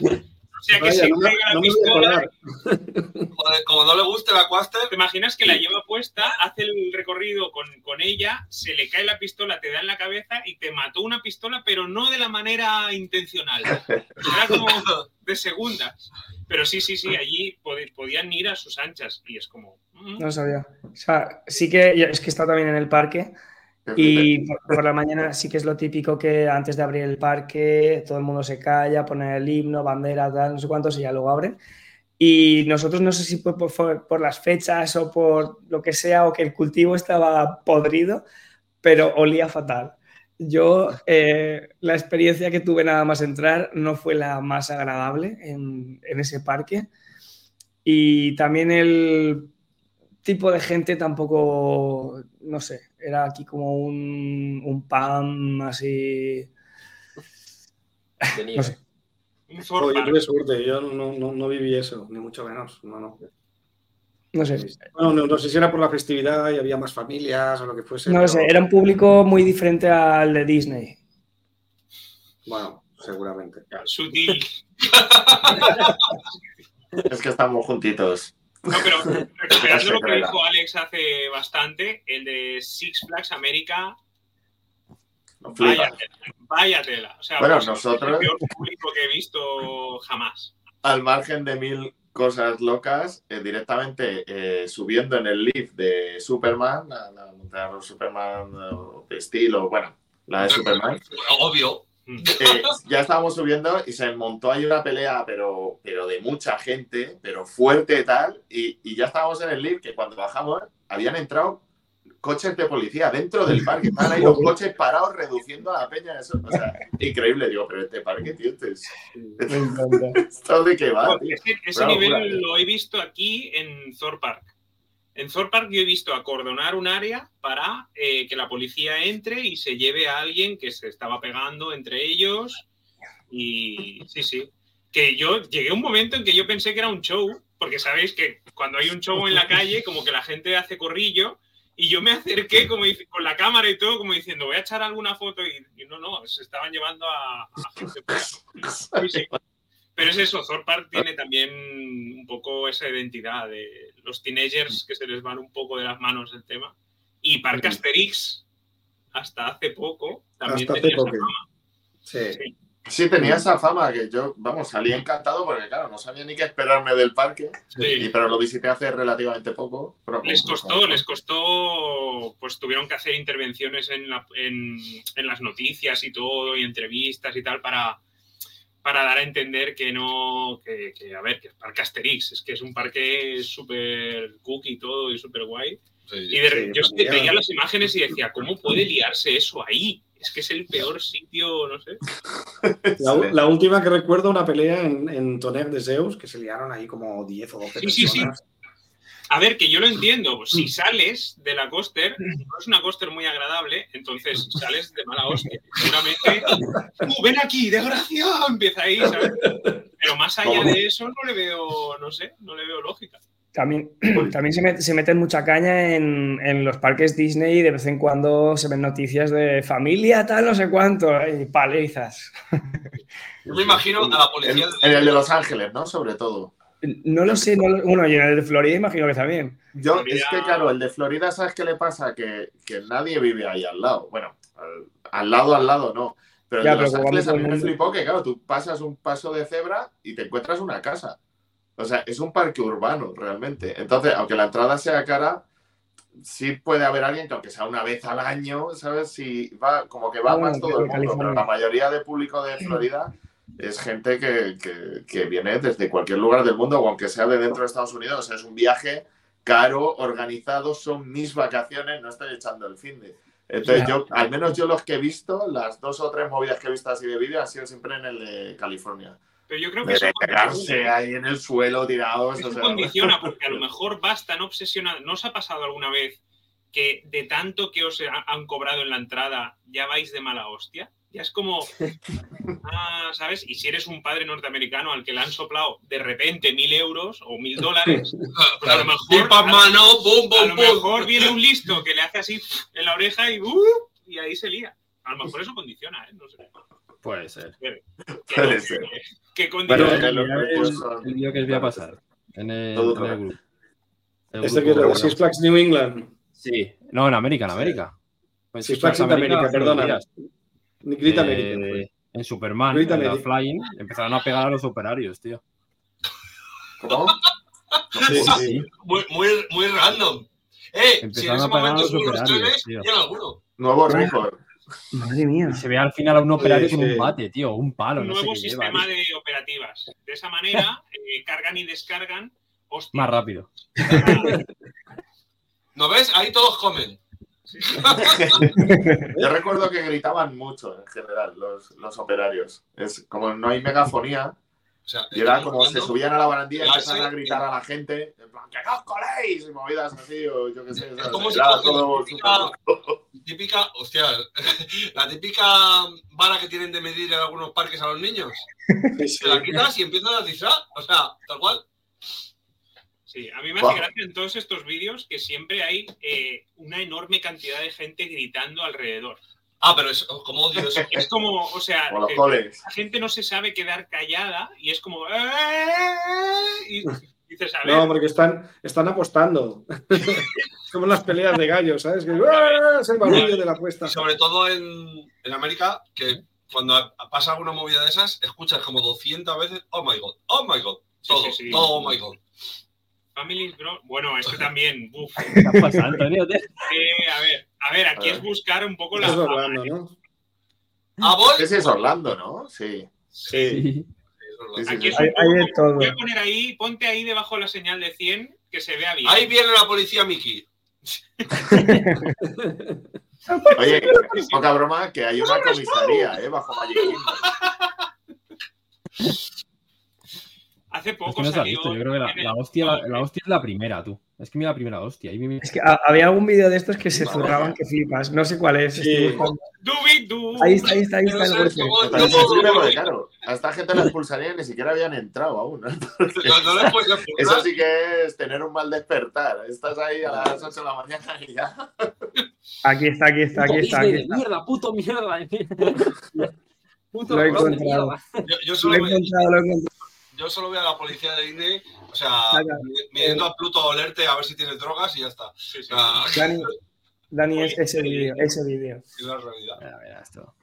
O sea que Vaya, se no pega la no pistola. Joder, como no le guste la Quaster, ¿Te imaginas que la lleva puesta, hace el recorrido con, con ella, se le cae la pistola, te da en la cabeza y te mató una pistola, pero no de la manera intencional. Era como de segundas. Pero sí, sí, sí, allí pod- podían ir a sus anchas y es como... No sabía. O sea, sí que yo- es que he estado también en el parque y por, por la mañana sí que es lo típico que antes de abrir el parque todo el mundo se calla, pone el himno, bandera, tal, no sé cuántos y ya luego abren. Y nosotros no sé si por, por- por las fechas o por lo que sea o que el cultivo estaba podrido, pero olía fatal. Yo, eh, la experiencia que tuve nada más entrar no fue la más agradable en, en ese parque. Y también el tipo de gente tampoco, no sé, era aquí como un, un pan así. No sé. Un Oh, yo tuve suerte, yo no, no, no viví eso, ni mucho menos. No, no. No sé. Bueno, no, no sé si era por la festividad y había más familias o lo que fuese. No lo pero, sé, era un público muy diferente al de Disney. Bueno, seguramente. Sutil. [laughs] Es que estamos juntitos. No, pero [laughs] recuperando lo que dijo Alex hace bastante, el de Six Flags América, No vaya tela, vaya tela. O sea, Bueno, pues, nosotros- es el peor público que he visto jamás. Al margen de mil cosas locas, eh, directamente eh, subiendo en el lift de Superman, la, montaña de Superman eh, de estilo, bueno, la de Superman, obvio. Eh, ya estábamos subiendo y se montó ahí una pelea, pero, pero de mucha gente, pero fuerte y tal, y, y ya estábamos en el lift que cuando bajamos habían entrado coches de policía dentro del parque, estaban ahí los coches parados reduciendo a la peña, eso, o sea, increíble, digo, pero este parque, tío, este es-. [laughs] ¿esto de qué va, tío? ese nivel locura, lo he visto aquí en Thor Park. En Thor Park yo he visto acordonar un área para eh, que la policía entre y se lleve a alguien que se estaba pegando entre ellos. Y sí, sí. Que yo llegué a un momento en que yo pensé que era un show, porque sabéis que cuando hay un show en la calle, como que la gente hace corrillo, y yo me acerqué como con la cámara y todo, como diciendo, voy a echar alguna foto, y, y no, no, se estaban llevando a, a gente. Sí, sí. Pero es eso, Thor Park tiene también un poco esa identidad de los teenagers que se les van un poco de las manos el tema. Y Parque Asterix, hasta hace poco, también Hasta hace tenía esa poco. fama. Sí. Sí, tenía esa fama que yo, vamos, salí encantado porque, claro, no sabía ni qué esperarme del parque, Sí. y, pero lo visité hace relativamente poco. pero- Les costó, les costó, pues tuvieron que hacer intervenciones en, la- en- en las noticias y todo, y entrevistas y tal, para, para dar a entender que no, que, que, a ver, que es Parque Asterix, es que es un parque súper cookie y todo, y súper guay. Sí. Y de, Sí, yo familiar. veía las imágenes y decía, ¿cómo puede liarse eso ahí? Es que es el peor sitio, no sé. [laughs] La, la última que recuerdo, una pelea en, en Tonnerre de Zeus, que se liaron ahí como 10 o 12 Sí, sí, sí. personas. A ver, que yo lo entiendo. Si sales de la coaster, no es una coaster muy agradable, entonces sales de mala hostia. Seguramente, ¡tú, ven aquí, desgraciado! Empieza ahí, ¿sabes? Pero más allá de eso, no le veo, no sé, no le veo lógica. También, [clears throat] también se, met- se meten mucha caña en, en los parques Disney y de vez en cuando se ven noticias de familia, tal, no sé cuánto, y palizas. Yo me imagino a la En, policía. en el de Los Ángeles, ¿no? Sobre todo. No lo sé, no lo- bueno, y en el de Florida imagino que también. Yo, Florida- es que, claro, el de Florida, ¿sabes qué le pasa? Que, que nadie vive ahí al lado. Bueno, al, al lado, al lado no. Pero el Ya, de Los Ángeles a mí me flipó que, claro, tú pasas un paso de cebra y te encuentras una casa. O sea, es un parque urbano, realmente. Entonces, aunque la entrada sea cara, sí puede haber alguien que, aunque sea una vez al año, ¿sabes? Si va, como que va Ah, más todo el mundo. Pero la mayoría de público de Florida es gente que, que- que viene desde cualquier lugar del mundo, o aunque sea de dentro de Estados Unidos. O sea, es un viaje caro, organizado, son mis vacaciones, no estoy echando el fin de. Entonces, yo, al menos yo los que he visto, las dos o tres movidas que he visto así de vídeo han sido siempre en el de California. Pero yo creo que De pegarse ahí en el suelo tirados. Eso o sea, condiciona, [laughs] porque a lo mejor vas tan obsesionado. ¿No os ha pasado alguna vez que de tanto que os ha- han cobrado en la entrada ya vais de mala hostia? Ya es como, ah, ¿sabes? Y si eres un padre norteamericano al que le han soplado de repente mil euros o mil dólares, pues a lo mejor, en a lo bum, bum. mejor viene un listo que le hace así en la oreja y, ¡uh! y ahí se lía. A lo mejor eso condiciona, ¿eh? No sé. Puede ser. Puede ser. Bueno, condiciona. el, vídeo que os voy a pasar en el, Todo en el grupo. Este que es Six Flags New England. Sí, no, en América, en América. Pues Six Flags América, hace perdona. Eh, fue. En Superman, en la. Flying, empezaron a pegar a los operarios, tío. ¿Cómo? Sí, sí, [laughs] sí. Muy, muy, muy random. Eh, si en Empezaron ese a pagar momento los operarios, tío. alguno. Nuevo récord. Madre mía. Se ve al final a un operario Sí, con un bate, tío, un palo, un no sé nuevo lleva. sistema tío. de operativas. De esa manera, eh, cargan y descargan. Hostia, Más rápido. ¿No ves? Ahí todos comen. [laughs] Yo recuerdo que gritaban mucho en general los, los operarios. Es como no hay megafonía, O sea, y era como se subían a la barandilla y empezaban a gritar a la gente, en plan, ¡que no os coléis! Y movidas así, o yo qué sé. Es ¿sabes? como si Era coges todo típica- Típica, hostia, [laughs] la típica vara que tienen de medir en algunos parques a los niños. Te la quitas y empiezan a atizar. O sea, tal cual. Sí, a mí me hace gracia en todos estos vídeos que siempre hay eh, una enorme cantidad de gente gritando alrededor. Ah, pero es como odio eso. Es como, o sea, Como eh, la gente no se sabe quedar callada y es como. "Eh", Y dices, a ver, No, porque están, están apostando. Es [laughs] como las peleas de gallos, ¿sabes? Que ¡ah! es el barullo de la apuesta. Sobre todo en, en América, que cuando pasa alguna movida de esas, escuchas como 200 veces, oh my god, oh my god. Sí, Todo, sí, sí. todo oh my god. Families, bro. Bueno, este [laughs] también. Uf. ¿Qué está pasando, Antonio? [laughs] tío? Eh, a ver, a ver, aquí A ver. es buscar un poco la. Es Orlando, ¿no? Ah, voy. Ese es Orlando, ¿no? Sí. Sí. Sí. Sí, sí, Aquí es Hay, un hay de poco- todo. Voy a poner ahí, ponte ahí debajo la señal de 100 que se vea bien. Ahí viene la policía Mickey. [laughs] Oye, poca broma, que hay una comisaría, ¿eh? Bajo Magic Hace Es poco que no salió. visto, yo creo que la, la hostia, la, la hostia es la primera, tú. Es que mira la primera hostia. Me- Es que ha- había algún vídeo de estos que se zurraban que flipas. No sé cuál es. Sí. Ahí está, ahí está, ahí está el a esta gente la expulsaría y ni siquiera habían entrado aún. [laughs] Eso sí que es tener un mal despertar. Estás ahí a las 8 de la mañana y ya. Aquí está, aquí está, aquí está, aquí mierda, puto mierda. puto Lo he encontrado. Yo, Lo he encontrado, lo he encontrado. Yo solo veo a la policía de Disney, o sea, midiendo a Pluto a olerte a ver si tienes drogas y ya está. Sí, sí. Ah, Dani, Dani, es ese vídeo, ese vídeo. es la realidad. Mira, mira esto.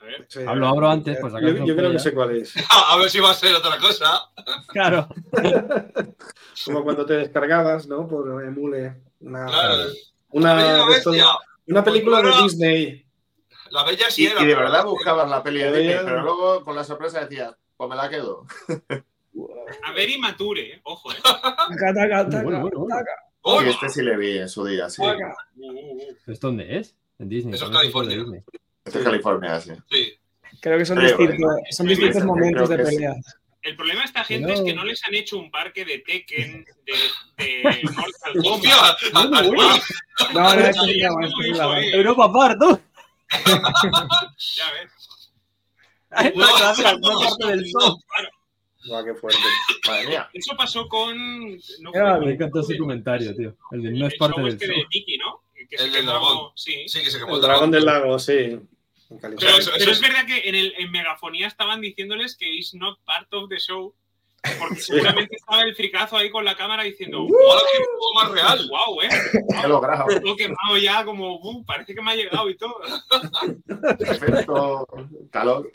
A ver. Sí. Hablo, abro antes, pues Yo, acaso yo no creo que sé cuál es. [laughs] A ver si va a ser otra cosa. Claro. [laughs] Como cuando te descargabas, ¿no? Por emule. Una, Claro. una, una película de Cultura. Disney. La bella sí Y, era. y de verdad buscabas la peli de Disney, pero luego con la sorpresa decías, pues me la quedo. [laughs] A ver y mature, eh. ojo, eh. Taca, taca, taca, Bueno, bueno, bueno. taca, ¡Oh, Y este sí le vi en su día, sí. Uh, uh, uh. ¿Esto dónde es? En Disney. Eso es ¿dónde esto de California. Disney? Este es California, sí. Sí. Creo que son Creo, distintos, ¿eh? son distintos sí, momentos de pelea. El problema de esta gente No. es que no les han hecho un parque de Tekken, de, de Mortal ¡Hostia! Kombat. Al- Uy. No, es ya no es eh. Europa ves. No, parte del sol. Guau, qué fuerte. Madre mía. Eso pasó con. No fue Me encantó ese comentario, tío. El de no es parte del este show. de Mickey, ¿no? Que El del dragón. Sí. Sí, que se quemó El dragón del lago, sí. En Pero. Pero eso- pero es es- verdad que en, el, en Megafonía estaban diciéndoles que is not part of the show. Porque seguramente estaba el fricazo ahí con la cámara diciendo, ¡Hola, qué [laughs] juego más real! wow, eh. He logrado. Todo quemado ya, como, "Uh, parece que me ha llegado y todo. [laughs] Efecto calor.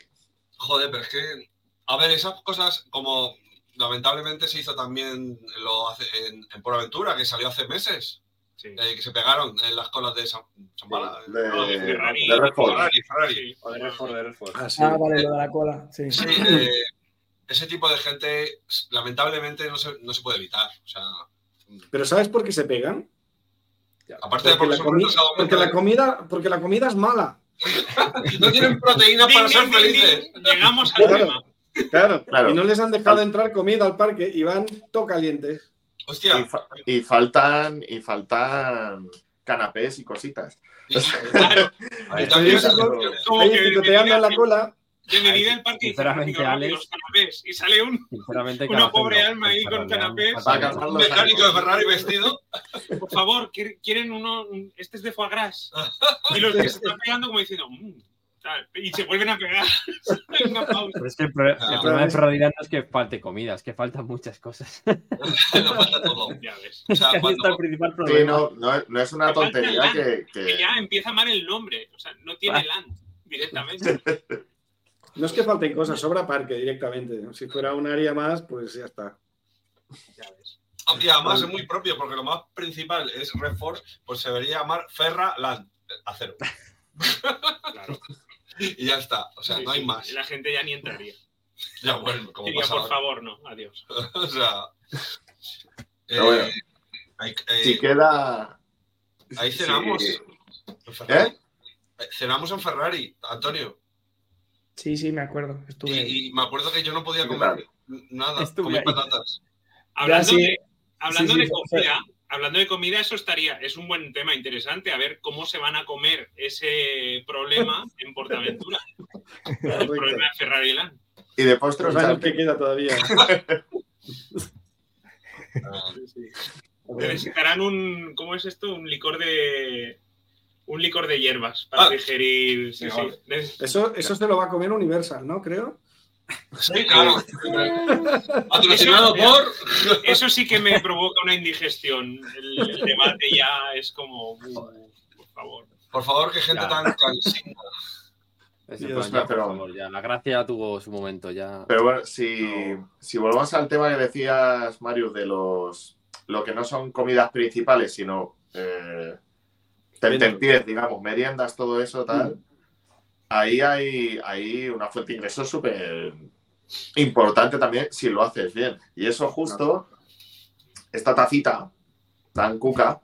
Joder, pero es que. A ver, esas cosas, como lamentablemente se hizo también lo hace, en, en Por Aventura, que salió hace meses, Sí. eh, que se pegaron en las colas de San, San Bala. De, No, de Ferrari. de Redford. Ferrari, Ferrari. Sí. O de Redford, de Redford. Ah, sí. Ah, vale, lo de la cola. Sí. Sí, eh, ese tipo de gente, lamentablemente, no se, no se puede evitar. O sea, Pero ¿sabes por qué se pegan? aparte de Porque la, porque la comida, porque la comida es mala. [laughs] no tienen proteínas para ser felices. Llegamos al tema. Claro, Claro. y no les han dejado entrar comida al parque y van todo calientes. Y, Hostia. fa- y faltan, y faltan canapés y cositas. [laughs] claro. La cola. Bienvenida al parque Sinceramente, "Rápido, rápido, Alex- los canapés. Y sale un, Sinceramente, Una pobre alma ahí con canapés. Un mecánico de. Ferrari vestido. por favor, ¿quiere- ¿quieren uno? un- Este es de foie gras. [laughs] Y los que se están pegando como diciendo, "Mm", y se vuelven a pegar. [laughs] Pero es que el, pro- el problema de Ferrari no es que falte comida, es que faltan muchas cosas. [laughs] Nos falta todo. Ya ves. O sea, está el principal Sí, problema. no, no, es- no es una tontería que, Que que- ya empieza mal el nombre. O sea, no tiene Ah. land directamente. [laughs] No es que falten cosas, sobra parque directamente. Si fuera un área más, pues ya está. Ya ves. y además es muy propio, porque lo más principal es Red Force, pues se debería llamar Ferra Land. Acero. Claro. [laughs] Y ya está. O sea, Sí, no hay sí. más. Y La gente ya ni entraría. [laughs] Ya bueno, como Diría, por ahora. favor, no. Adiós. [laughs] O sea. Bueno. eh, hay- eh, si queda. ahí cenamos. en Ferrari. Eh, Cenamos en Ferrari, Antonio. Sí, sí, me acuerdo. Estuve. Y, y me acuerdo que yo no podía ¿Qué comer nada. Estuve Comí ahí. patatas. Hablando, sí. de, hablando Sí, sí, de hablando de comida, eso estaría, es un buen tema interesante, a ver cómo se van a comer ese problema [laughs] en Portaventura. El problema de Ferrari Land. Y de postre, Los años que queda todavía. [laughs] Ah, Necesitarán un, ¿cómo es esto? Un licor de un licor de hierbas para Ah. digerir. Sí, sí. Eso, eso se lo va a comer Universal, ¿no? Creo. Sí, claro. Patrocinado por. Eso sí que me provoca una indigestión. El, el debate ya es como, uh, por favor. Por favor, que gente Ya. tan cansina. Dios, plan, ya, pero- favor, ya. La gracia tuvo su momento, ya. Pero bueno, si, si volvemos al tema que decías, Mario, de los lo que no son comidas principales, sino eh, tentempiés, digamos, meriendas, todo eso, tal, ahí hay, hay una fuente de ingresos súper importante también si lo haces bien. Y eso justo, esta tacita tan cuca,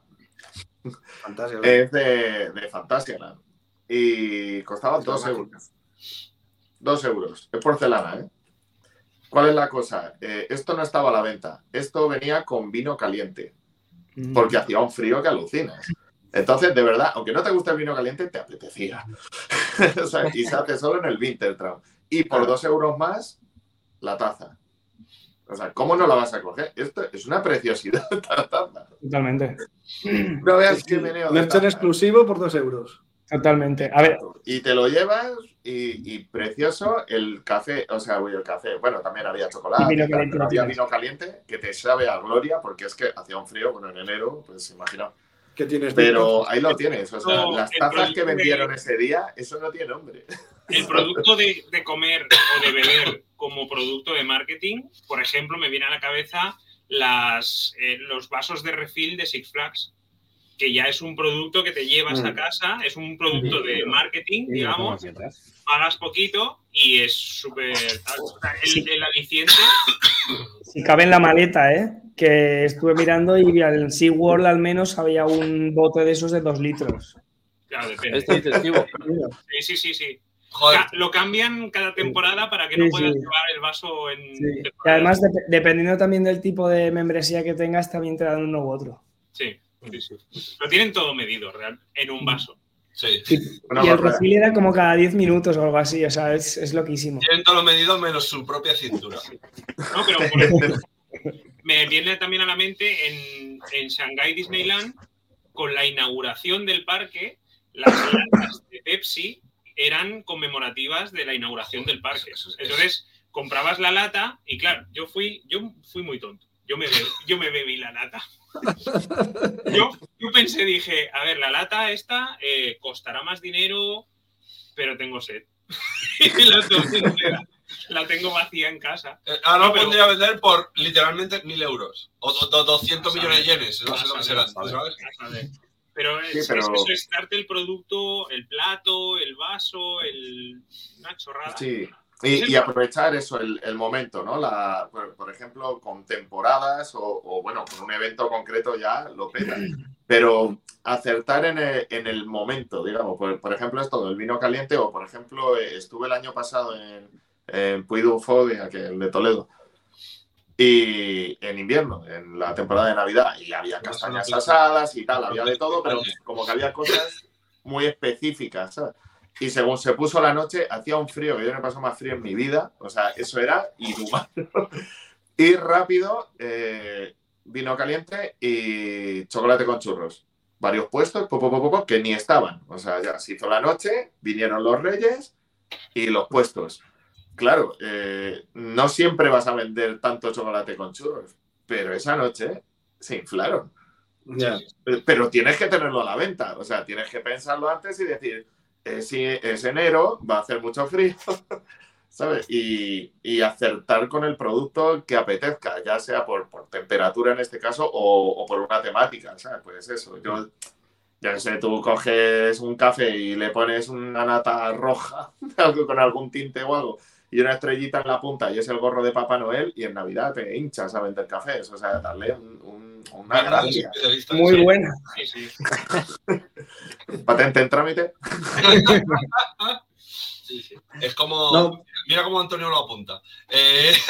es de, de Fantasyland. Y costaba dos euros. Dos euros. Es porcelana, ¿eh? ¿Cuál es la cosa? Eh, esto no estaba a la venta. Esto venía con vino caliente, Mm. porque hacía un frío que alucinas. Entonces, de verdad, aunque no te guste el vino caliente, te apetecía. [laughs] O sea, y se hace solo en el Wintertraum. Y por dos euros más, la taza. O sea, ¿cómo no la vas a coger? Esto es una preciosidad, [laughs] esta taza. Totalmente. No veas qué meneo de Merchan exclusivo por dos euros. Totalmente. A ver, Y te lo llevas y, y precioso el café, o sea, uy, el café, bueno, también había chocolate, Y vino caliente pero no había vino caliente que te sabe a gloria porque es que hacía un frío, bueno, en enero, pues imagino. ¿Qué tienes? Pero ahí lo tienes, o sea, No, las el tazas producto que vendieron de- ese día, eso no tiene nombre. El producto de, de comer o de beber como producto de marketing, por ejemplo, me viene a la cabeza las, eh, los vasos de refill de Six Flags, que ya es un producto que te llevas a Mm. casa, es un producto de marketing, digamos, pagas poquito y es súper... El, el aliciente, si cabe en la maleta, ¿eh? Que estuve mirando y en SeaWorld al menos había un bote de esos de dos litros. claro, depende. Este digestivo. Sí, sí, sí, sí. Joder, Lo cambian cada temporada para que no Sí, puedas sí. llevar el vaso en... Y además, dep- dependiendo también del tipo de membresía que tengas, también te dan uno u otro. Sí, sí, sí. Lo tienen todo medido, real, en un vaso. sí. Y el refill era como cada 10 minutos o algo así, o sea, es, es loquísimo. Tienen todo lo medido menos su propia cintura. No, pero por ejemplo, me viene también a la mente en, en Shanghai Disneyland, con la inauguración del parque, las latas de Pepsi eran conmemorativas de la inauguración del parque. Entonces, comprabas la lata y claro, yo fui, yo fui muy tonto. Yo me, yo me bebí la lata. Yo, yo pensé, dije, a ver, la lata esta eh, costará más dinero, pero tengo sed. [laughs] la tengo vacía en casa. Eh, Ahora No, lo pero- pondría a vender por literalmente mil euros. O do- do- 200 Vas a millones de yenes. No sé. Pero, Sí, es, pero- es eso, es darte el producto, el plato, el vaso, el... una chorrada. Sí. Y, y aprovechar eso, el, el momento, ¿no? La, por, por ejemplo, con temporadas o, o, bueno, con un evento concreto ya lo peta. Pero acertar en el, en el momento, digamos. Por, por ejemplo, esto del vino caliente o, por ejemplo, eh, estuve el año pasado en, en Puy el de Toledo. Y en invierno, en la temporada de Navidad, y había castañas asadas y tal, había de todo, pero como que había cosas muy específicas, ¿sabes? Y según se puso la noche, hacía un frío que yo no he pasado más frío en mi vida, o sea, eso era inhumano. [laughs] y rápido, eh, vino caliente y chocolate con churros. Varios puestos, poco, poco, poco, que ni estaban. O sea, ya se hizo la noche, vinieron los reyes y los puestos. Claro, eh, no siempre vas a vender tanto chocolate con churros, pero esa noche se inflaron. Pero tienes que tenerlo a la venta, o sea, tienes que pensarlo antes y decir, es, es enero, va a hacer mucho frío, [laughs] ¿sabes? Y, y, acertar con el producto que apetezca, ya sea por, por temperatura en este caso o, por una temática, ¿sabes? Pues eso, yo, ya sé, tú coges un café y le pones una nata roja [laughs] con algún tinte o algo y una estrellita en la punta y es el gorro de Papá Noel y en Navidad te hinchas a vender cafés, o sea, darle un, una gracia. Muy buena. Sí, sí. [laughs] Patente en trámite. [laughs] Sí, sí. Es como. No. Mira cómo Antonio lo apunta. Eh, [laughs]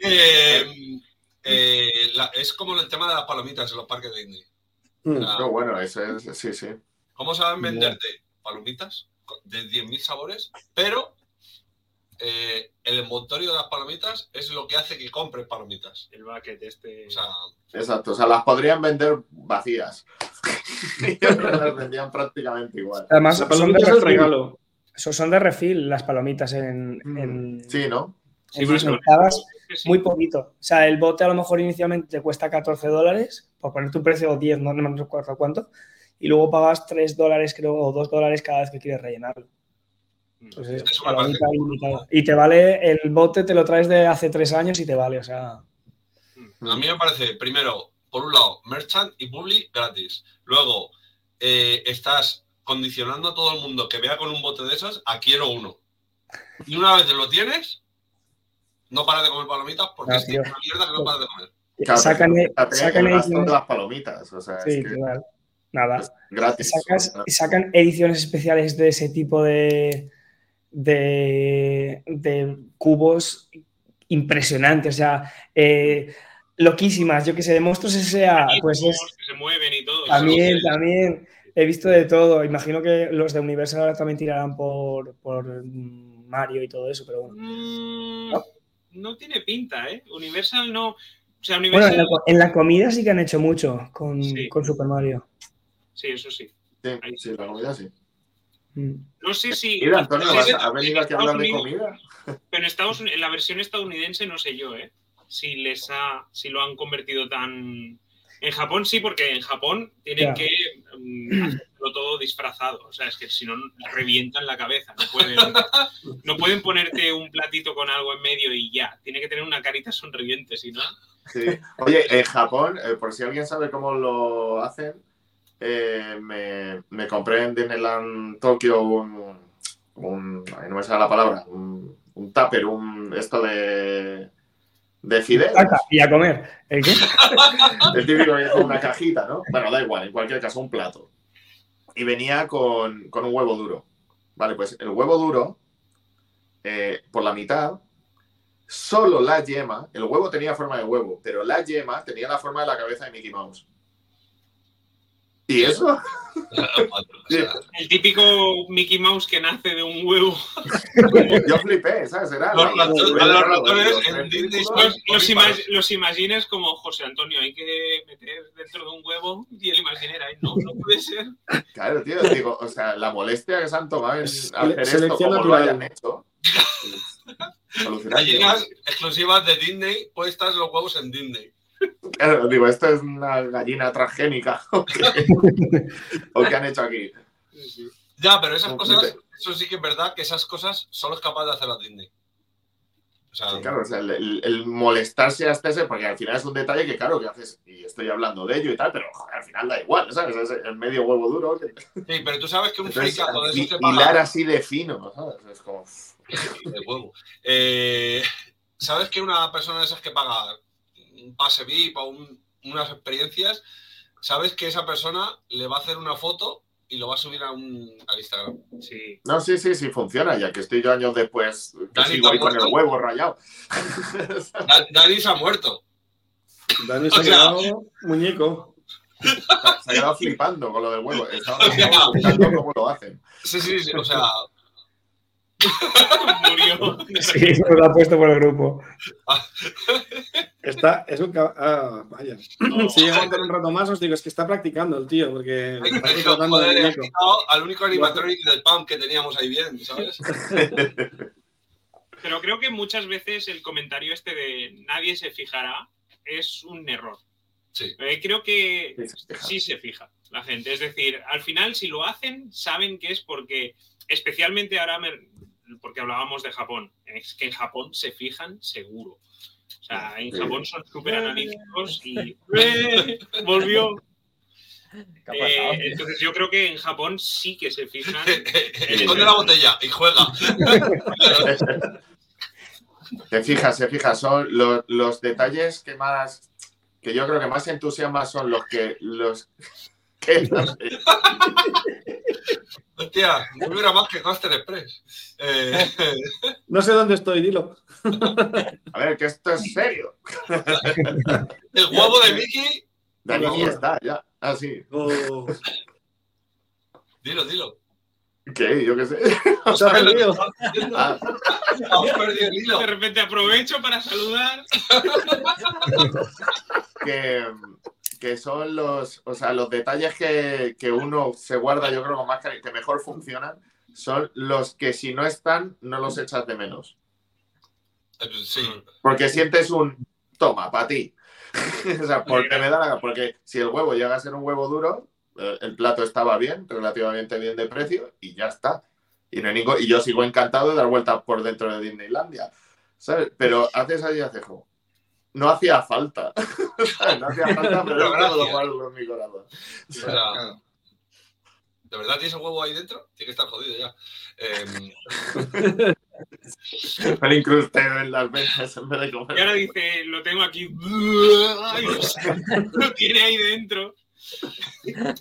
eh, eh, la- es como el tema de las palomitas en los parques de Disney. Mm. Ah, No, bueno, es, sí, sí. ¿Cómo saben venderte palomitas de 10.000 sabores? Pero eh, el envoltorio de las palomitas es lo que hace que compres palomitas. El bucket este. O sea, Exacto, o sea, las podrían vender vacías. [laughs] las vendían prácticamente igual. Además, La son de, palomita es el refil. regalo. So- son de refil las palomitas en, en, Mm. Sí, ¿no? Sí, en o sí. muy poquito. O sea, el bote a lo mejor inicialmente te cuesta 14 dólares, por ponerte un precio o 10, no, no me recuerdo cuánto, y luego pagas 3 dólares, creo, o 2 dólares cada vez que quieres rellenarlo. Parece palomita ilimitada. Y te vale, el bote te lo traes de hace 3 años y te vale, o sea. a mí me parece, primero, por un lado, merchant y publi gratis. Luego, eh, estás condicionando a todo el mundo que vea con un bote de esos a quiero uno. Y una vez lo tienes, no paras de comer palomitas porque Ah, es tío. es una mierda que no paras de comer. Claro, sacan, ediciones. las palomitas, o sea, Sí, es que total. Nada. es gratis. Sacas- sacan ediciones especiales de ese tipo de, de, de cubos impresionantes, o sea, eh, loquísimas, yo que sé, de monstruos Y pues es que se mueven y todo. también, también, he visto de todo, imagino que los de Universal ahora también tirarán por, por Mario y todo eso, pero bueno. Mm, ¿No? no tiene pinta, ¿eh? Universal no. O sea, Bueno, en la, co- en la comida sí que han hecho mucho con, Sí. con Super Mario. Sí, eso sí. Sí, sí, la comida sí. Mm. No sé si. Mira, Antonio, ¿vas si a- ¿has venido en aquí a hablar de comida? Pero en, Estados Unidos, en la versión estadounidense no sé yo, ¿eh? Si les ha, si lo han convertido tan. En Japón sí, porque en Japón tienen que mm, hacerlo todo disfrazado. O sea, es que si no revientan la cabeza. No pueden, no pueden ponerte un platito con algo en medio y ya. Tiene que tener una carita sonriente, si no. Sí. Oye, en Japón, eh, por si alguien sabe cómo lo hacen, eh, me, me compré en Disneyland Tokio un, un ay, no me sale la palabra, un, un tupper, un esto de, de fideos. Y a comer. ¿El qué? [laughs] El típico que es una cajita, ¿no? Bueno, da igual, en cualquier caso, un plato. Y venía con, con un huevo duro. Vale, pues el huevo duro, eh, por la mitad, solo la yema, el huevo tenía forma de huevo, pero la yema tenía la forma de la cabeza de Mickey Mouse. ¿Y eso? El típico Mickey Mouse que nace de un huevo. Yo flipé, ¿sabes? Era Los la- ratones- los imagines como José Antonio, hay que meter dentro de un huevo y el imaginera. No, no puede ser. Claro, tío, digo, o sea, la molestia que se han tomado Es hacer esto selección como lo hayan hecho. [laughs] gallinas exclusivas de Disney, puestas los huevos en Disney. Claro, digo, esto es una gallina transgénica. [laughs] ¿O qué, ¿O qué han hecho aquí? Ya, pero esas cosas, eso sí que es verdad que esas cosas solo es capaz de hacer la Disney. O sea, Sí, claro, o sea, el, el- el molestarse hasta ese, porque al final es un detalle que, claro, que haces, y estoy hablando de ello y tal, pero joder, al final da igual, ¿sabes? Es el medio huevo duro. que- sí, pero tú sabes que un Entonces, fricazo de hi- esos te hilar así de fino, ¿sabes? Es como. de huevo. Eh, ¿Sabes que una persona de esas que paga un pase VIP o un- unas experiencias, sabes que esa persona le va a hacer una foto y lo va a subir a, un, a Instagram. Sí. No, sí, sí, sí funciona, ya que estoy yo años después, que Dani, sigo ahí ¿te has con el huevo rayado. Da- Dani se ha muerto. Dani se ha O sea- quedado muñeco. Se ha quedado flipando con lo del huevo. Estaba [laughs] O sea- cómo lo hacen. Sí, sí, sí. O sea, [laughs] Murió. Sí, me lo ha puesto por el grupo. Está, es un cab- Ah, vaya. No. Si llega a meter un rato más, os digo, es que está practicando el tío, porque hay está que tratando de joder, he muñeco. quitado al único animatronic del PAM que teníamos ahí bien, ¿sabes? Pero creo que muchas veces el comentario este de nadie se fijará es un error. Sí. Eh, creo que Sí, se fija. sí se fija la gente. Es decir, al final, si lo hacen, saben que es porque, especialmente ahora, me- porque hablábamos de Japón, es que en Japón se fijan seguro. O sea, en. Japón son súper analíticos y [laughs] ¡Eh! volvió. Eh, entonces yo creo que en Japón sí que se fijan. [laughs] Esconde la botella y juega. [laughs] Se fija, se fija. Son los, los detalles que más, que yo creo que más entusiasman son los que, los que, [laughs] Hostia, no hubiera más que Coaster Express. Eh, [laughs] No sé dónde estoy, dilo. [laughs] a ver, que esto es serio. el huevo de Mickey, Dani No. está, ya. Ah, sí. Oh, dilo, dilo. ¿Qué? Yo qué sé. ha perdido. Ah, Hemos perdido el hilo. De repente aprovecho para saludar. que, que son los, o sea, los detalles que, que uno se guarda, yo creo, con más que mejor funcionan, son los que si no están, no los echas de menos. Eh, Sí, Porque sientes un toma, para ti. [laughs] o sea, porque me da la porque si el huevo llega a ser un huevo duro, eh, el plato estaba bien, relativamente bien de precio, y ya está. Y, no y yo sigo encantado de dar vueltas por dentro de Disneylandia. ¿sabes? Pero haces ahí hace como, No hacía falta. [laughs] no hacía falta, pero gracias. lo guardo en mi corazón. O sea, ¿De verdad tienes el huevo ahí dentro? Tiene que estar jodido ya. [laughs] Eh, Me lo incrusté en las venas en vez de Y ahora dice, lo tengo aquí. Ay, [laughs] lo tiene ahí dentro.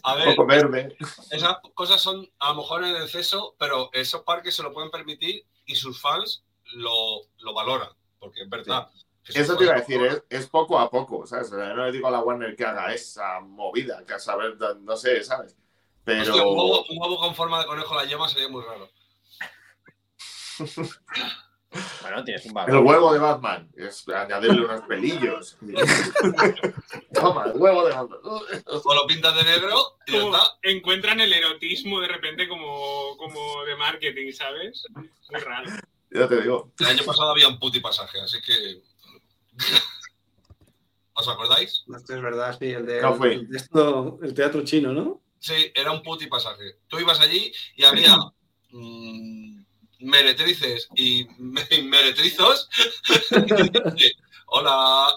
a ver, poco verde. esas cosas son a lo mejor en exceso, pero esos parques se lo pueden permitir y sus fans lo, lo valoran. Porque es verdad. Eso te iba a decir, es, es poco a poco, ¿sabes? O sea, no le digo a la Warner que haga esa movida, que a saber, no sé, ¿sabes? Pero... Hostia, un, huevo, un huevo con forma de conejo a la yema sería muy raro. [laughs] Bueno, tienes un El valor. huevo de Batman, es añadirle unos pelillos. [laughs] [laughs] Toma, el huevo de Batman. O lo pintas de negro y ya está. encuentran el erotismo de repente como, como de marketing, ¿sabes? Muy raro. Ya te digo. El año pasado había un puti pasaje, así que. ¿Os acordáis? Esto es verdad, sí, el de, No fue. el, de esto, el teatro chino, ¿no? Sí, era un puti pasaje. Tú ibas allí y había mm, meretrices y, me- y meretrizos. [laughs] Hola.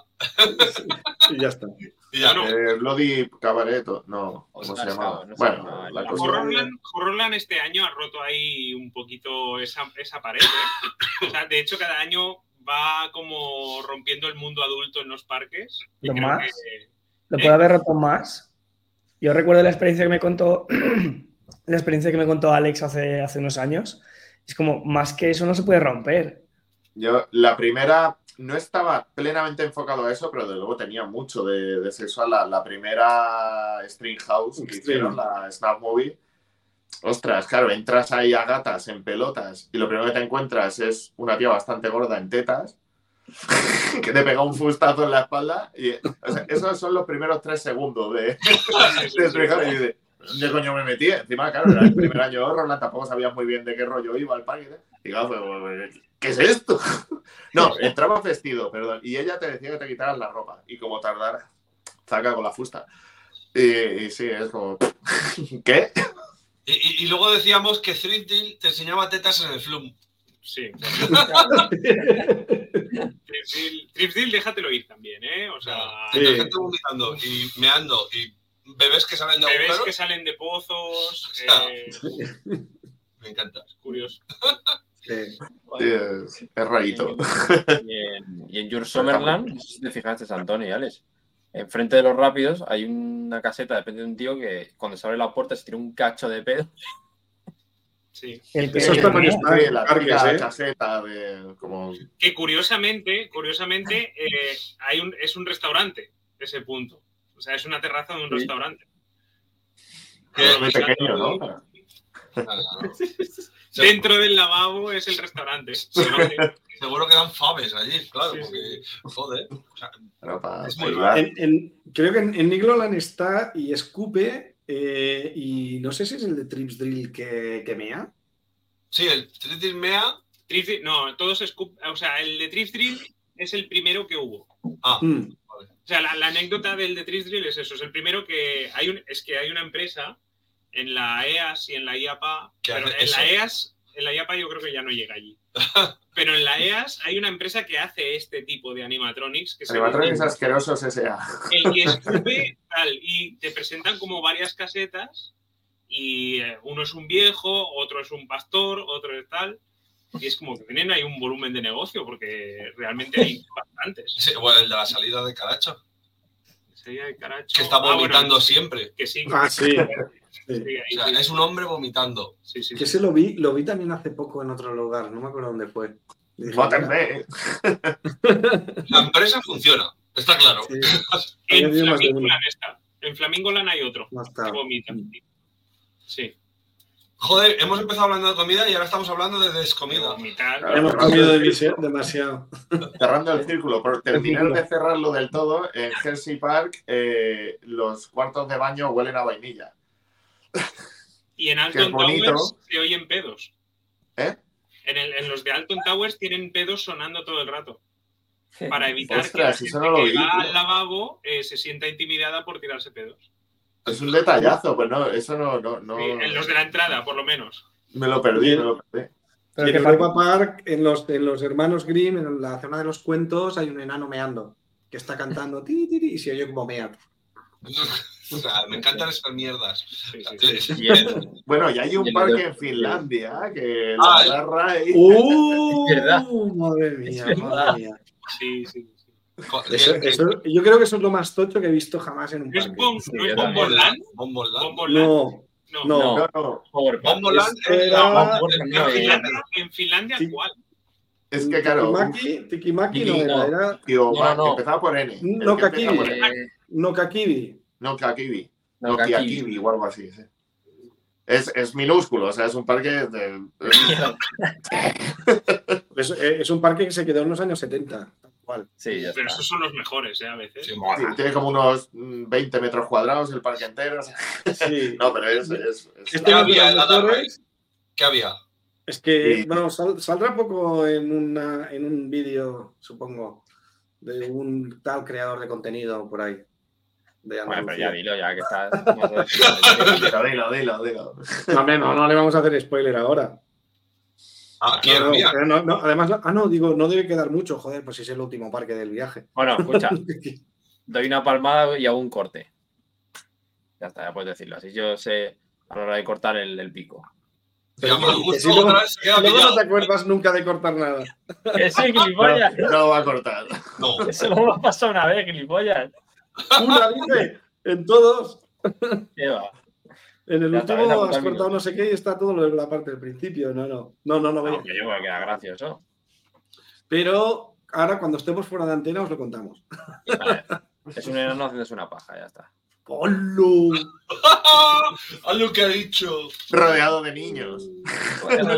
Y ya está. Y ya, Bueno, Eh, Bloody Cabaret, no, ¿cómo se Oscar llamaba? No bueno, no, la no. cosa... Horrorland, Horrorland este año ha roto ahí un poquito esa, esa pared. ¿eh? O sea, de hecho, cada año va como rompiendo el mundo adulto en los parques. ¿Lo más? que- ¿Lo puede haber roto más? Yo recuerdo la experiencia que me contó, [clears throat] la experiencia que me contó Alex hace, hace unos años. Es como, más que eso no se puede romper. Yo, la primera, no estaba plenamente enfocado a eso, pero de luego tenía mucho de, de sexual. La, la primera String House que hicieron, la Snap Movie. Ostras, claro, entras ahí a gatas en pelotas y lo primero que te encuentras es una tía bastante gorda en tetas [laughs] que te pega un fustazo en la espalda. Y, o sea, esos son los primeros tres segundos de, [laughs] de ¿dónde coño me metí? Encima, claro, era el primer año de Roland, tampoco sabías muy bien de qué rollo iba el parque. Y claro, pues, ¿qué es esto? [laughs] No, entraba vestido, perdón, y ella te decía que te quitaras la ropa. Y como tardara, saca con la fusta. Y, y sí, es como, ¿qué? Y, y- y luego decíamos que Thrifty te enseñaba tetas en el flum. Sí. [laughs] Tripsil, déjatelo ir también, ¿eh? O sea, Sí. Gente vomitando y meando y bebés que salen de bebés agujeros. que salen de pozos. [laughs] sea, eh, Me encanta. curioso. Sí. Sí, es, es rarito. Y en, y en Your Summerland, no sé si te fijaste, Antonio y Alex, enfrente de los rápidos hay una caseta, depende de un tío que cuando se abre la puerta se tira un cacho de pedo. Sí. El que, Eso está muy. Sí, la Parques, típica ¿eh? caseta de como Que curiosamente, curiosamente, eh, hay un, es un restaurante ese punto. O sea, es una terraza de un Sí. restaurante. Muy pequeño, ¿no? [laughs] Dentro del lavabo es el restaurante. [laughs] [laughs] Seguro que dan faves allí, claro, Sí, porque, joder. o sea, Es muy. En- en- creo que en, en Nigloland está y escupe. eh, y no sé si es el de Trips Drill que, que mea. sí, el Tritis Mea. Trips Drill- no, todos Scoop, o sea, el de Trips Drill es el primero que hubo. O Ah, Mm. sea, la, la anécdota del de Trips Drill es eso, es el primero que hay un, es que hay una empresa en la EAS y en la IAPA, pero en la. EAS, en la IAPA yo creo que ya no llega allí. [laughs] Pero en la EAS hay una empresa que hace este tipo de animatronics que se Animatronics asquerosos S.A. el que [laughs] escupe tal y te presentan como varias casetas y eh, uno es un viejo, otro es un pastor, otro es tal y es como que tienen ahí un volumen de negocio porque realmente hay [laughs] bastantes. Sí, bueno, el de la salida de Caracho, Sería de Caracho. que está Ah, bueno, vomitando siempre. que sí. Ah, sí. Sí, ahí O sea, sí. es un hombre vomitando. Sí, sí, Que sí. se lo vi, lo vi también hace poco en otro lugar, no me acuerdo dónde fue. Dije, Vótenme. [laughs] La empresa funciona, está claro. Sí, [laughs] En Flamingoland está. En Flamingoland hay otro no está. que vomita. Sí. Joder, hemos empezado hablando de comida y ahora estamos hablando de descomida. Claro. Hemos comido demasi- demasiado. Cerrando el círculo, por terminar de cerrarlo del todo, en Hershey Park eh, los cuartos de baño huelen a vainilla. Y en Alton. Towers se oyen pedos. ¿Eh? En, el- en los de Alton Towers tienen pedos sonando todo el rato. Para evitar que la gente no lo que vi, va al lavabo eh, se sienta intimidada por tirarse pedos. Es un detallazo, pues no, eso no, no, no- Sí, en los de la entrada, por lo menos. me lo perdí, me lo perdí. Pero que Park, en los, en los hermanos Grimm, en la zona de los cuentos, hay un enano meando que está cantando ti, ti, ti, y se oye como mea. [laughs] O sea, me encantan esas mierdas. Sí, sí, Sí, Bueno, y hay un parque en Finlandia que Ah, la agarra ahí. ¡Uh! [laughs] Madre mía, madre mía. sí, sí, Eso- eso- yo creo que eso es lo más tocho que he visto jamás en un ¿No es, parque. No es. Bomboland? No, No. no. No. Bomboland Este era- En Finlandia. ¿cuál? es que claro, Tikimaki, Tikimaki no Tiki- era, no. era tío, No, va, no, no. empezaba por N. No, Kakibi. Eh, no Kakibi. No, Kakibi. no. Kiakibi o algo así. sí. Es, es minúsculo, o sea, es un parque de. [laughs] Es, es un parque que se quedó en los años 70. tal cual. Sí, ya Pero está. esos son los mejores, ¿eh? A veces. Sí, Sí, tiene como unos mm, 20 metros cuadrados el parque entero. o sea, Sí. [laughs] No, pero es. es- es- Este ¿Qué había en. ¿Qué había? Es que, Sí. bueno, sal- saldrá poco en, una, en un vídeo, supongo, de un tal creador de contenido por ahí. De Bueno, pero ya dilo, ya que estás. [laughs] Dilo, dilo, dilo, dilo. No, hombre, no, no le vamos a hacer spoiler ahora. Ah, ¿quién No, no, pero no, no, además, no- ah, no, digo, no debe quedar mucho, joder, pues si es el último parque del viaje. Bueno, escucha, [laughs] doy una palmada y hago un corte. Ya está, ya puedes decirlo. Así yo sé a la hora de cortar el, el pico. Que gusta si luego- Luego no te acuerdas nunca de cortar nada. [laughs] ¡Que sí, gilipollas! No lo va a cortar. No, Eso lo hemos pasado una vez, gilipollas. Una dice, en todos. ¿Qué va? En el Ya último has cortado no sé qué y está todo lo de la parte del principio. No, no. No, no, no voy a- No, que yo creo que queda gracioso. Pero ahora cuando estemos fuera de antena os lo contamos. Vale. Es un enano haciéndose una paja, ya está. ¡Polo! haz lo que ha dicho. Rodeado de niños. En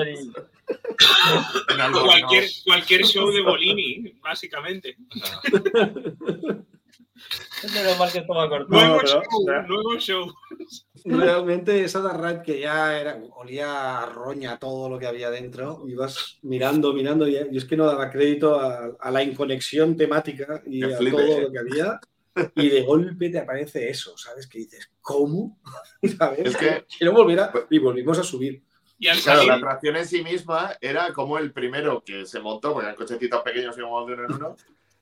algo, Cualquier, no. cualquier show de Bolini, básicamente. [laughs] Menos mal que esto va a cortar. No, Nuevo show, pero- nuevo show. Realmente esa Dark que ya era, olía a roña todo lo que había dentro. Ibas mirando, mirando y, y es que no daba crédito a, a la inconexión temática y Que a todo eh. lo que había. Y de golpe te aparece eso, ¿sabes? Que dices, ¿cómo? [laughs] ¿Sabes? Es que- Quiero volver a... Y volvimos a subir. Y al Claro, la atracción en sí misma era como el primero que se montó, porque eran cochecitos pequeños y íbamos de uno en uno.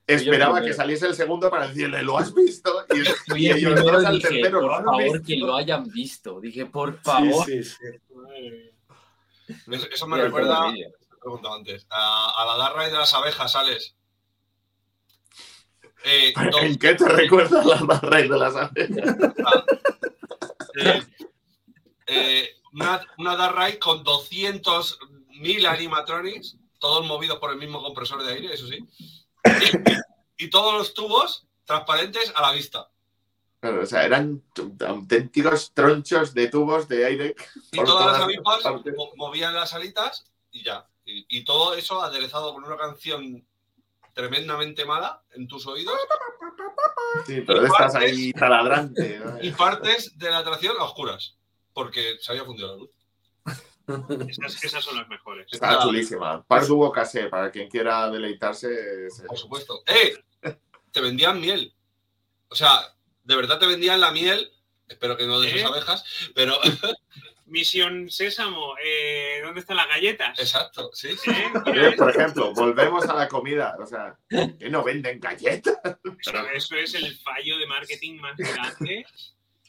Esperaba que saliese el segundo para decirle, ¿lo has visto? Y, Fui [laughs] y el ellos primero al dije, tercero, por ¿lo has favor, visto? que lo hayan visto. Dije, por favor. Sí, sí, sí. eso, eso me recuerda, preguntado antes, a, a la Dark Ride de las abejas, ¿sales? Eh, dos, ¿En qué te recuerda la barra de las abejas? eh, eh, una, una Dark Ride con 200.000 animatronics, todos movidos por el mismo compresor de aire, eso sí. Y, y todos los tubos transparentes a la vista. Claro, o sea, eran auténticos tronchos de tubos de aire. Y todas las avispas partes. movían las alitas y ya. Y, y todo eso aderezado con una canción tremendamente mala en tus oídos Sí, pero estás ahí taladrante. ¿no? y partes de la atracción a oscuras. Porque se había fundido la luz. Esas, esas son las mejores. Estaba chulísima. Par Duo Casé, para quien quiera deleitarse. es- Por supuesto. ¡Eh! Te vendían miel. O sea, de verdad te vendían la miel. Espero que no de sus ¿Eh? abejas, pero [laughs] Misión Sésamo, eh, ¿dónde están las galletas? exacto, sí. sí. ¿Eh? [laughs] Eh, Por ejemplo, volvemos a la comida. O sea, que no venden galletas. Eso, eso es el fallo de marketing más grande.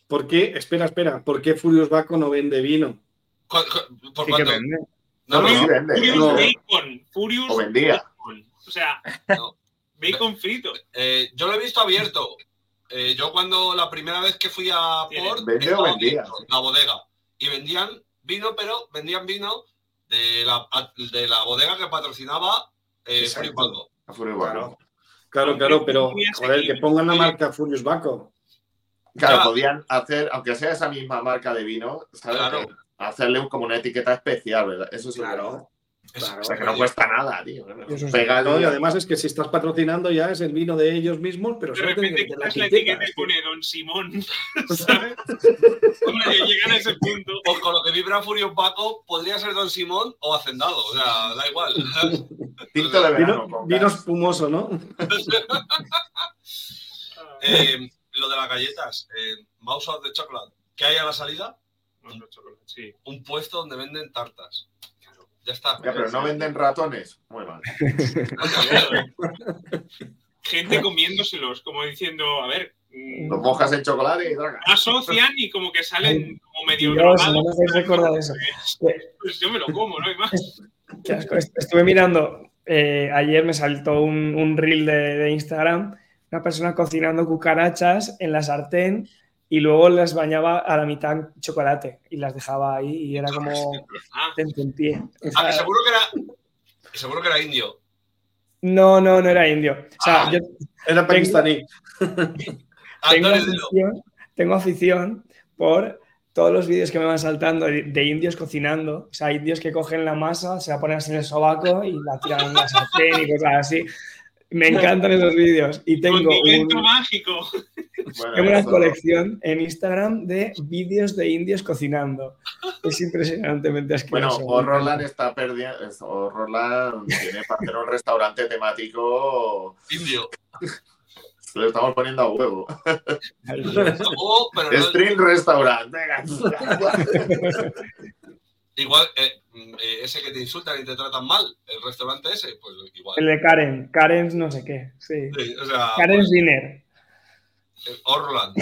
¿Por qué? Espera, espera. ¿Por qué Furious Baco no vende vino? ¿Por Sí cuánto? vende. No, No, no, sí vende. Furious No. Bacon. Furious O vendía. Bacon. O sea, [laughs] No. bacon frito. Eh, yo lo he visto abierto. Eh, yo cuando la primera vez que fui a Port, ¿Vende o estaba vendía? abierto, la bodega. Y vendían vino, pero vendían vino de la, de la bodega que patrocinaba eh, Furious Baco. Claro, claro, pero Muy joder, que pongan la marca Furious Baco. Claro, Ya. podían hacer, aunque sea esa misma marca de vino, ¿sabes? Claro. Que Hacerle un- como una etiqueta especial, ¿verdad? Eso sí. Claro. Claro. O sea, que no cuesta nada, tío. Eso sí. Pega No, el- y además es que si estás patrocinando ya es el vino de ellos mismos, pero De repente que la etiqueta. y pone Don Simón. [laughs] ¿Sabes? Hombre, llegan a ese punto. Pues con lo que vibra Furious Paco, podría ser Don Simón o Hacendado. O sea, da igual. [laughs] Tinto de verano. Vino, vino espumoso, ¿no? [laughs] Eh, lo de las galletas, eh, Mouse of the Chocolate. ¿Qué hay a la salida? Sí. Un puesto donde venden tartas. Claro, ya está. Ya, pero no venden ratones. Muy mal. [laughs] Gente comiéndoselos, como diciendo, a ver, mm, Los mojas en chocolate y traga. asocian y como que salen como medio Dios, no me recordar eso. Pues yo me lo como, no hay más. [laughs] Qué asco. Est- Estuve mirando, eh, ayer me saltó un, un reel de, de Instagram, una persona cocinando cucarachas en la sartén y luego las bañaba a la mitad en chocolate y las dejaba ahí y era como Ah, tentempié. O Ah, que sea, seguro que era. Seguro que era indio. no, no, no era indio. O sea, Ah. yo Era pakistaní. [laughs] tengo Antonio, dilo. afición, tengo afición por todos los vídeos que me van saltando de, de indios cocinando. O sea, indios que cogen la masa, se la ponen así en el sobaco y la tiran en la sartén y cosas así. Me encantan esos vídeos y tengo, condimento un- mágico. Bueno, tengo una eso- colección en Instagram de vídeos de indios cocinando. Es impresionantemente Bueno, asqueroso. Horrorland está perdiendo. Horrorland tiene para hacer un restaurante temático. Indio. Lo estamos poniendo a huevo. [laughs] Oh, pero no- Stream Restaurant. Venga. [laughs] igual, eh, mm, eh, ese que te insultan y te tratan mal, el restaurante ese, pues igual. El de Karen, Karen's no sé qué. Sí. Sí, o sea, Karen's Dinner. pues, Orland.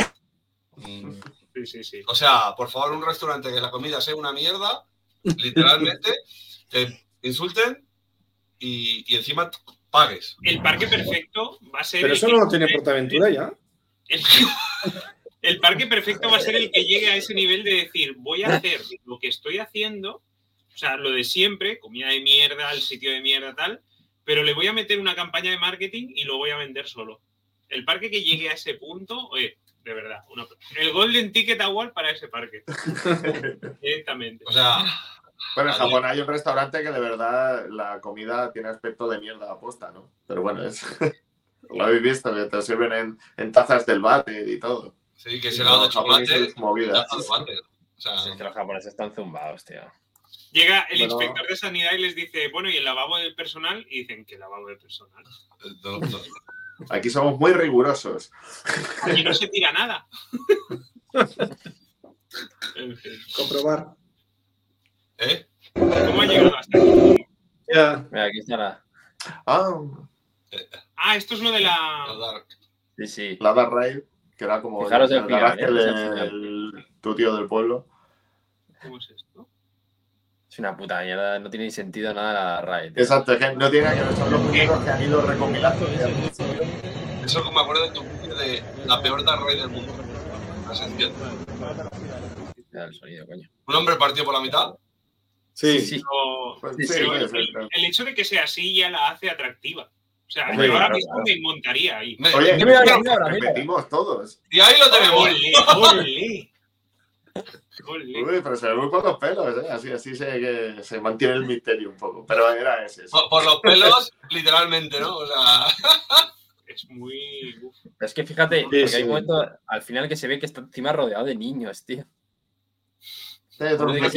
Mm, Sí, sí, sí. O sea, por favor, un restaurante que la comida sea una mierda, literalmente, [laughs] te insulten y, y encima pagues. El parque perfecto va a ser. Pero eso no lo tiene Portaventura ya. El, [laughs] el parque perfecto va a ser el que llegue a ese nivel de decir, voy a hacer lo que estoy haciendo, o sea, lo de siempre, comida de mierda, el sitio de mierda, tal, pero le voy a meter una campaña de marketing y lo voy a vender solo. El parque que llegue a ese punto, oye, de verdad, una- el Golden Ticket Award para ese parque. [laughs] Directamente. O sea, Bueno, en Japón hay un restaurante que de verdad la comida tiene aspecto de mierda aposta, ¿no? Pero bueno, es. [laughs] Lo habéis visto, que te sirven en, en tazas del váter y todo. Sí, que es helado de Los japoneses, chocolate. movidas. O sea, es que los japoneses están zumbados, tío. Llega el Bueno. inspector de sanidad y les dice, bueno, ¿y el lavabo del personal? Y dicen, ¿qué lavabo del personal? no, no. Aquí somos muy rigurosos. Aquí no se tira nada. Comprobar. ¿Eh? ¿Cómo ha llegado hasta aquí? Mira, aquí está la. Ah, Ah, esto es lo de El la. Dark. Sí, sí. la Dark Ride, que era como Fijaros el el final, garaje ¿eh? Del tu tío del pueblo. ¿Cómo es esto? Es una puta mierda. No tiene ni sentido nada la raid. tío. Exacto, es que no tiene nada que ver, son los que han ido recopilando. Eso que me acuerdo de tu vídeo de la peor Ride del mundo. La el sonido, coño. Un hombre partido por la mitad. Sí, sí. Pero- Pues Sí, sí, el hecho de que sea así ya la hace atractiva. O sea, yo ahora mismo claro. me montaría ahí. Me- Oye, mira, mira, mira. repetimos todos. y ahí lo tenemos. ¡Ole! ¡Ole! ¡Ole! Uy, pero se ven muy pocos pelos, ¿eh? Así, así se, que se mantiene el misterio un poco. Pero era ese. sí. Por, por los pelos, literalmente, ¿no? O sea, [laughs] Es muy. Es que fíjate, porque sí. hay un momento al final que se ve que está encima rodeado de niños, tío. Flequitos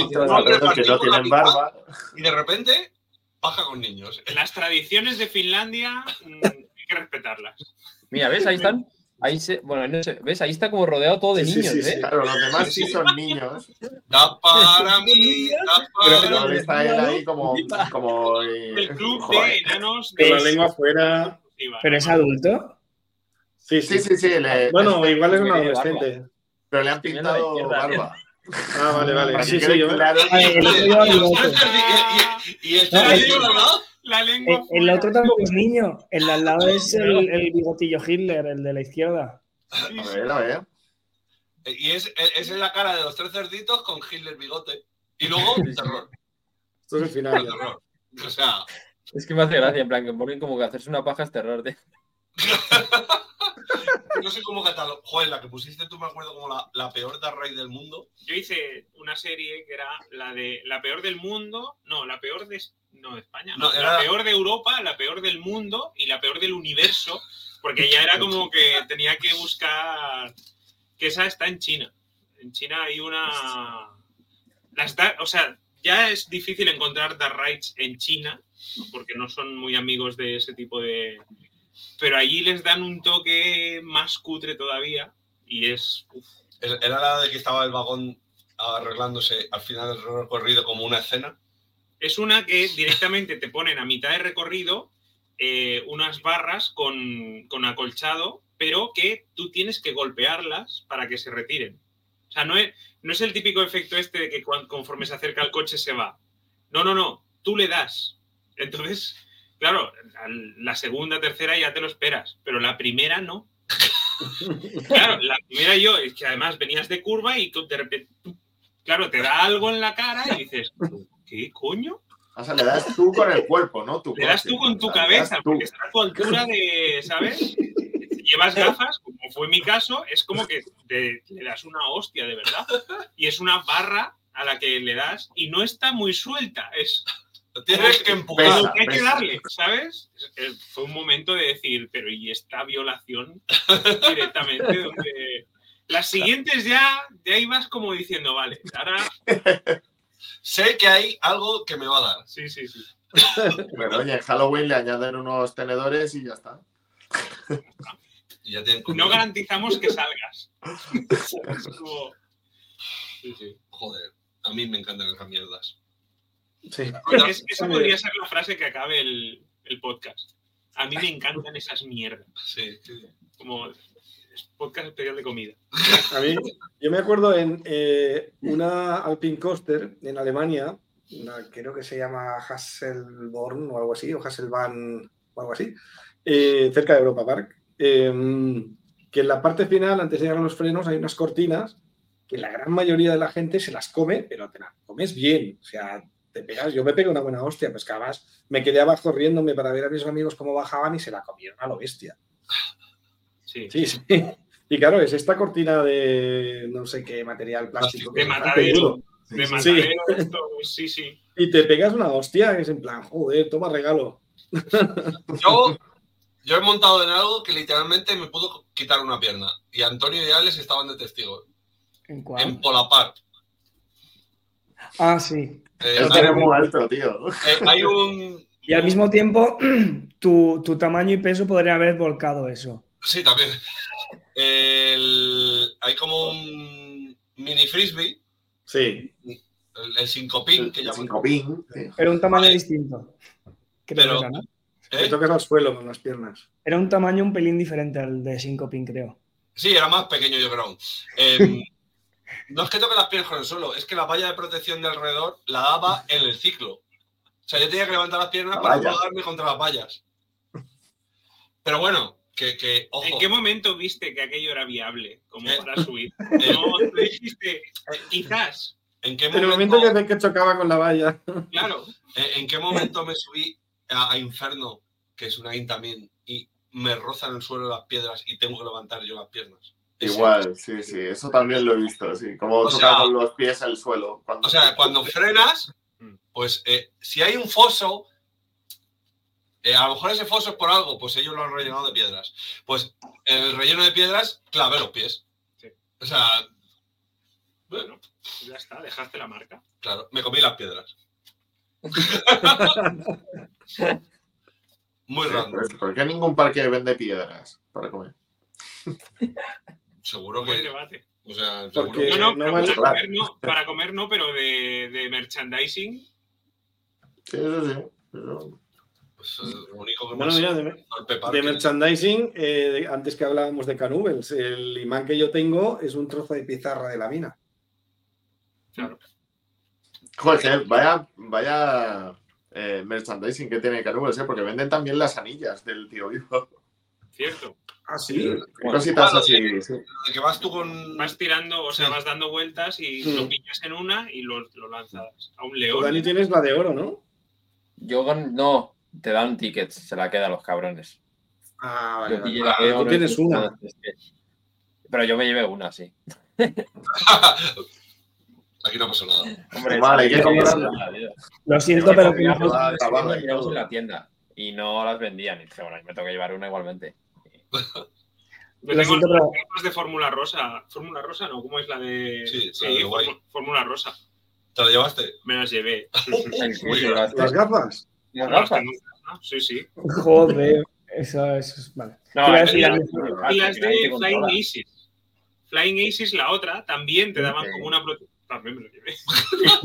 que- no por tienen barba. y de repente, paja con niños. Las tradiciones de Finlandia mm, [laughs] hay que respetarlas. Mira, ¿ves? Ahí están. Ahí se, bueno, no sé, ¿ves? Ahí está como rodeado todo de Sí, niños, sí, sí. ¿eh? Claro, los demás sí son niños. Da para mí, da Pero para mí. está él ahí como. como eh, El club joder. de enanos con la lengua afuera. ¿Pero es adulto? Sí, Sí, sí. sí, sí. le- Bueno, igual es un adolescente. pero le han pintado barba. Ah, vale, vale. Sí, que sí, yo. claro. Ah, el otro. Eh, el tampoco es niño. El de al lado es el, el bigotillo Hitler, el de la izquierda. Sí, A ver, a ver. Y es, es, es la cara de los tres cerditos con Hitler bigote. Y luego, terror. Esto es el final. terror. O sea, Es que me hace gracia, en plan, que ponen como que hacerse una paja es terror, tío. [laughs] [laughs] no sé cómo catalogar. Joder, la que pusiste tú me acuerdo como la, la peor Dark Ride del mundo. Yo hice una serie que era la de la peor del mundo, no, la peor de, no, de España, no, No, la peor de Europa, la peor del mundo y la peor del universo, porque ya era como que tenía que buscar que esa está en China. En China hay una las da- o sea, ya es difícil encontrar dark rides en China porque no son muy amigos de ese tipo de pero allí les dan un toque más cutre todavía y es uf, Era la de que estaba el vagón arreglándose al final del recorrido como una escena. Es una que directamente te ponen a mitad de recorrido eh, unas barras con, con acolchado, pero que tú tienes que golpearlas para que se retiren. O sea, no es, no es el típico efecto este de que conforme se acerca el coche se va. No, no, no, tú le das. Entonces, claro, la segunda, tercera ya te lo esperas, pero la primera no. [laughs] Claro, la primera yo, es que además venías de curva y tú de repente, tú- claro, te da algo en la cara y dices, ¿qué coño? O sea, le das tú con el cuerpo, ¿no? Tu Le das tú con tu O sea, cabeza, porque está a tu altura de, ¿sabes? Llevas gafas, como fue mi caso, es como que te- le das una hostia, de verdad. Y es una barra a la que le das y no está muy suelta. Es Tienes que empujar. Pesa. que hay que darle, ¿sabes? Es- es- Fue un momento de decir, pero ¿y esta violación directamente? [laughs] Donde... Las siguientes ya, ya ibas como diciendo, vale, ahora Sé que hay algo que me va a dar. sí, sí, sí. Bueno, oye, en Halloween le añaden unos tenedores y ya está. Ya No garantizamos que salgas. [laughs] Es como- Sí, sí. Joder, a mí me encantan esas mierdas. Sí. Es- esa podría ser la frase que acabe el, el podcast. A mí me encantan esas mierdas. Sí. Como es podcast especial de comida. A mí, yo me acuerdo en eh, una Alpine Coaster en Alemania, una, creo que se llama Hasselborn o algo así, o Hasselbahn o algo así, eh, cerca de Europa Park, eh, que en la parte final, antes de llegar a los frenos, hay unas cortinas que la gran mayoría de la gente se las come, pero te las comes bien. O sea, te pegas, yo me pegué una buena hostia, pues que además me quedé abajo riéndome para ver a mis amigos cómo bajaban y se la comieron a lo bestia. Sí. Sí, sí. Y claro, es esta cortina de no sé qué material plástico. De matadero. De Sí. esto, sí, sí. Y te pegas una hostia, que es en plan, joder, toma regalo. Yo, yo he montado en algo que literalmente me pudo quitar una pierna. Y Antonio y Alex estaban de testigos. ¿En En cuál? Polapar. Ah, sí. Eh, Lo hay, tiene muy alto, tío. eh, hay un. Y al mismo tiempo, [clears throat] tu, tu tamaño y peso podrían haber volcado eso. Sí, también. El- hay como un mini frisbee, Sí. el, el sincopín, que El llaman. sincopín, tío. Pero un tamaño distinto. Creo Pero- que era, ¿no? ¿Eh? tocas al suelo con las piernas. Era un tamaño un pelín diferente al de Syncopin, creo. Sí, era más pequeño, yo creo. Eh, [laughs] no es que toque las piernas con el suelo, es que la valla de protección de alrededor la daba en el ciclo. O sea, yo tenía que levantar las piernas La para no darme contra las vallas. Pero bueno, que, que, ojo, ¿En qué momento viste que aquello era viable como Eh, para subir? [laughs] eh, No, tú dijiste, eh, quizás, ¿en qué En el momento, momento que, que chocaba con la valla. claro. en, en qué momento me subí a, a Inferno, que es una también, y me rozan el suelo las piedras y tengo que levantar yo las piernas? Igual, sí, sí, eso también lo he visto, sí. Como O toca sea- con los pies al suelo. Cuando... O sea, cuando frenas, pues eh, si hay un foso, eh, a lo mejor ese foso es por algo, pues ellos lo han rellenado de piedras. Pues el relleno de piedras, clavé los pies. Sí. O sea, bueno, Ya está, dejaste la marca. claro, me comí las piedras. [laughs] Muy random. Pues, ¿Por qué ningún parque vende piedras para comer? [laughs] Seguro que. debate. O sea, seguro Porque- que- No, no, para, comer no, para comer no, pero de, de merchandising. Sí, eso sí. pues, eh, lo único que Bueno, más- mira, de, de merchandising, eh, de- antes que hablábamos de Canubels, el imán que yo tengo es un trozo de pizarra de la mina. Joder, que vaya, vaya eh, merchandising que tiene Canubes, ¿eh? porque venden también las anillas del tío vivo. Cierto. Ah, sí. Cositas Claro, así. sí. sí. De que vas tú con. Vas tirando, o sea, Sí. vas dando vueltas y lo pillas en una y lo, lo lanzas a un Tú, león. Dani, tienes la de oro, ¿no? Yo no, te dan tickets, se la quedan los cabrones. Ah, Yo vale. pillé vale. la de Tú oro, tienes y- una. que- Pero yo me llevé una, sí. [laughs] Aquí no pasó nada. Hombre, Vale, ¿qué sí, comprarla? Lo siento, pero todo. en la tienda y no las vendían. Y dije, bueno, me tengo que llevar una igualmente. [laughs] Yo tengo siento, pero- las gafas de Fórmula Rosa. ¿Fórmula Rosa no? ¿Cómo es la de...? Sí, la de Guay. Fórmula- Rosa. ¿Te lo llevaste? Me las llevé. [laughs] Las- gafas. las gafas. Sí, sí. Joder, eso, eso es. Vale. No, decir, Y las de Flying controla. Aces. Flying Aces, la otra, también te daban Sí. como una protección. También me lo llevé.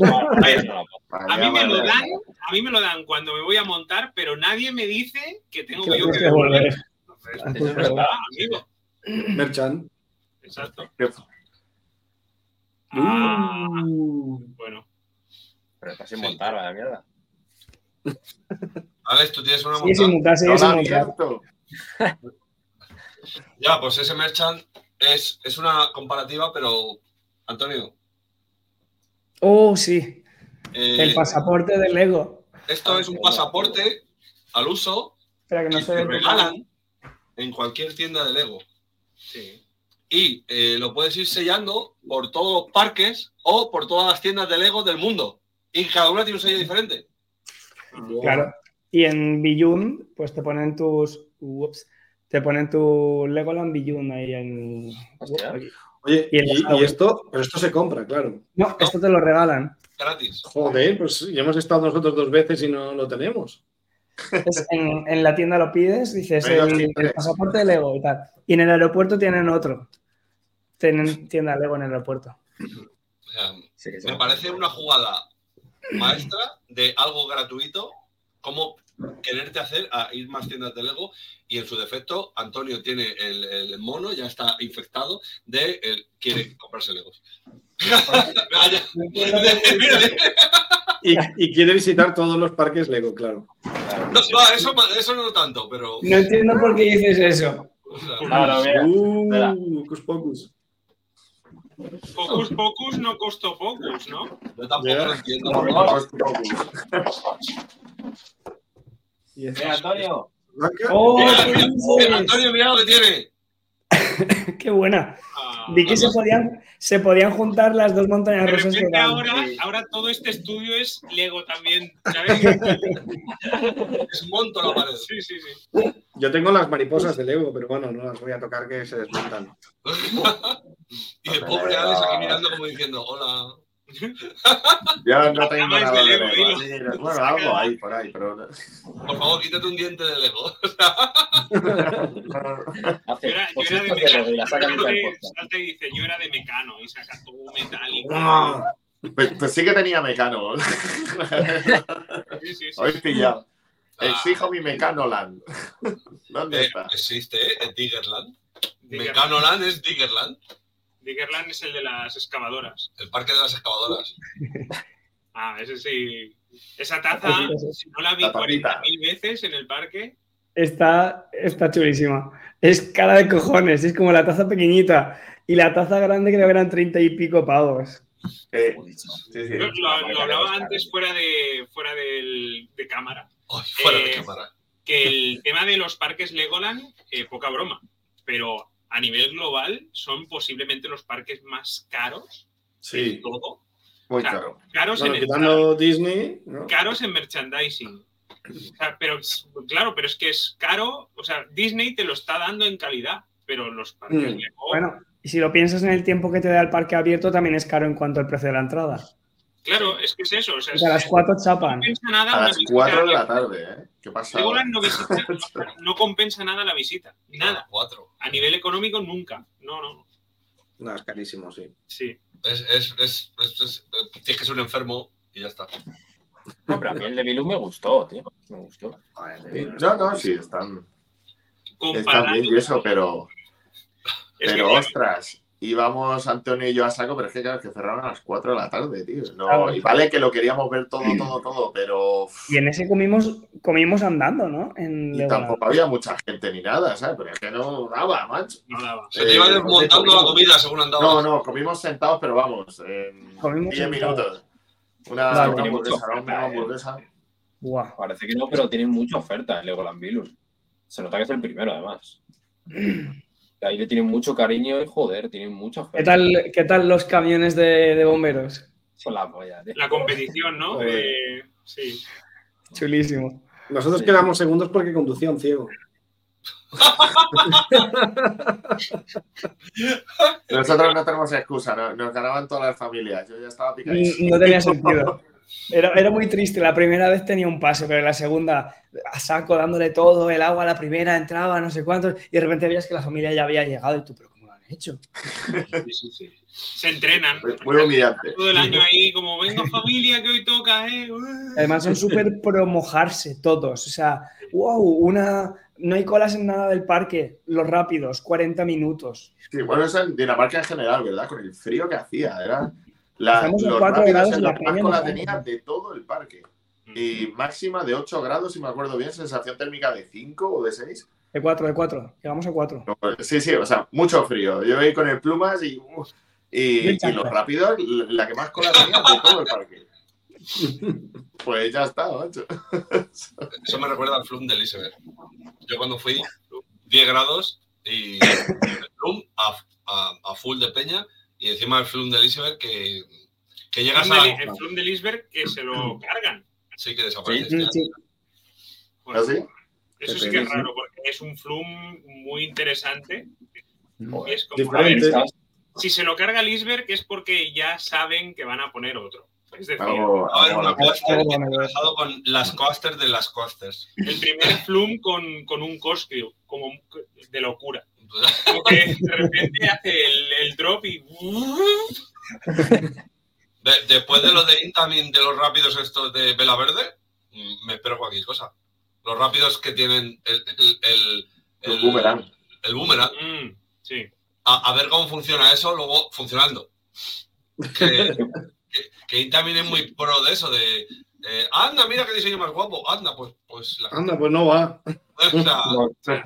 [laughs] La. A mí, me lo dan, a mí me lo dan cuando me voy a montar, pero nadie me dice que tengo Que yo que devolver. Eso es verdad. amigo. Merchant. Exacto. Ah, Uh. bueno. Pero está sin Sí. montar, vaya mierda. Alex, tú tienes una sin montada. montar, sin la montar. abierto. [laughs] Ya, pues ese merchant es, es una comparativa, pero Antonio, Oh, sí. eh, El pasaporte del Lego. esto es un pasaporte al uso Espera, que no que se te ve. regalan en cualquier tienda de Lego. Sí. Y eh, lo puedes ir sellando por todos los parques o por todas las tiendas de Lego del mundo. Y cada una tiene un sello diferente. Claro. Y en Beyond, pues te ponen tus. Ups, te ponen tu Legoland Beyond ahí en. Oye, Y y esto, pero esto se compra, claro. No, esto te lo regalan. Gratis. Joder, pues ya hemos estado nosotros dos veces y no lo tenemos. Es en, en la tienda lo pides, dices el, pasaporte de Lego y tal. Y en el aeropuerto tienen otro. Tienen tienda Lego en el aeropuerto. Sí. me parece una jugada maestra de algo gratuito, como quererte hacer a ir más tiendas de Lego y en su defecto Antonio tiene el, el mono, ya está infectado de el, quiere comprarse Legos. Y, y quiere visitar todos los parques Lego, claro. No, no, eso, eso no tanto, pero No entiendo por qué dices eso. o sea, Claro, mira. Uh, Hocus Pocus. Focus Pocus no costó Pocus, ¿no? yo tampoco lo entiendo. Y es- Mira, Antonio. ¡Oh, qué! Antonio, mira lo que tiene. [laughs] ¡Qué buena! Ah, Vi que se podían, se podían juntar las dos montañas de rusas que ahora, ahora todo este estudio es Lego también, ¿sabes? Desmonto [laughs] la pared. Sí, sí, sí. Yo tengo las mariposas de Lego, pero bueno, no las voy a tocar que se desmontan. [laughs] y el pobre Alex aquí mirando como diciendo, hola. [laughs] Yo no tengo nada de Lego, Lego. dilo. Sí, Bueno, algo ahí por ahí, pero. Por favor, quítate un diente de Lego. [laughs] Hace Yo era, yo cositas era de mecano. Y la dice, yo era de mecano y saca todo metálico. Pues, pues sí que tenía mecano. [laughs] Sí, sí, sí. Hoy pillado. Ah. Exijo mi Mecanoland. ¿Dónde Eh, está? existe, ¿eh? Diggerland. Diggerland. Mecanoland es Diggerland, Diggerland es el de las excavadoras. el parque de las excavadoras. [laughs] Ah, ese sí. Esa taza, si no la vi La tapita. 40.000 veces en el parque, Está, está chulísima. Es cara de cojones, es como la taza pequeñita. Y la taza grande creo que eran treinta y pico pavos. Eh, sí, sí. Lo, lo- lo hablaba antes fuera de fuera del- de cámara. Fuera de Eh, cámara. Que el tema de los parques Legoland, eh, poca broma. Pero a nivel global son posiblemente los parques más caros de Sí. todo. Muy Claro. caro. Caros Bueno, en quitando Disney, ¿no? caros en merchandising. O sea, pero claro, pero es que es caro. O sea, Disney te lo está dando en calidad, pero los parques Mm. Lego- Bueno, y si lo piensas en el tiempo que te da el parque abierto, también es caro en cuanto al precio de la entrada. claro, es que es eso. O sea, O sea, a las es- cuatro no chapan. nada A las 4 de la tarde, ¿eh? ¿Qué pasa? Legoland [laughs] no, visita- no compensa nada la visita. Nada. Cuatro. A nivel económico, nunca. No, no. No, es carísimo, sí. Sí. Es, es, es, es- es- eh, tienes que ser un enfermo y ya está. No, pero a mí el de me gustó, tío. Me gustó. No, no, sí, están, están bien y eso, pero, que, pero ostras, íbamos Antonio y yo a saco, pero es que claro, que cerraron a las 4 de la tarde, tío. No, Claro. y vale que lo queríamos ver todo, todo, todo, pero Y en ese comimos, comimos andando, ¿no? En y tampoco había mucha gente ni nada, ¿sabes? Pero es que no daba, macho. no daba. Se te iba Eh, desmontando la comida según andaba. No, no, comimos sentados, pero vamos, en Comimos 10 sentados. minutos. Una, hamburguesa, una eh. hamburguesa. Buah. Parece que no, pero tienen mucha oferta en Legoland Bilus. Se nota que es el primero, además. [clears throat] Ahí le tienen mucho cariño y joder, tienen mucha oferta. ¿Qué tal, ¿Qué tal los camiones de, de bomberos? Son la polla, tío. La competición, ¿no? Sí. Chulísimo. Nosotros Sí. quedamos segundos porque conducía un ciego. Nosotros no tenemos excusa, no- nos ganaban todas las familias. Yo ya estaba picadísimo. No tenía sentido. [laughs] Era, era muy triste. La primera vez tenía un pase, pero la segunda, a saco, dándole todo, el agua, la primera entraba, no sé cuántos, y de repente veías que la familia ya había llegado y tú, pero ¿cómo lo han hecho? Sí, sí, sí. Se entrenan. Muy- Muy humillante. Todo el año ahí, como venga familia, que hoy toca, ¿eh? [laughs] Además son súper pro mojarse todos. O sea, wow, una... No hay colas en nada del parque. Los rápidos, 40 minutos. Sí, bueno, eso en Dinamarca en general, ¿verdad? Con el frío que hacía, era... La, los cuatro rápidos grados en la la la tenía de todo el parque. Y máxima de 8 grados, si me acuerdo bien, sensación térmica de 5 o de 6. De 4, de 4. Llegamos a 4. Sí, sí, o sea, mucho frío. Yo iba ahí con el plumas y, uf, y, y los rápidos, la que más cola tenía de todo el parque. [laughs] Pues ya está, macho. [laughs] Eso me recuerda al Flum del iceberg. Yo cuando fui, 10 grados y el Flum a, a- a full de peña y encima el Flum del iceberg que, que El llegas flum a... del- el flum del iceberg que se lo cargan. Sí, que desaparece. Sí, sí. Bueno, ¿Así? Eso sí que es raro, porque es un flum muy interesante. Y es como, a ver, si se lo carga el iceberg es porque ya saben que van a poner otro. Es decir, a algo- una coaster que con las coasters de las coasters. el primer flum con, con un cosplay, como de locura. Como que de repente hace el, el drop y. De- después de lo de Intamin de los rápidos estos de Vela Verde, me espero cualquier cosa. Los rápidos que tienen el, el, el, El boomerang. El boomerang. Mm, sí. A, a ver cómo funciona eso luego funcionando. Que, que, que Intamin es muy pro de eso, de eh, anda, mira qué diseño más guapo, anda, pues, pues la Anda, pues no va. [laughs] o sea,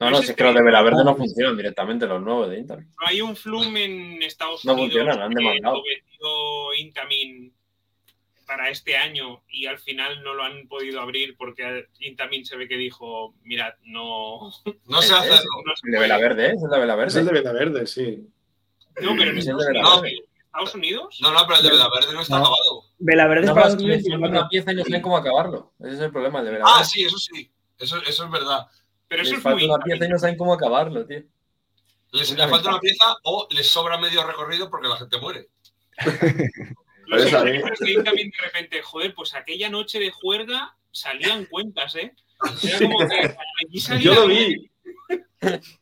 No, no, si es que los de Vela Verde no funcionan directamente, los nuevos de Inter. No hay un flum en Estados No Unidos funcionan, han que demandado. Intamin para este año y al final no lo han podido abrir porque Intamin se ve que dijo, mirad, no, [laughs] no sé hacerlo. no se El de Vela puede". Verde, ¿eh? Es el de Vela Es el de Verde Verde, sí. No, pero en Es el Estados de Unidos, Vela ¿en Estados Unidos? No, no, pero el de Vela Verde no está No. acabado. Vela Verde es No, para no, es 2024. una pieza y no saben cómo acabarlo. Ese es el problema el de Vela Ah, sí, eso sí. Eso, eso es verdad. Pero eso Les es falta muy una pieza y no saben cómo acabarlo, tío. Les, Una le falta una pieza o les sobra medio recorrido porque la gente muere. Los esa- ingenieros de Intamin de repente, joder, pues aquella noche de juerga salían cuentas, ¿eh? Era como que [laughs] allí salía Yo lo bien. vi.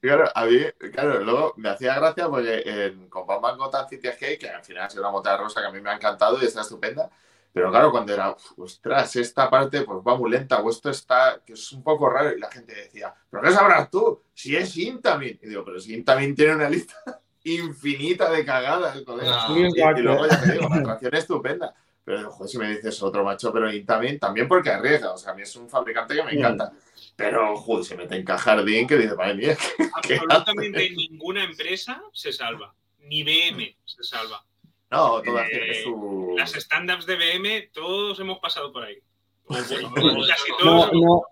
Claro, a mí, claro, luego me hacía gracia porque en, con Batman Gotham City Escape, que al final ha sido una montaña rusa que a mí me ha encantado y está estupenda, pero claro, cuando era, "Uf, ostras, esta parte pues va muy lenta o esto está, que es un poco raro, y la gente decía, ¿pero qué sabrás tú? Si es Intamin. Y digo, pero si Intamin tiene una lista [laughs] infinita de cagadas. Ah, Sí, Y, luego ya te digo, la atracción es estupenda. Pero joder, si me dices otro macho, pero Intamin también porque arriesga. O sea, a mí es un fabricante que me Mm. encanta. Pero, joder, se mete en Cajardín que dice, madre mía, [laughs] ¿qué Absolutamente ninguna empresa se salva. Ni BM se salva. No, todas Eh, tienen su. Las stand-ups de BM, todos hemos pasado por ahí. [laughs] No, casi No, todos. no,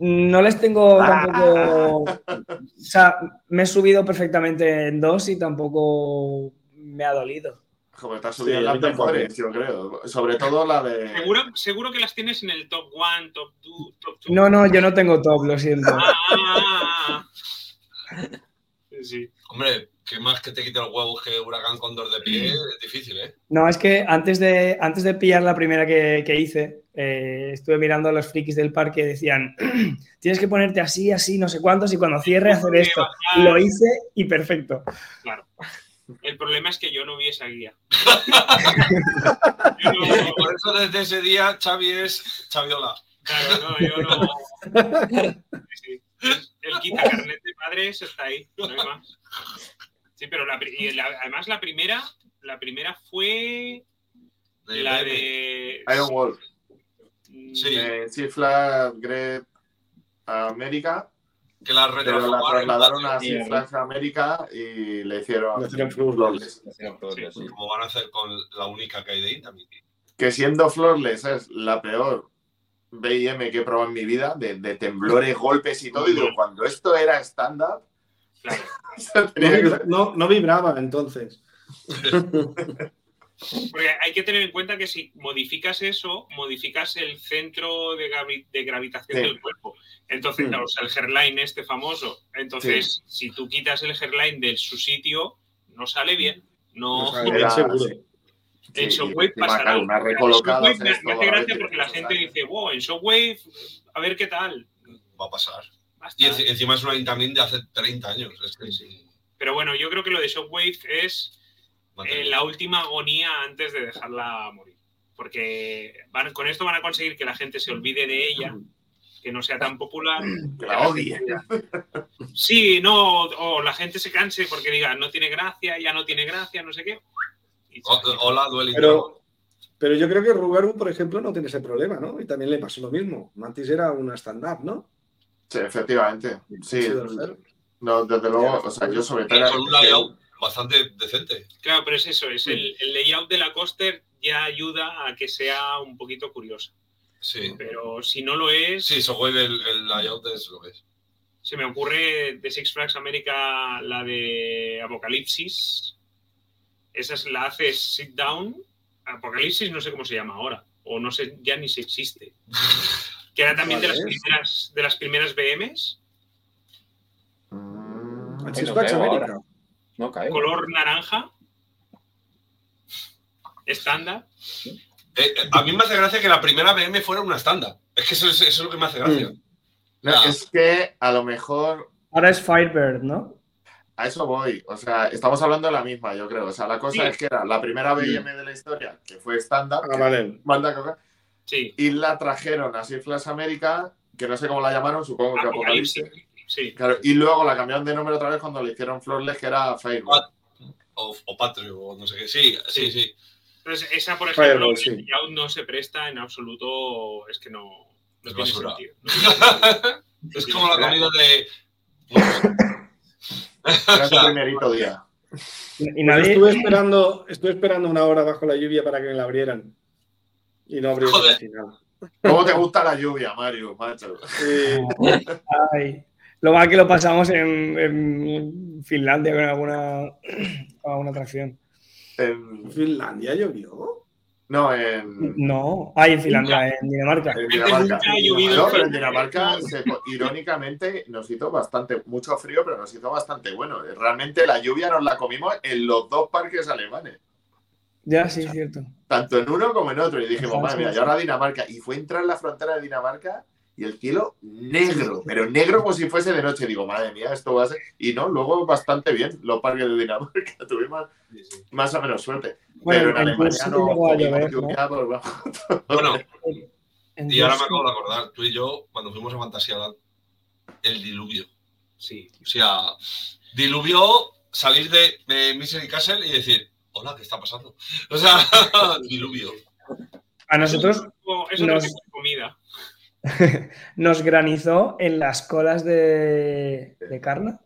no les tengo tampoco. O sea, me he subido perfectamente en dos y tampoco me ha dolido. Joder, te has Sí, subido a las mí tampoco. mejores, yo creo. Sobre todo la de. Seguro, seguro que las tienes en el top 1, top 2, top 2. No, no, yo no tengo top, lo siento. Ah, ah, ah, ah. Sí. Hombre, que más que te quite los huevos que Huracán con dos de pie es difícil, ¿eh? No, es que antes de, antes de pillar la primera que, que hice, eh, estuve mirando a los frikis del parque y decían, [clears throat] tienes que ponerte así, así, no sé cuántos, y cuando cierre hacer esto. Lo hice y perfecto. Claro. El problema es que yo no vi esa guía. [laughs] Yo no- Por eso desde ese día Xavi es Xaviola. claro, no, yo no. [laughs] Sí, sí. El quita carnet de padres está ahí, no hay más. Sí, pero la, y la- además la primera, la primera fue De la de. Iron Wolf. Mm, Sí. Eh, Cifla Great América, Que la pero la trasladaron a Cifla América y le hicieron. Le hicieron flawless. Sí. Como van a hacer con la única que hay de Intamin. Que siendo Flawless es la peor BIM que he probado en mi vida, de, de temblores, golpes y todo. Y digo, cuando esto era stand-up, Claro. [laughs] No, no, no vibraba entonces. Porque hay que tener en cuenta que si modificas eso, modificas el centro de, gravi- de gravitación Sí. del cuerpo. Entonces, Hmm. o sea, el hairline este famoso. Entonces, si tú quitas el hairline de su sitio, no sale bien. No, O sea, Era- bien seguro. En Sí, Shockwave claro, una En Shockwave me, hace gracia porque la gente dice, wow, en Shockwave, a ver qué tal. Va a pasar. Va a Y estar". enci- encima es una Intamin de hace 30 años. Es que sí. Pero bueno, yo creo que lo de Shockwave es eh, la última agonía antes de dejarla morir. Porque van- con esto van a conseguir que la gente se olvide de ella, que no sea tan popular. Que la odie. Sí, no, o la gente se canse porque diga, no tiene gracia, ya no tiene gracia, no sé qué. Hola, duele. Pero, pero yo creo que Rugaru, por ejemplo, no tiene ese problema, ¿no? Y también le pasó lo mismo. Mantis era una stand-up, ¿no? Sí, efectivamente. Sí, no, desde luego, o sea, yo sobre todo. con un layout bastante decente. Claro, pero es eso, es el, el layout de la coaster ya ayuda a que sea un poquito curiosa. Sí. Pero si no lo es, Sí, Shockwave el, el layout es lo que es. se me ocurre de Six Flags América la de Apocalipsis. Esa es la hace Sit Down. Apocalipsis no sé cómo se llama ahora. O no sé ya ni si existe. Que era también de las primeras, de las primeras BMs. Mm, no. No. Color naranja. Estándar. Eh, eh, a mí me hace gracia que la primera BM fuera una estándar. Es que eso es, eso es lo que me hace gracia. no, Ah. es que a lo mejor Ahora es Firebird, ¿no? A eso voy. O sea, estamos hablando de la misma, yo creo. O sea, la cosa Sí. es que era la primera BM de la historia, que fue estándar, Ah, vale. banda coca, Sí. y la trajeron a Six Flags América, que no sé cómo la llamaron, supongo que Apocalipsis. Sí. Claro, y luego la cambiaron de nombre otra vez cuando le hicieron Flawless, que era Firebird. O, o Patrio, o no sé qué. Sí, sí, sí. Entonces, esa, por ejemplo, Fireball, sí. layout no se presta en absoluto. Es que no, no Es tiene basura. sentido. [laughs] es como la comida de. Era su [laughs] primerito día. Y Pues nadie. estuve, esperando, estuve esperando una hora bajo la lluvia para que me la abrieran. Y no abrieron al final. ¿Cómo te gusta la lluvia, Mario, macho? Sí. [laughs] Ay, lo mal que lo pasamos en, en Finlandia con alguna, con alguna atracción. En- ¿Finlandia llovió? No, en, No, hay en Finlandia, en Dinamarca. en Realmente Dinamarca. nunca ha llovido No, pero en. Dinamarca, se- irónicamente, nos hizo bastante, mucho frío, pero nos hizo bastante bueno. Realmente la lluvia nos la comimos en los dos parques alemanes. Ya, sí, es cierto. Tanto en uno como en otro. Y dijimos, madre mía, y ahora Dinamarca. Y fue entrar en la frontera de Dinamarca y el cielo negro, pero negro como si fuese de noche. Digo, madre mía, esto va a ser. Y no, luego bastante bien los parques de Dinamarca. [laughs] Tuvimos más o menos suerte. Bueno, pero en en Alemania no llover, ¿no? [laughs] Bueno, En y ahora me acabo de acordar, tú y yo, cuando fuimos a Fantasyland, el diluvio. Sí. O sea, diluvió salir de, de Misery Castle y decir, hola, ¿qué está pasando? O sea, [laughs] diluvio. A nosotros, O Es otro Nos- tipo de comida. [laughs] nos granizó en las colas de, de Carna.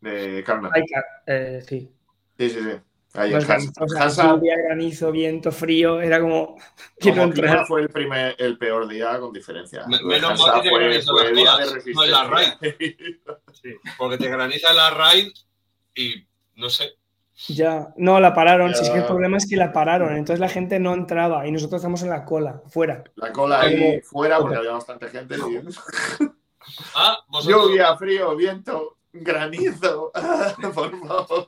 De Carna. Ay, Car- eh, sí. Sí, sí, sí. Ahí Nos Hansa. granizó, o sea, lluvia, granizo, viento, frío. Era como. [laughs] Como entrar. fue el, primer, el peor día con diferencia. Me- menos mal que te fue, fue las día colas, de no en la resistencia. [laughs] Sí. Porque te graniza la raid y no sé. Ya. No, la pararon. Si es que el problema es que la pararon. Entonces la gente no entraba y nosotros estamos en la cola, fuera. La cola ahí fuera porque había bastante gente. [laughs] Ah, vosotros. Lluvia, frío, viento, granizo. [laughs] Por favor.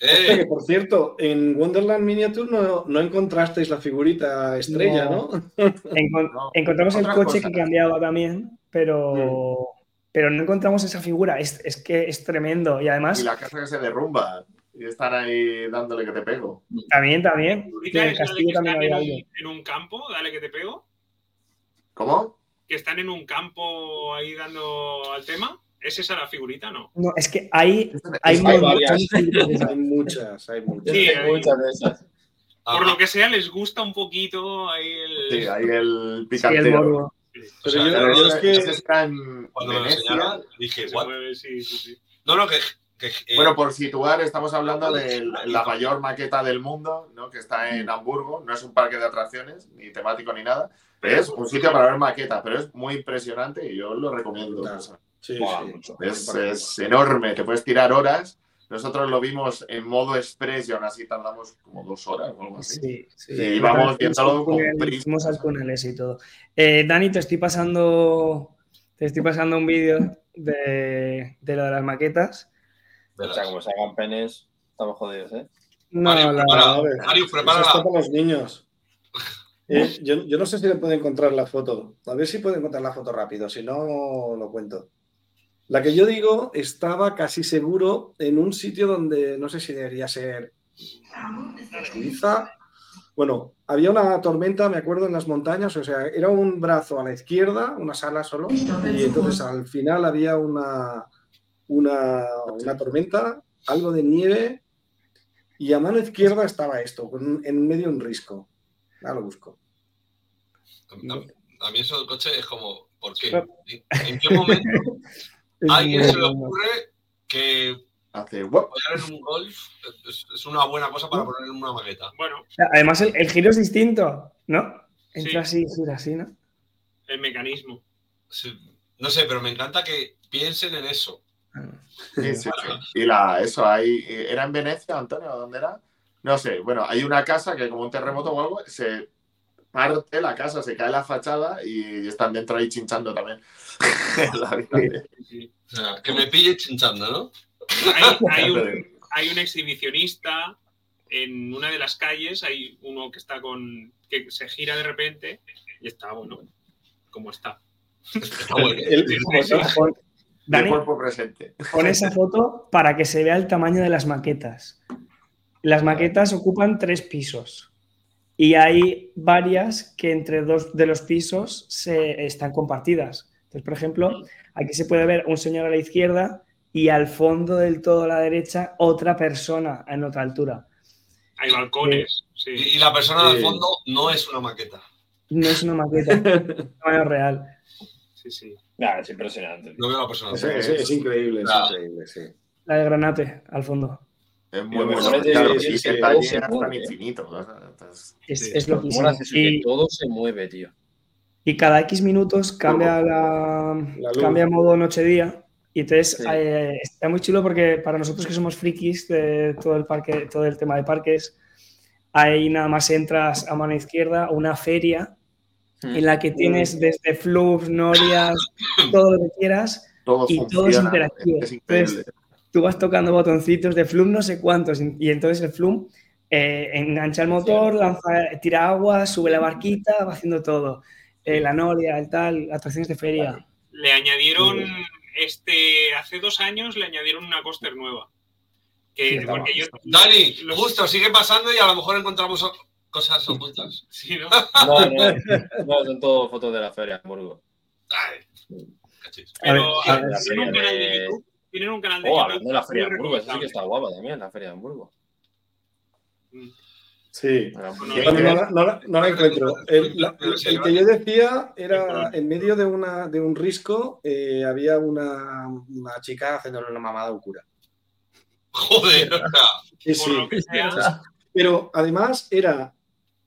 Eh, que por cierto, en Wonderland Miniature no, no encontrasteis la figurita estrella, ¿no? [laughs] Encon- No, encontramos el coche que cambiaba también, pero, Mm. pero no encontramos esa figura. Es, es que es tremendo. Y además, Y la casa que se derrumba. Y están ahí dándole que te pego. también, también. que de Castillo que también están había en un, en un campo, dale que te pego. ¿Cómo? Que están en un campo ahí dando al tema. ¿Es esa la figurita? No. No, es que hay, hay, Hay varias. hay muchas, hay muchas. Sí, Hay hay- muchas de esas. ah, Por lo que sea, les gusta un poquito ahí el. Sí, ahí el Sí, el picantero. morbo. o Pero sea, yo- yo es que- Ese está en cuando me lo enseñaron, dije, "What?". mueve, sí, sí, sí. No, no, que. Que, eh, Bueno, por situar, estamos hablando de la mayor maqueta del mundo, ¿no? que está Mm. en Hamburgo. No es un parque de atracciones, ni temático ni nada. Es un sitio para ver maqueta, pero es muy impresionante y yo lo recomiendo. Sea, Sí, es, es enorme, te puedes tirar horas. Nosotros lo vimos en modo express y aún así tardamos como dos horas o algo así. Sí, sí. Y vamos viéndolo con. Fuimos al túneles y todo. Eh, Dani, te estoy pasando, te estoy pasando un vídeo de, de lo de las maquetas. O sea, como se hagan penes, estamos jodidos, ¿eh? No, Mario, la- prepara. A ver, Marius, eso está para los niños. [laughs] Eh, yo, yo no sé si le puedo encontrar la foto. A ver si puedo encontrar la foto rápido, si no lo cuento. La que yo digo estaba casi seguro en un sitio donde no sé si debería ser Suiza. Bueno, había una tormenta, me acuerdo, en las montañas, o sea, era un brazo a la izquierda, una sala solo, y entonces al final había una, una, una tormenta, algo de nieve, y a mano izquierda estaba esto, en medio un risco. Ahora lo busco. A, a mí eso del coche es como, ¿por qué? ¿En, qué momento [laughs] a alguien se le ocurre que Hace en un golf es, es una buena cosa para poner en una maqueta? Bueno, Además, el, el giro es distinto, ¿no? Entra Sí. así, gira así, ¿no? el mecanismo. Sí, No sé, pero me encanta que piensen en eso. Sí, sí, sí. Y la, eso, ahí, ¿era en Venecia, Antonio? ¿Dónde era? No sé, bueno, hay una casa que como un terremoto o algo, se parte la casa, se cae la fachada y están dentro ahí chinchando también. [laughs] O sea, que me pille chinchando, ¿no? Hay, hay un, hay un exhibicionista en una de las calles, hay uno que está con. que se gira de repente y está, bueno, como está. Está bueno. El- El Dani, cuerpo presente. pon esa foto para que se vea el tamaño de las maquetas. Las maquetas ocupan tres pisos y hay varias que entre dos de los pisos se, están compartidas. Entonces, por ejemplo, aquí se puede ver un señor a la izquierda y al fondo del todo a la derecha otra persona en otra altura. Hay balcones. Sí. Y, y la persona del Sí. fondo no es una maqueta. No es una maqueta, es tamaño real. Sí, sí. Nah, es impresionante. No veo la persona. Es, es- es increíble, es increíble, sí. La de Granate, al fondo. Es Y muy lo bueno. Claro, sí, se es infinito. Lo que todo se mueve, tío. Y cada X minutos cambia la, La cambia modo noche-día. Y entonces Sí. eh, está muy chulo porque para nosotros que somos frikis de todo el parque, todo el tema de parques, ahí nada más entras a mano izquierda una feria. En la que tienes desde flubs, norias, [coughs] todo lo que quieras. todo Y todo es interactivo. Es increíble. Tú vas tocando botoncitos de flum no sé cuántos y entonces el flum eh, engancha el motor, lanza, tira agua, sube la barquita, va haciendo todo. Eh, la noria, el tal, atracciones de feria. Le añadieron, este, hace dos años le añadieron una coaster nueva. Que, Sí, está porque yo, Dani, los- justo, sigue pasando y a lo mejor encontramos o- cosas ocultas. [laughs] Sí, ¿no? No, no, [laughs] no, son todo fotos de la feria de Hamburgo. Ay, cachis. A ver, Pero a ver, la tienen un canal de YouTube. Tienen un canal de Oh, YouTube hablando de la feria de Hamburgo, esa sí que está guapa también, la feria de Hamburgo. Sí. Era muy No, la- no la- [laughs] no la encuentro. El, la- Pero sí, el que yo decía era en medio de, una, de un risco, eh, había una, una chica haciéndole una mamada a un cura. Joder, Sí, sí. sea, Pero además era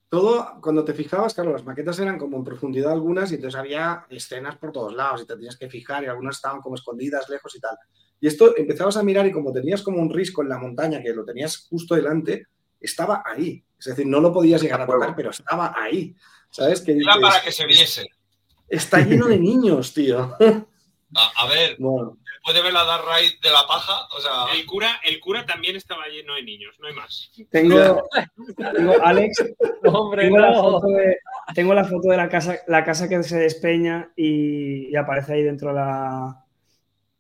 todo, cuando te fijabas, claro, las maquetas eran como en profundidad algunas y entonces había escenas por todos lados y te tenías que fijar y algunas estaban como escondidas, lejos y tal. Y esto empezabas a mirar y como tenías como un risco en la montaña que lo tenías justo delante, estaba ahí. Es decir, no lo podías llegar a tocar, pero estaba ahí. ¿Sabes? Que era para que se viese. está lleno de niños, tío. [laughs] A, a ver, Bueno, puede ver la Dark Ride de la paja, o sea, el cura, el cura también estaba lleno de niños, no hay más. Tengo, tengo Alex, [laughs] Hombre, tengo, la foto de, tengo la foto de la casa, la casa que se despeña y, y aparece ahí dentro la.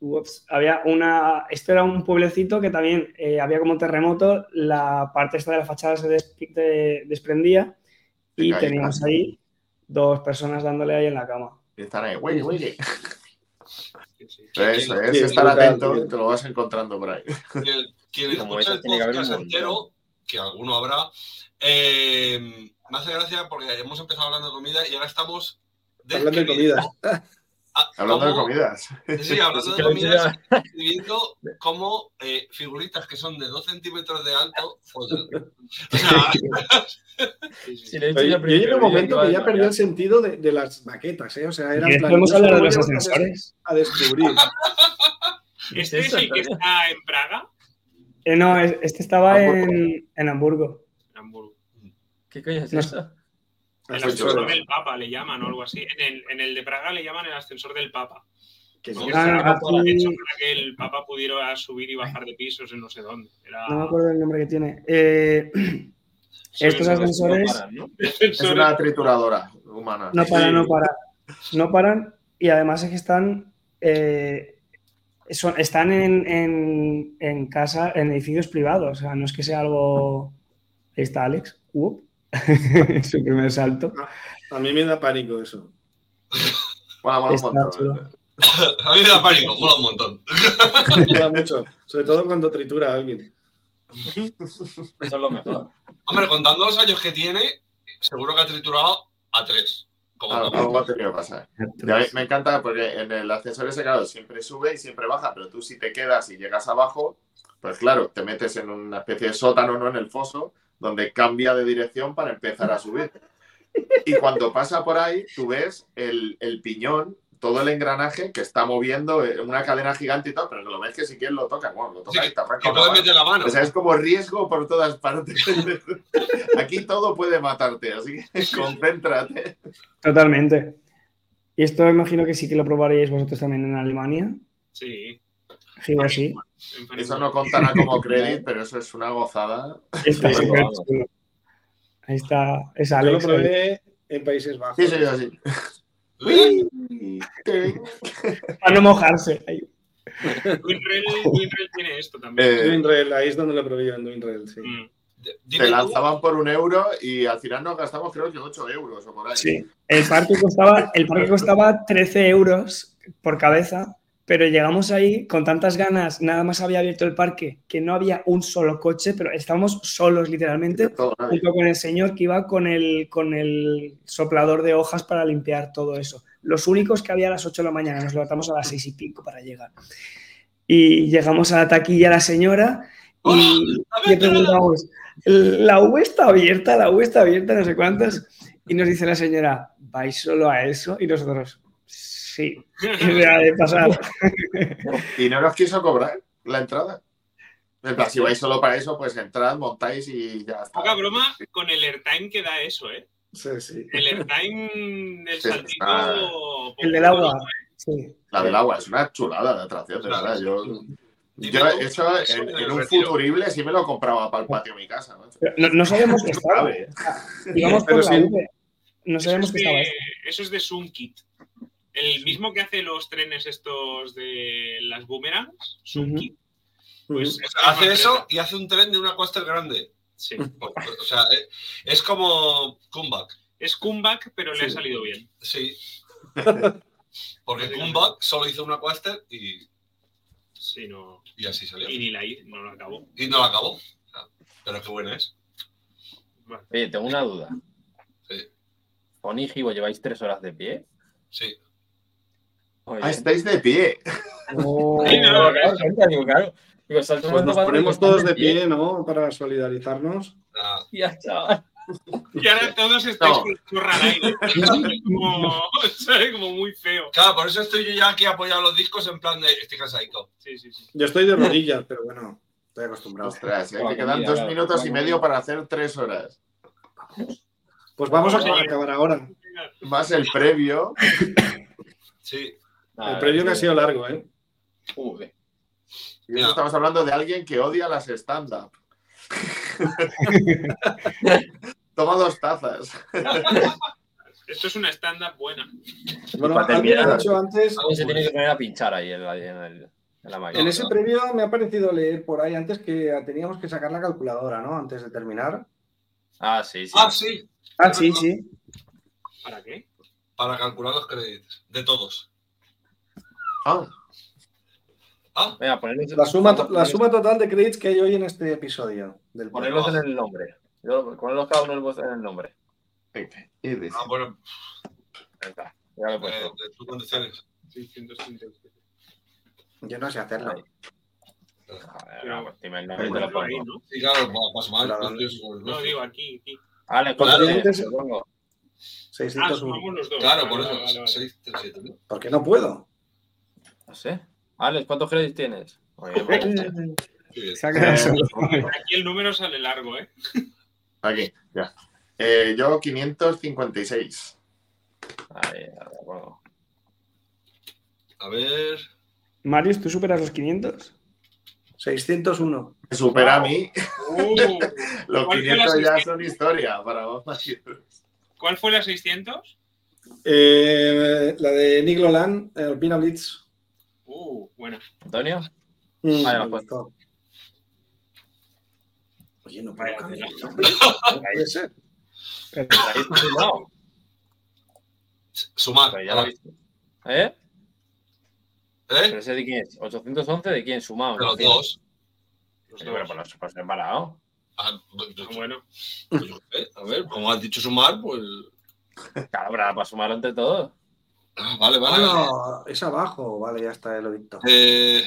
Ups, había una. Esto era un pueblecito que también eh, había como un terremoto, la parte esta de la fachada se des- de- desprendía y teníamos ahí dos personas dándole ahí en la cama. Y están ahí, güey, [laughs] güey. Eso es estar atento, te lo vas encontrando por ahí. quien, escucha el tiene que haber un podcast entero, que alguno habrá, eh, me hace gracia porque hemos empezado hablando de comida y ahora estamos hablando de comida. Ah, Hablando de comidas. Sí, [laughs] hablando de comidas, escribiendo [laughs] como eh, figuritas que son de 2 centímetros de alto. [laughs] O sea, dicho yo, yo llegué a un momento que ya perdí el sentido de, de las maquetas, ¿eh? O sea, era en ¿Quieres plan, podemos hablar de los ascensores? A descubrir. Este es el que está en Praga, Eh, no, es- este estaba Hamburgo. en, en Hamburgo. en Hamburgo. ¿Qué coño es No eso? El Ascensor. del Papa le llaman o algo así. En el, en el de Praga le llaman el ascensor del Papa. Que No, sí, Ah, aquí- hecho para que el Papa pudiera subir y bajar de pisos en no sé dónde. Era no me acuerdo el nombre que tiene. Eh, [clears throat] estos ascensores paran, ¿no? Es una trituradora humana. no paran, no paran. No paran y además es que están, eh, son- están en, en- en casa, en edificios privados. O sea, no es que sea algo. Ahí está Alex. [laughs] Su primer salto. A mí me da pánico eso. Mola, mola un Está montón. chulo. [laughs] a mí me da pánico, mola un montón. Me mola mucho. Sobre todo cuando tritura a alguien. Eso es lo mejor. Hombre, contando los años que tiene, seguro que ha triturado a tres. Como algo ha tenido que pasar. Me encanta porque en el ascensor ese, claro, siempre sube y siempre baja, pero tú si te quedas y llegas abajo, pues claro, te metes en una especie de sótano, no en el foso, donde cambia de dirección para empezar a subir. Y cuando pasa por ahí, tú ves el, el piñón, todo el engranaje que está moviendo eh, una cadena gigante y tal, pero que lo ves que si quieres lo toca, bueno, lo toca Sí, y te arranca meter la mano. O sea, es como riesgo por todas partes. [laughs] Aquí todo puede matarte, así que concéntrate. Totalmente. Y esto imagino que sí que lo probaríais vosotros también en Alemania. Sí. Sí. Eso no contará como [laughs] crédito, pero eso es una gozada. Está Sí, súper vamos. chulo. Ahí está. Es Yo lo Alex. probé en Países Bajos. Sí, sí, así. [laughs] [laughs] Para no mojarse. Winrel tiene esto también. Eh, ahí es donde lo probé yo, en sí. Mm. Te lanzaban por un euro y al final nos gastamos creo que 8 euros o por ahí. Sí. El parque costaba, el parque costaba 13 euros por cabeza, pero llegamos ahí con tantas ganas, nada más había abierto el parque, que no había un solo coche, pero estábamos solos literalmente, Todo, junto con el señor que iba con el, con el soplador de hojas para limpiar todo eso. Los únicos que había a las 8 de la mañana, nos levantamos a las 6 y pico para llegar. Y llegamos a la taquilla la señora y le preguntamos, la U está abierta, la U está abierta, no sé cuántas. Y nos dice la señora, ¿vais solo a eso? Y nosotros, sí. [laughs] De pasar. Y no nos quiso cobrar la entrada. En plan, si vais solo para eso, pues entrad, montáis y ya está. Poca broma con el airtime que da eso, ¿eh? Sí, sí. El airtime del Sí, saltito. El del agua. Sí. La del agua es una chulada de atracción, de verdad. Yo, yo eso en, un futurible sí me lo compraba para el patio de mi casa. Pero No, no sabíamos que estaba. ¿eh? Íbamos por Pero la sí. No es, que estaba. eso es de Sunkit. El mismo que hace los trenes estos de las boomerangs, Sunkit. Pues Hace eso y hace un tren de una coaster grande. Sí. O sea, eh, es como Comeback. Es comeback, pero le ha salido bien. Sí. [laughs] Porque Comeback solo hizo una coaster y, Sí, no. y así salió. Y ni la hice, no la acabó. Y no la acabó. Pero qué buena es. Oye, tengo una duda. Sí. ¿Oni y Gibo lleváis tres horas de pie? Sí. Oye, Ah, estáis de pie. Oh, Sí, no, claro, claro, claro, digo, claro. Digo, estás Pues tomando nos ponemos todos de pie, ¿no? Para solidarizarnos. Nada. Ya, chaval. Y ahora todos estáis No. con [laughs] como, [laughs] ¿sabes? como muy feo. Claro, por eso estoy yo ya aquí apoyado los discos en plan de estoy cansadito. Sí, sí, sí. Yo estoy de rodillas, pero bueno, estoy acostumbrado. Ostras, eh, que quedan dos minutos y medio para hacer tres horas. Pues vamos a acabar ahora. Más el previo. Sí. Nada, El previo que ha sido largo, ¿eh? Joder. Y estamos hablando de alguien que odia las stand-up. [laughs] Toma dos tazas. Esto es una stand-up buena. Bueno, para alguien ha terminar, dicho antes, Alguien se tiene que poner a pinchar ahí en la, en el- en la máquina. en ese previo me ha parecido leer por ahí antes que teníamos que sacar la calculadora, ¿no? Antes de terminar. Ah, sí, sí. Ah, sí. Ah, sí, sí. ¿Para qué? Para calcular los créditos. De todos. Ah, Ah, Venga, La suma, la suma total de créditos que hay hoy en este episodio del ponerlos en el nombre. Yo- Ponerlos cada uno en el- en el nombre. y dice, ah, bueno. Ahí está. Ya lo he Eh, puesto. de tus condiciones. 637. Yo no sé hacerlo. Ahí. Joder, no, pues, dime el nombre y te Bueno, lo pongo. Ahí, ¿no? Sí, claro, para sumar. Claro. no digo aquí, aquí. Pues. Ah, 601. sumamos los dos. Claro, por eso. vale, vale. 6, 3, 7, ¿no? Porque no puedo. No sé. Alex, ¿cuántos créditos tienes? Oye, Eh, solo. Aquí el número sale largo, ¿eh? [laughs] aquí, ya. Eh, yo 556. Ahí, bueno. A ver. Marius, ¿tú superas los 500? 601. Me supera a mí. Uh, [laughs] Los ¿Cuál fue la 500 ya 600? son historia para vos, mayores. ¿Cuál fue la 600? Eh, la de Nick Lolan, el Pina Blitz. Uh, buena. ¿Antonio? Mm, Vale, me pues. gustó. Oye, no puedo cambiar. No puede ser. Ahí está sumado. Sumar. Pero ya lo he visto. ¿Eh? ¿Eh? ¿Pero ese de quién es? ¿811 de quién? Sumado. De los imagino. dos. Los Oye, pero por los por separado. Ah, pues, Ah, bueno. pues, a ver, como has dicho sumar, pues. Claro, pero para sumarlo entre todos. Ah, vale, Ah, vale. vale. no, es abajo. Vale, ya está, lo he visto. Eh,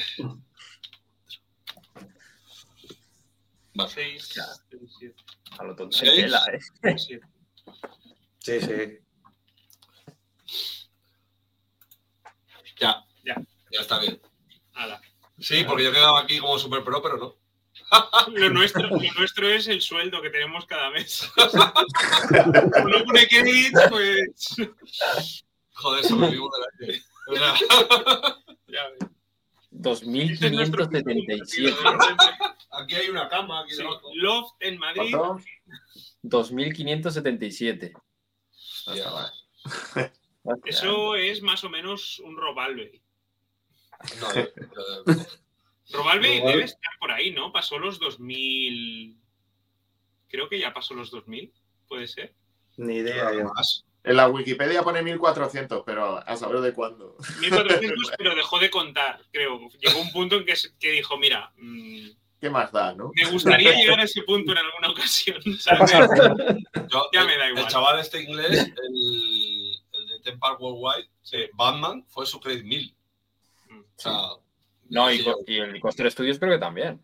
vale. 6, Ya. 7, A lo tonto. ¿Seis? Tela, ¿eh? 7. Sí, sí. Ya. Ya. Ya está bien. Ala. Sí, porque yo quedaba aquí como super pro, pero no. [laughs] Lo nuestro, lo nuestro es el sueldo que tenemos cada mes. [laughs] Como no pone crédito, pues. Joder, sobrevivimos del aire. O sea, Ya ves. 2577. aquí hay una cama, aquí Sí, debajo. Loft en Madrid. ¿Cuánto? 2577. Ya, vale. Eso es más o menos un Robalve. No, Robalve Robal- debe estar por ahí, ¿no? Pasó los 2000. Creo que ya pasó los 2000, puede ser. Ni idea. yo. En la Wikipedia pone 1400, pero a saber de cuándo. 1400, [laughs] pero dejó de contar, creo. Llegó un punto en que, dijo: Mira, mm, ¿Qué más da, no? me gustaría [laughs] llegar a ese punto en alguna ocasión. [laughs] ¿sabes? Yo- Ya el- me da igual. El chaval este inglés, el, el de Ten Park Worldwide, Batman, fue su credit 1000. O sea, No, y, sí, co- y el Coster Studios creo que también.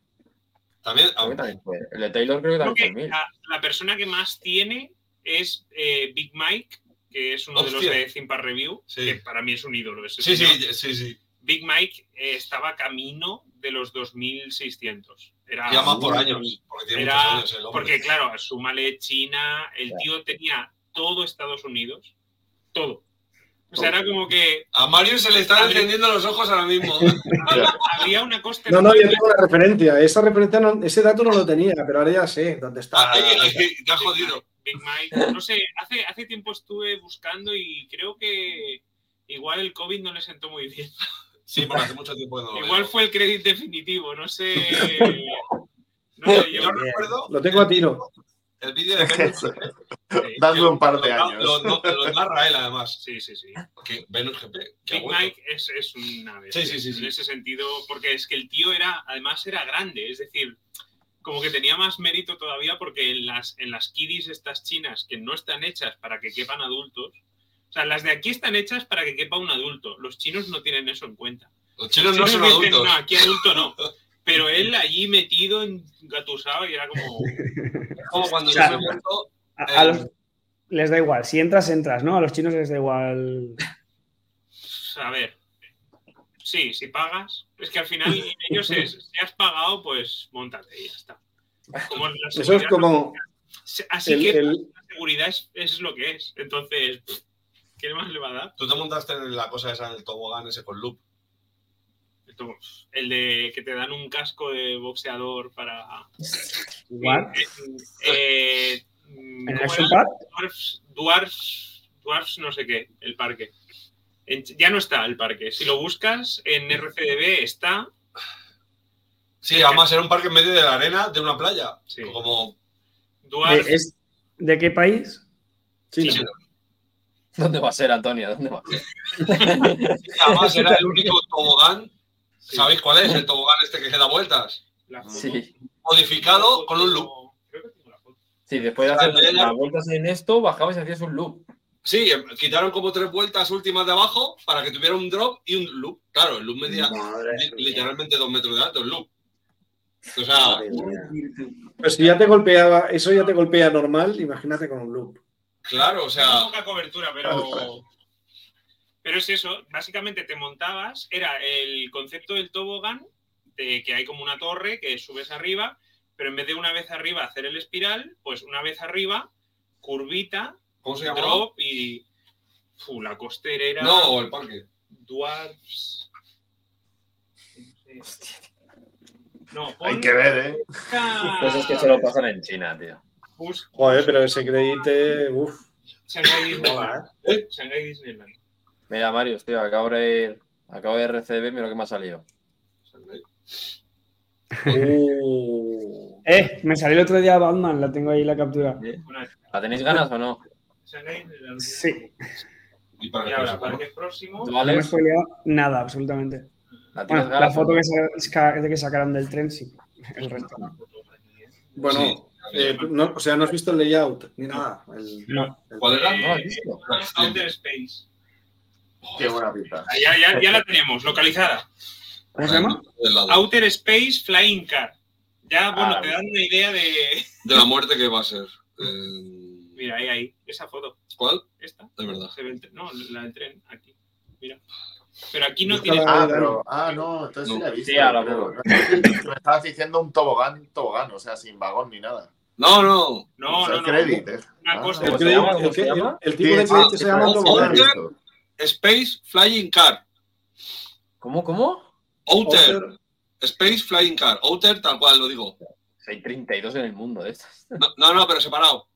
también, Creo que también fue. El de Taylor creo que Creo también que fue 1000. la, la persona que más tiene es eh, Big Mike, que es uno de los de Park Review, Sí. que para mí es un ídolo. ese sí, sí, sí, sí. Big Mike eh, estaba camino de los 2600. Era, Ya más por años, porque tiene Era- años el. Porque, claro, súmale China, el tío tenía todo Estados Unidos, todo. O sea, era como que A Mario se le están encendiendo los ojos ahora mismo. [laughs] había una costa. No, no, yo tengo una referencia. Esa referencia, no- ese dato no lo tenía, pero ahora ya sé dónde está. Ay, ay, ay, te has jodido. Big Mike. No sé, hace, hace tiempo estuve buscando y creo que igual el COVID no le sentó muy bien. Sí, porque hace mucho tiempo no Igual veo. fue el crédito definitivo, no sé. [laughs] No sé yo. Yo recuerdo Lo tengo a tiro. el vídeo de Venus. [laughs] Dadme un par de Lo- años. Lo, lo- lo narra él, además. Sí, sí, sí. Que Venus GP. Big. Mike es, es una bestia. Sí, sí, sí, sí. En ese sentido, porque es que el tío era, además era grande, es decir, como que tenía más mérito todavía porque en las, en las kiddies estas chinas que no están hechas para que quepan adultos, o sea, las de aquí están hechas para que quepa un adulto. Los chinos no tienen eso en cuenta. Los chinos no Los son dicen, adultos. No, aquí adulto no. [laughs] Pero él allí metido, engatusado, y era como... [laughs] Es como cuando O sea, yo me he muerto. A, a Eh, los- les da igual. Si entras, entras, ¿no? A los chinos les da igual. A ver. Sí, si pagas. Es que al final [laughs] ellos es, si has pagado, pues montate y ya está. Como Eso es como Así el, que el- la seguridad es, es lo que es. Entonces, ¿qué más le va a dar? Tú te montaste en la cosa esa del tobogán ese con loop. El de que te dan un casco de boxeador para. Igual. Eh, eh, ¿En el. Dwarfs, Dwarfs, Dwarfs no sé qué, el parque. En- ya no está el parque. Si lo buscas en RCDB está. Sí, además era un parque en medio de la arena de una playa. Sí. Como. ¿De, es- ¿de qué país? China. Sí, ¿Dónde va a ser, Antonio? ¿Dónde va a ser? Además era el único tobogán. Sí. ¿Sabéis cuál es? El tobogán este que da vueltas. Sí. Modificado con un loop. Creo que tengo la foto. Sí, después de hacer las vueltas en esto, bajabas y hacías un loop. Sí, em, quitaron como tres vueltas últimas de abajo para que tuviera un drop y un loop. Claro, el loop medía li- literalmente dos metros de alto, el loop. O sea. Pues si ya te golpeaba, eso ya te golpea normal, imagínate con un loop. claro, o Tengo sea, poca cobertura, Claro, pero. claro. Pero es eso, básicamente te montabas, era el concepto del tobogán, de que hay como una torre que subes arriba, pero en vez de una vez arriba hacer el espiral, pues una vez arriba, curvita, ¿cómo se llama? drop y. Fu, la costerera. No, el parque. Dwarfs. No, Hay pon- que ver, ¿eh? Pues es que se lo pasan en China, tío. busca Joder, pero ese crédito, uff. Shanghai Disneyland. ¿Eh? Shanghai Disneyland. Mira, Marius, tío, acabo de, acabo de RCB, mira lo que me ha salido. Uh. Eh, me salió el otro día Batman, la tengo ahí la captura. ¿La tenéis ganas o no? Shanghai. Sí, Y para Y que ahora, sepa, ¿no? parques próximos. ¿Tú, no me he Alex? spoileado nada, absolutamente. ¿La Bueno, la ganas? foto no? que, que sacaron del tren, sí. El resto no. Bueno, Sí. eh, no, o sea, no has visto el layout ni nada. El- No. el- ¿Cuál era? No, ¿has visto? Outer Space. Qué buena pinta. Ah, Ya, ya, ya la tenemos, localizada. ¿Cómo se llama? Outer Space Flying Car. Ya, bueno, Ah, te dan una idea de. De la muerte que va a ser. Eh, Mira, ahí, ahí. Esa foto. ¿Cuál? Esta. De verdad. Se ve el tren- No, la del tren. Aquí. Mira. Pero aquí no tiene. Ah, pero, ah, no, entonces sí No. la he visto. Sí, ahora pero- puedo. Me estabas diciendo un tobogán, tobogán, o sea, sin vagón ni nada. No, no. No, O sea, no, no. credit, eh. Una Ah, cosa. el, ¿Cómo se crédito- llama? ¿Cómo el se que- llama? el tipo Sí, de crédito sí, se llama sí, tobogán. Space Flying Car. ¿Cómo, cómo? Outer. Outer- Space Flying Car. Outer, tal cual lo digo. Hay 32 en el mundo de estas. No, no, no, pero separado.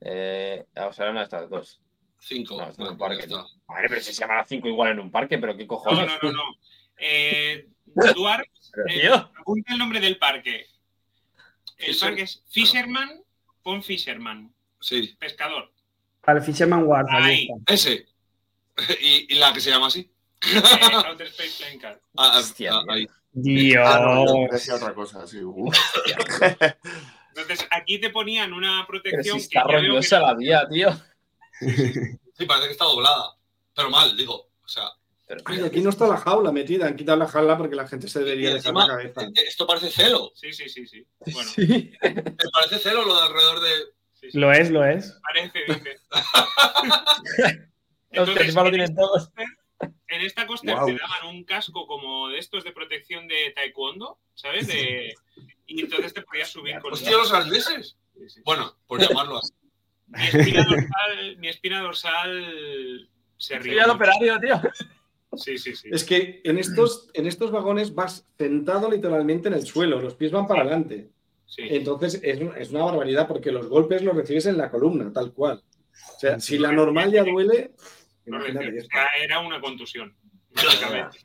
Eh, o sea, una de estas dos. Cinco. No, esto es Bueno, un pues parque. está. Vale, pero si se llama las 5 igual en un parque, pero qué No, cojones. no, no, no. Eh, Duarte, eh, apunta el nombre del parque. El Fisher- parque es Fisherman. Pon Fisherman. Sí, Pescador. Vale, Fisherman Wharf, ahí Ahí. está. ese. [laughs] Y, y la que se llama así. Eh, Outer Space Flying Car. Ah, ah, Hostia, ah, ahí. Dios. Ah, no, yo decía otra cosa, sí. [laughs] Entonces, aquí te ponían una pero protección si está que- rollosa la vía, tío. Sí, parece que está doblada. Pero mal, digo. O sea, Pero, Ay, aquí no está la jaula metida, han quitado la jaula porque la gente se debería dejar la cabeza. eh, esto parece celo. Sí, sí, sí, sí. Bueno, Sí. Me parece celo lo de alrededor de. sí, sí. Lo es, lo es. Parece, dice. [laughs] Encima lo tienen todos. en esta costa Guau. te daban un casco como de estos de protección de taekwondo, ¿sabes? De... Y entonces te podías subir con Hostia, los arneses. Sí, sí. Bueno, por llamarlo así. Mi espina dorsal, mi espina dorsal se el mucho. operario, tío. Sí, sí, sí. Es que en estos, en estos vagones vas sentado literalmente en el suelo, los pies van para adelante. sí. Entonces es, es una barbaridad porque los golpes los recibes en la columna, tal cual. O sea, si la normal ya duele, No, era- Era una contusión.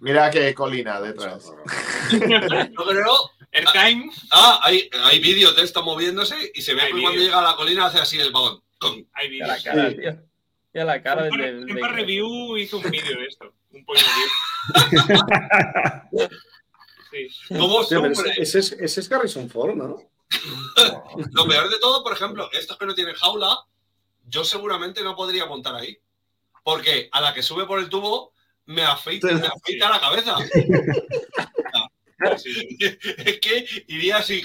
Mira qué colina detrás. [laughs] Yo creo. Airtime, Ah, hay, hay vídeos de esto moviéndose y se ve que cuando vídeos. llega a la colina hace así el vagón. Hay a la vídeos. cara, Sí. tío. Y a la cara del- Tempa del- Review hizo un vídeo de esto. Un pollo review. [laughs] Sí. ¿Cómo sufre? ese, ese es, ese es Harrison Ford, ¿no? [laughs] Lo peor de todo, por ejemplo, estos que no tienen jaula, yo seguramente no podría montar ahí. Porque a la que sube por el tubo, me afeita, me [laughs] afeita la cabeza. [laughs] Sí, sí. es que iría así.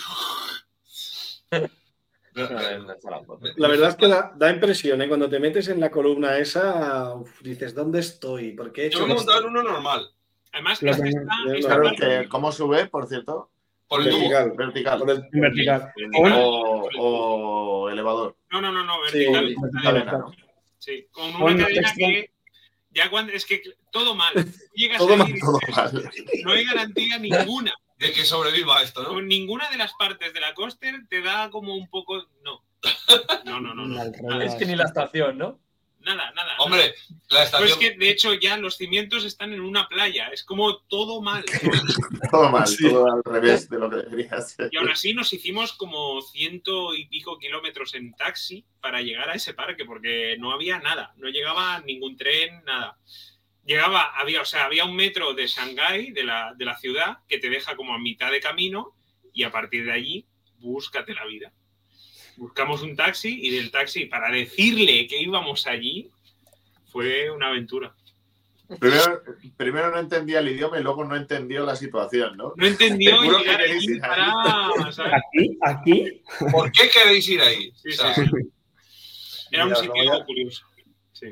La verdad es que da, da impresión, ¿eh? Cuando te metes en la columna esa, uf, dices, ¿dónde estoy? ¿Por qué he Yo me he montado en uno normal, Además, está, está Claro, que, ¿Cómo sube, por cierto? por. Vertical. Vertical. Por el- En vertical. O, o elevador. No, no, no, no, Sí, vertical. Cadena, ¿no? Sí, con una cadena que ya cuando es que todo mal. [laughs] Llegas Todo ahí mal, y Todo mal. no hay garantía [laughs] ninguna. De que sobreviva esto, ¿no? Ninguna de las partes de la coaster te da como un poco no. [laughs] No, no, no. Es que ni la estación, ¿no? Nada, nada. Hombre, la Pues estación. es que de hecho ya los cimientos están en una playa, es como todo mal. [laughs] Todo mal, Sí. todo al revés de lo que debería ser. Y aún así nos hicimos como ciento y pico kilómetros en taxi para llegar a ese parque, porque no había nada, no llegaba ningún tren, nada. Llegaba, había, o sea, había un metro de Shanghái, de la, de la ciudad, que te deja como a mitad de camino y a partir de allí, búscate la vida. Buscamos un taxi y del taxi, para decirle que íbamos allí, fue una aventura. Primero, primero no entendía el idioma y luego no entendió la situación, ¿no? No entendió llegar que queréis allí ir ahí. para... ¿sabes? Aquí, aquí. ¿Por qué queréis ir ahí? Sí, O sea, sí, sí. Era un sitio a- curioso.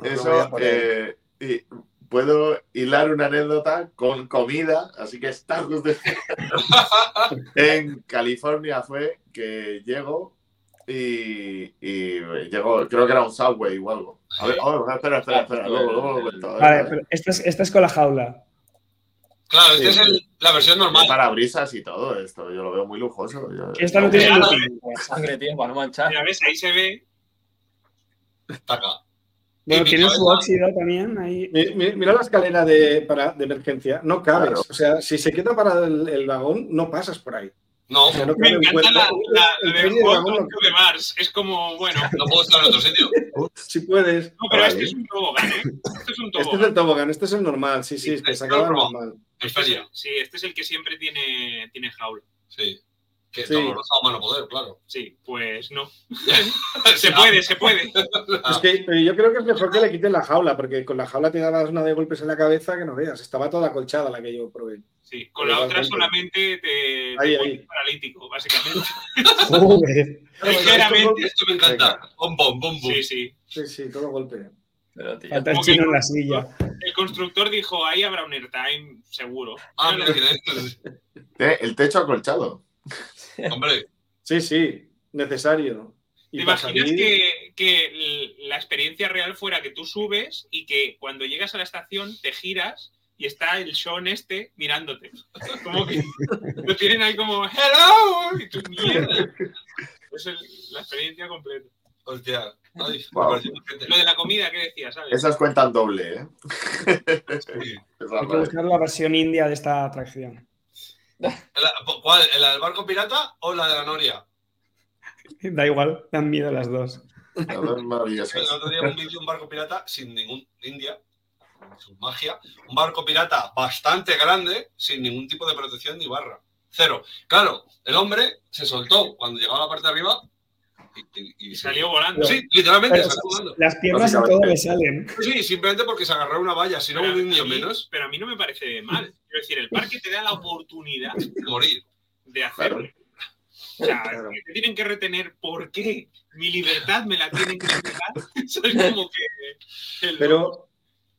Eso, eh, y puedo hilar una anécdota con comida, así que está justo. [laughs] en California fue que llego y, y llego, creo que era un subway o algo. A ver, oh, espera, espera, espera, luego, luego lo cuento. Vale, pero esta es, esta es con la jaula. Claro, esta Sí. es el- la versión normal. parabrisas y todo esto, yo lo veo muy lujoso. yo- Esta no tiene looping. Sangre, tío, para no manchar. Mira, ves, ahí se ve. Está acá. Bueno, tiene su óxido también ahí. Mi- mi- Mira la escalera de, para, de emergencia, no cabes. Claro. O sea, si se queda parado el, el vagón, no pasas por ahí. No, Me encanta la, cuerpo. la, El de Mars. Es como, bueno. [laughs] no puedo estar en otro sitio. Si puedes. No, pero Vale. este es un tobogán, ¿eh? Este es un Este es tobogán. el tobogán, este es el normal. Sí, sí, es que se acaba normal. Este es el- sí, este es el que siempre tiene, tiene jaula. Sí. Que Sí. doloroso a mano poder, claro. Sí, pues no. [laughs] se puede, se puede. [laughs] Es que eh, yo creo que es mejor que le quiten la jaula, porque con la jaula te dabas una de golpes en la cabeza que no veas. Estaba toda acolchada la que yo probé. Sí, con la otra solamente te, te Ahí, pones ahí. paralítico, básicamente. [laughs] Joder. Ligeramente. Esto me encanta. Bom, bom, bom, bom. Sí, sí. Sí, sí, todo golpe. Pero, tío, Falta el chino en la silla. El constructor dijo, ahí habrá un airtime, seguro. Ah, No, es- Eh, El techo acolchado. [laughs] Hombre, Sí, sí, necesario. ¿Te imaginas salir- que, la experiencia real fuera que tú subes y que cuando llegas a la estación te giras y está el Sean este mirándote? [laughs] Como que lo tienen ahí como ¡Hello! Y tú, mierda. Es el- la experiencia completa. hostia. Ay, Wow. Lo de la comida, ¿qué decías? ¿sabes? Esas cuentan doble, ¿eh? Sí. [laughs] Hay que vale. buscar la versión india de esta atracción. ¿La- ¿Cuál? ¿La del barco pirata o la de la Noria? Da igual, dan miedo las dos. Las dos maravillosas. El otro día un vídeo de un barco pirata sin ningún India, su magia, un barco pirata bastante grande, sin ningún tipo de protección ni barra. Cero. Claro, el hombre se soltó cuando llegaba a la parte de arriba y, y- y Y salió volando. Sí, literalmente Pero salió volando. las piernas y todo Básicamente. le salen. Sí, simplemente porque se agarró a una valla, si no un a indio mí- menos, Pero a mí no me parece mal. Quiero decir, el parque te da la oportunidad de morir. de hacerlo. Claro. O sea, Claro. que te tienen que retener. ¿Por qué? Mi libertad me la tienen que [laughs] es como que. el- Pero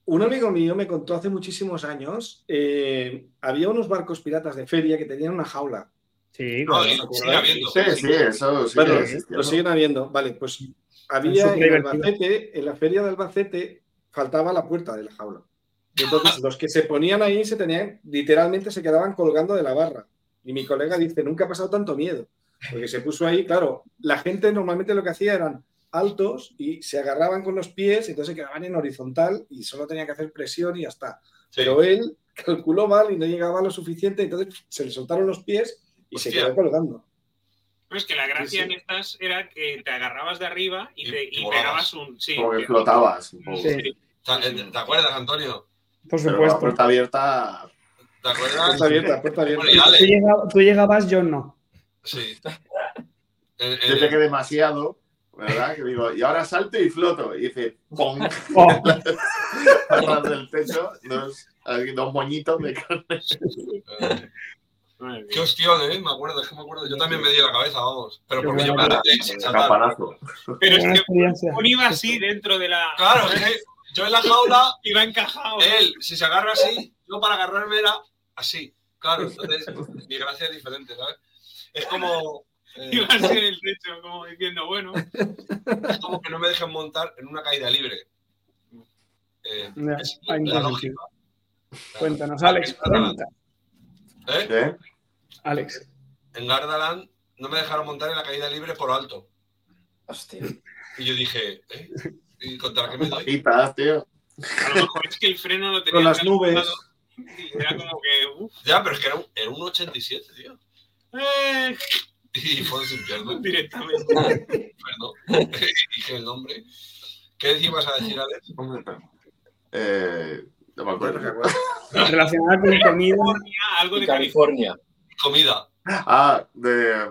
un amigo mío me contó hace muchísimos años, eh, había unos barcos piratas de feria que tenían una jaula. Sí, No, claro. y sigue habiendo. Sí, sí, eso sí Bueno, que existe, lo ¿no? siguen habiendo. Vale, pues había en. Albacete, en la feria de Albacete, faltaba la puerta de la jaula. Entonces [laughs] los que se ponían ahí se tenían, literalmente se quedaban colgando de la barra. Y mi colega dice, nunca ha pasado tanto miedo. Porque se puso ahí, claro, la gente normalmente lo que hacía eran altos y se agarraban con los pies, entonces se quedaban en horizontal y solo tenía que hacer presión y ya está. Sí. Pero él calculó mal y no llegaba lo suficiente, entonces se le soltaron los pies y se Hostia. quedó colgando. No, es que la gracia Sí, sí. en estas era que te agarrabas de arriba y, Y- te, y pegabas un. Sí, Como que flotabas un poco. Sí. ¿Te te acuerdas, Antonio? Por Pero la supuesto. puerta abierta. ¿Te acuerdas? Puerta abierta, puerta abierta. Bueno. Tú, llegabas, tú llegabas, yo no. Sí. [laughs] Yo que demasiado, ¿verdad? Que digo, y ahora salto y floto. Y dice, ¡pum! Oh, [laughs] Atrás del techo, dos, moñitos de carne. Qué hostión, ¿eh? Me acuerdo, es que me acuerdo. Yo también me di la cabeza, vamos. Pero porque yo me saltar. Campanazo. Pero es que. Juan iba así dentro de la. Claro, es que yo en la jaula, [laughs] Iba encajado. él, si se agarra así, yo para agarrarme era así. Claro, entonces mi gracia es diferente, ¿sabes? Es como. eh, Iba así en el techo, como diciendo, bueno. es como que no me dejen montar en una caída libre. Eh, es la lógica. Cuéntanos, Alex. Cuenta. ¿Eh? ¿Eh? Alex. En Gardaland no me dejaron montar en la caída libre por alto. Hostia. Y yo dije, ¿eh? ¿Y contra qué me doy? Tío. A lo mejor es que el freno lo tenía. Con las nubes. Y era como que, uff. Ya, pero es que era un, era un 87, tío. Eh, Y fue sin piernas. directamente. Perdón. [laughs] Dije el nombre. ¿Qué ibas a decir, Alex? Eh, no me acuerdo. [laughs] Relacionada con comida. California, algo de California. Comida. Ah, de,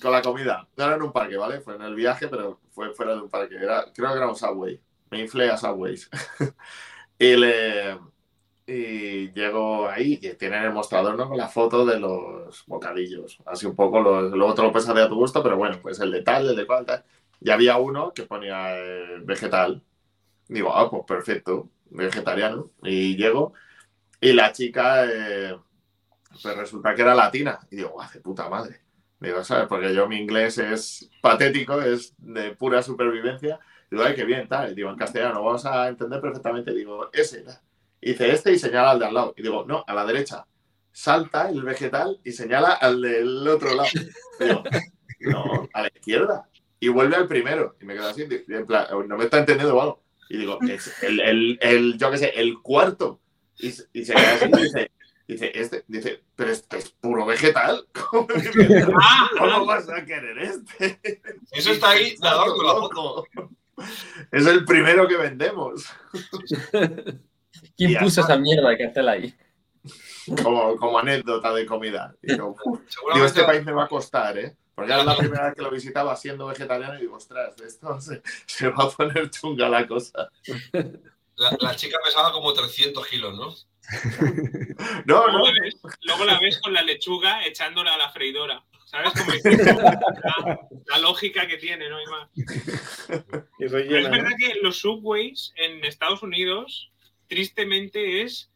con la comida. No era en un parque, ¿vale? Fue en el viaje, pero fue fuera de un parque. Era, creo que era un Subway. Me inflé a Subways. [laughs] y le. Y llego ahí y tienen el mostrador, ¿no? Con la foto de los bocadillos. Así un poco, los, luego te lo puedes hacer a tu gusto, pero bueno, pues el de tal, el de cual, tal. Y había uno que ponía eh, vegetal. Digo, ah, pues perfecto, vegetariano. Y llego y la chica, eh, pues resulta que era latina. Y digo, de puta madre. Digo, ¿sabes? Porque yo mi inglés es patético, es de pura supervivencia. Digo, ay, qué bien, tal. Y digo, en castellano, vamos a entender perfectamente. Digo, ese. dice este y señala al de al lado. Y digo, no, a la derecha. Salta el vegetal y señala al del otro lado. Digo, no, a la izquierda. Y vuelve al primero. Y me quedo así, no me está entendiendo o algo. Y digo, es el, el, el, yo qué sé, el cuarto. Y, se- y se queda así y dice, dice, este, dice, pero este es puro vegetal. [laughs] [laughs] ¿Cómo, Ah, ¿cómo vas a querer este? Eso está ahí, nadado con la [laughs] foto. loco. Es el primero que vendemos. ¿Quién puso esa mierda de cartel ahí? Como, como anécdota de comida. Digo. Digo, este país me va a costar, ¿eh? Porque era la primera vez que lo visitaba siendo vegetariano y digo, ostras, de esto se, se va a poner chunga la cosa. la, la chica pesaba como 300 kilos, ¿no? [laughs] No, luego, no, la ves, luego la ves con la lechuga echándola a la freidora. ¿Sabes? Como que- [laughs] la, la lógica que tiene, no hay más. Es verdad que los subways en Estados Unidos, tristemente, es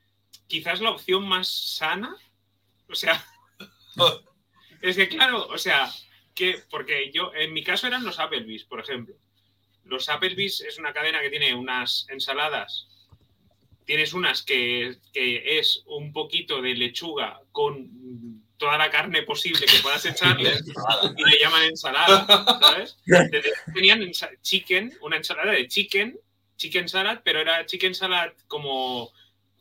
quizás la opción más sana. O sea, [laughs] es que claro, o sea, que porque yo, en mi caso eran los Applebee's, por ejemplo. Los Applebee's es una cadena que tiene unas ensaladas. Tienes unas que, que es un poquito de lechuga con toda la carne posible que puedas echarle [laughs] y le llaman ensalada, ¿sabes? Tenían ensa- chicken, una ensalada de chicken, chicken salad, pero era chicken salad como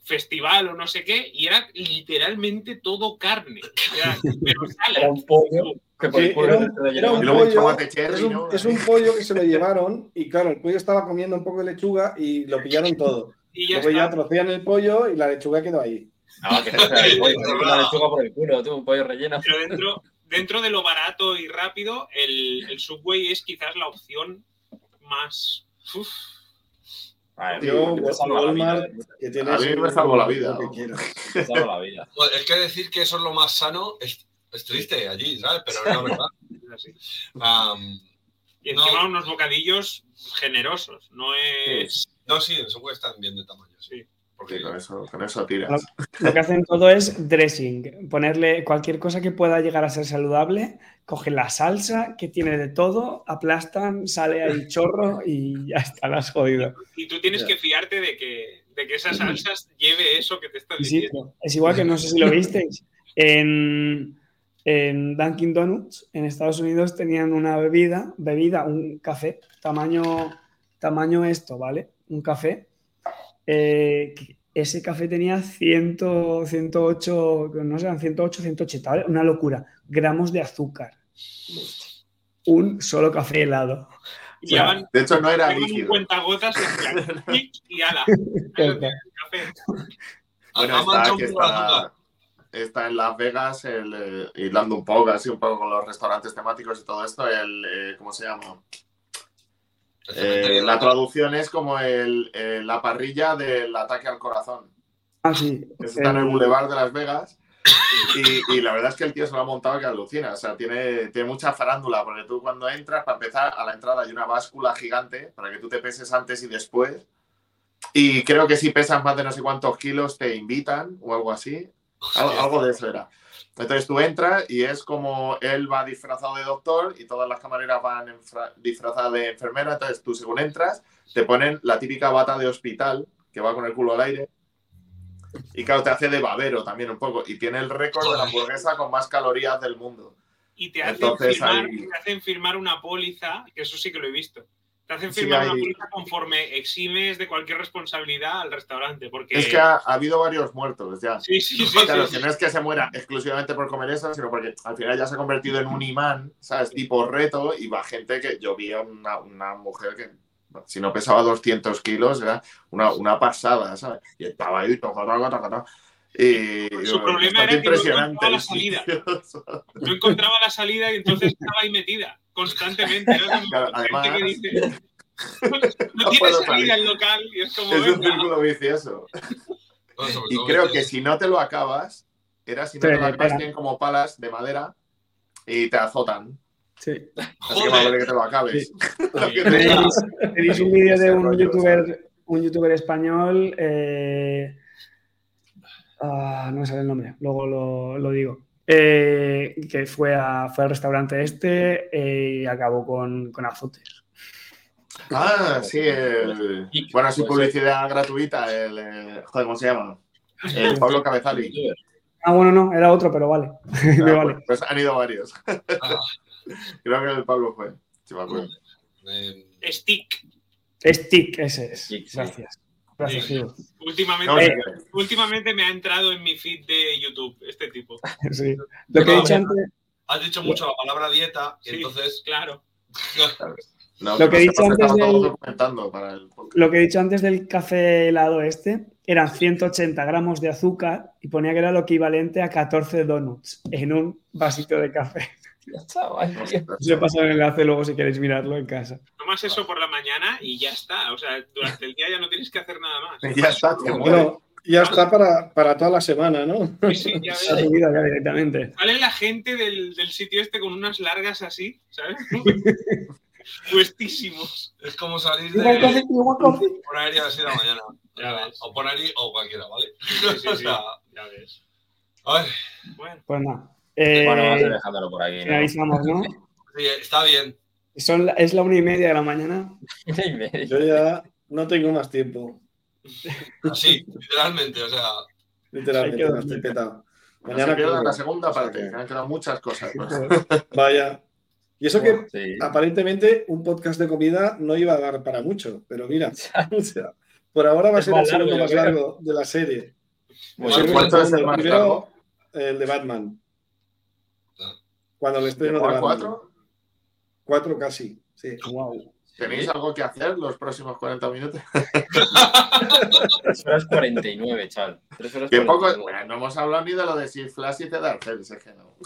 festival o no sé qué, y era literalmente todo carne. Era- pero Era salad. un pollo que por Sí, el pollo era no un- se lo era Y un luego pollo, tomate cherry, es un, ¿no? es un pollo que se lo llevaron y claro, el pollo estaba comiendo un poco de lechuga y lo pillaron todo. Y ya Luego ya trocían el pollo y la lechuga quedó ahí. No, que no sea el pollo, la lechuga por el culo, tú, un pollo relleno. Pero dentro, dentro de lo barato y rápido, el, el Subway es quizás la opción más... uf, Vale, Yo, vida, Walmart, eh, que tiene A mí me salvó la vida, que ¿no? vida. Pues es que decir que eso es lo más sano es, es triste allí, ¿sabes? Pero es la verdad. [laughs] es así. Y No. encima unos bocadillos generosos, no es... no, sí, eso puede estar bien de tamaño, sí. Porque Sí, con eso, con eso tiras. Lo- Lo que hacen todo es dressing, ponerle cualquier cosa que pueda llegar a ser saludable, cogen la salsa que tiene de todo, aplastan, sale ahí [laughs] chorro y ya está, la has jodido. Y tú tienes Ya. que fiarte de que, de que esas salsas lleve eso que te estás Y sí, diciendo. es igual que no sé si lo visteis. En, en Dunkin' Donuts, en Estados Unidos, tenían una bebida, bebida, un café, tamaño, tamaño esto, ¿vale? Un café. Eh, ese café tenía 100, 108, no sé, eran 108, 180, ¿vale? Una locura. Gramos de azúcar. Un solo café helado. Y llevan, De hecho, no era líquido. [laughs] clic y ala. El café. Bueno, está, que está. Está en Las Vegas, el, eh, hilando un poco, así un poco con los restaurantes temáticos y todo esto, el, eh, ¿cómo se llama? Eh, la traducción es como el, eh, la parrilla del ataque al corazón. Ah, sí. Está en el El- Boulevard de Las Vegas. Y, y la verdad es que el tío se lo ha montado que alucina. O sea, tiene, tiene mucha farándula, porque tú cuando entras, para empezar, a la entrada hay una báscula gigante para que tú te peses antes y después. Y creo que si pesas más de no sé cuántos kilos te invitan o algo así. Al- Algo de eso era. Entonces tú entras y es como él va disfrazado de doctor y todas las camareras van disfrazadas de enfermera. Entonces tú según entras te ponen la típica bata de hospital que va con el culo al aire. Y claro, te hace de babero también un poco. Y tiene el récord de la hamburguesa con más calorías del mundo. Y te hacen, Entonces, firmar, ahí- te hacen firmar una póliza, que eso sí que lo he visto. Te hacen Sí, firmar una hay- póliza conforme eximes de cualquier responsabilidad al restaurante. Porque... Es que ha, ha habido varios muertos ya. Sí, sí, sí. Claro, sí, que sí. no es que se muera exclusivamente por comer eso, sino porque al final ya se ha convertido en un imán, ¿sabes? Tipo reto, y va gente que yo vi a una, una mujer que, si no pesaba 200 kilos, era una, una pasada, ¿sabes? Y estaba ahí, toca, toca, toca, toca. Y Su problema bastante era que no encontraba la ¿sabes? [laughs] No encontraba la salida y entonces estaba ahí metida constantemente. Era como Claro, gente además- que dice, [laughs] no, No tiene salida salir. el local y es como, Es un círculo vicioso. Bueno, Y creo que- que si no te lo acabas, era si no Sí, te lo acabas, tienen como palas de madera y te azotan. Sí. Así que vale que te lo acabes. [laughs] Tenéis, tenéis un vídeo de un youtuber, un youtuber español. eh, ah, no me sale el nombre, luego lo, lo digo. Eh, que fue, a, fue al restaurante este eh, y acabó con, con azotes. Ah, sí, el... Bueno, sí, pues, publicidad gratuita, el... eh, Joder, ¿cómo se llama? El Pablo [laughs] Cabezali. Ah, bueno, no, era otro, pero vale. [laughs] Me Ah, vale. pues, pues han ido varios. Ah, [laughs] Creo que el Pablo fue. Sí, me acuerdo. eh, Stick. Stick, ese es. Stick, sí. Gracias. Gracias, Sí. Gil. Últimamente, No Eh, últimamente me ha entrado en mi feed de YouTube este tipo. [laughs] Sí. Lo que he dicho antes, has dicho mucho la palabra dieta y Sí, entonces claro. [laughs] No, Lo que he dicho antes del- el lo que he dicho antes del café helado este, eran 180 gramos de azúcar y ponía que era lo equivalente a 14 donuts en un vasito de café. Os he pasado el enlace luego si queréis mirarlo en casa. Tomas eso por la mañana y ya está. O sea, durante el día ya no tienes que hacer nada más. Ya está, te. Bueno, ya está para, para toda la semana, ¿no? Sí, sí, ya [laughs] Ha ves. subido ya directamente. Sale la gente del, del sitio este con unas largas así, ¿sabes? [laughs] Puestísimos. es como salir de ahí a las 6 de la mañana. Ya ves. O por ahí o cualquiera, ¿vale? Sí, sí, [laughs] O sí, sea, ya ves. a ver, Bueno, Pues nada. Eh, Bueno, vamos a ir dejándolo por aquí. ¿no? finalizamos, ¿no? [laughs] sí, está bien. Son la- es la una y media de la mañana. [laughs] Yo ya no tengo más tiempo. Así, literalmente, o sea, Literalmente, no estoy petado. No Mañana se la segunda parte, que- han quedado muchas cosas. pues. [laughs] Vaya. Y eso que Sí. aparentemente un podcast de comida no iba a dar para mucho, pero mira, o sea, por ahora va a ser el más largo, segundo más largo de la serie. Bueno, El ¿Cuánto es el segundo, más primero, largo? el de Batman. Cuando el estreno de ¿Llegó a Batman. cuatro? Cuatro casi, sí. Wow. ¿Tenéis algo que hacer los próximos 40 minutos? [laughs] 3 horas 49, chaval. 3 horas Que poco, 49. bueno, no hemos hablado ni de lo de Six Flash y de Darcel, es que no.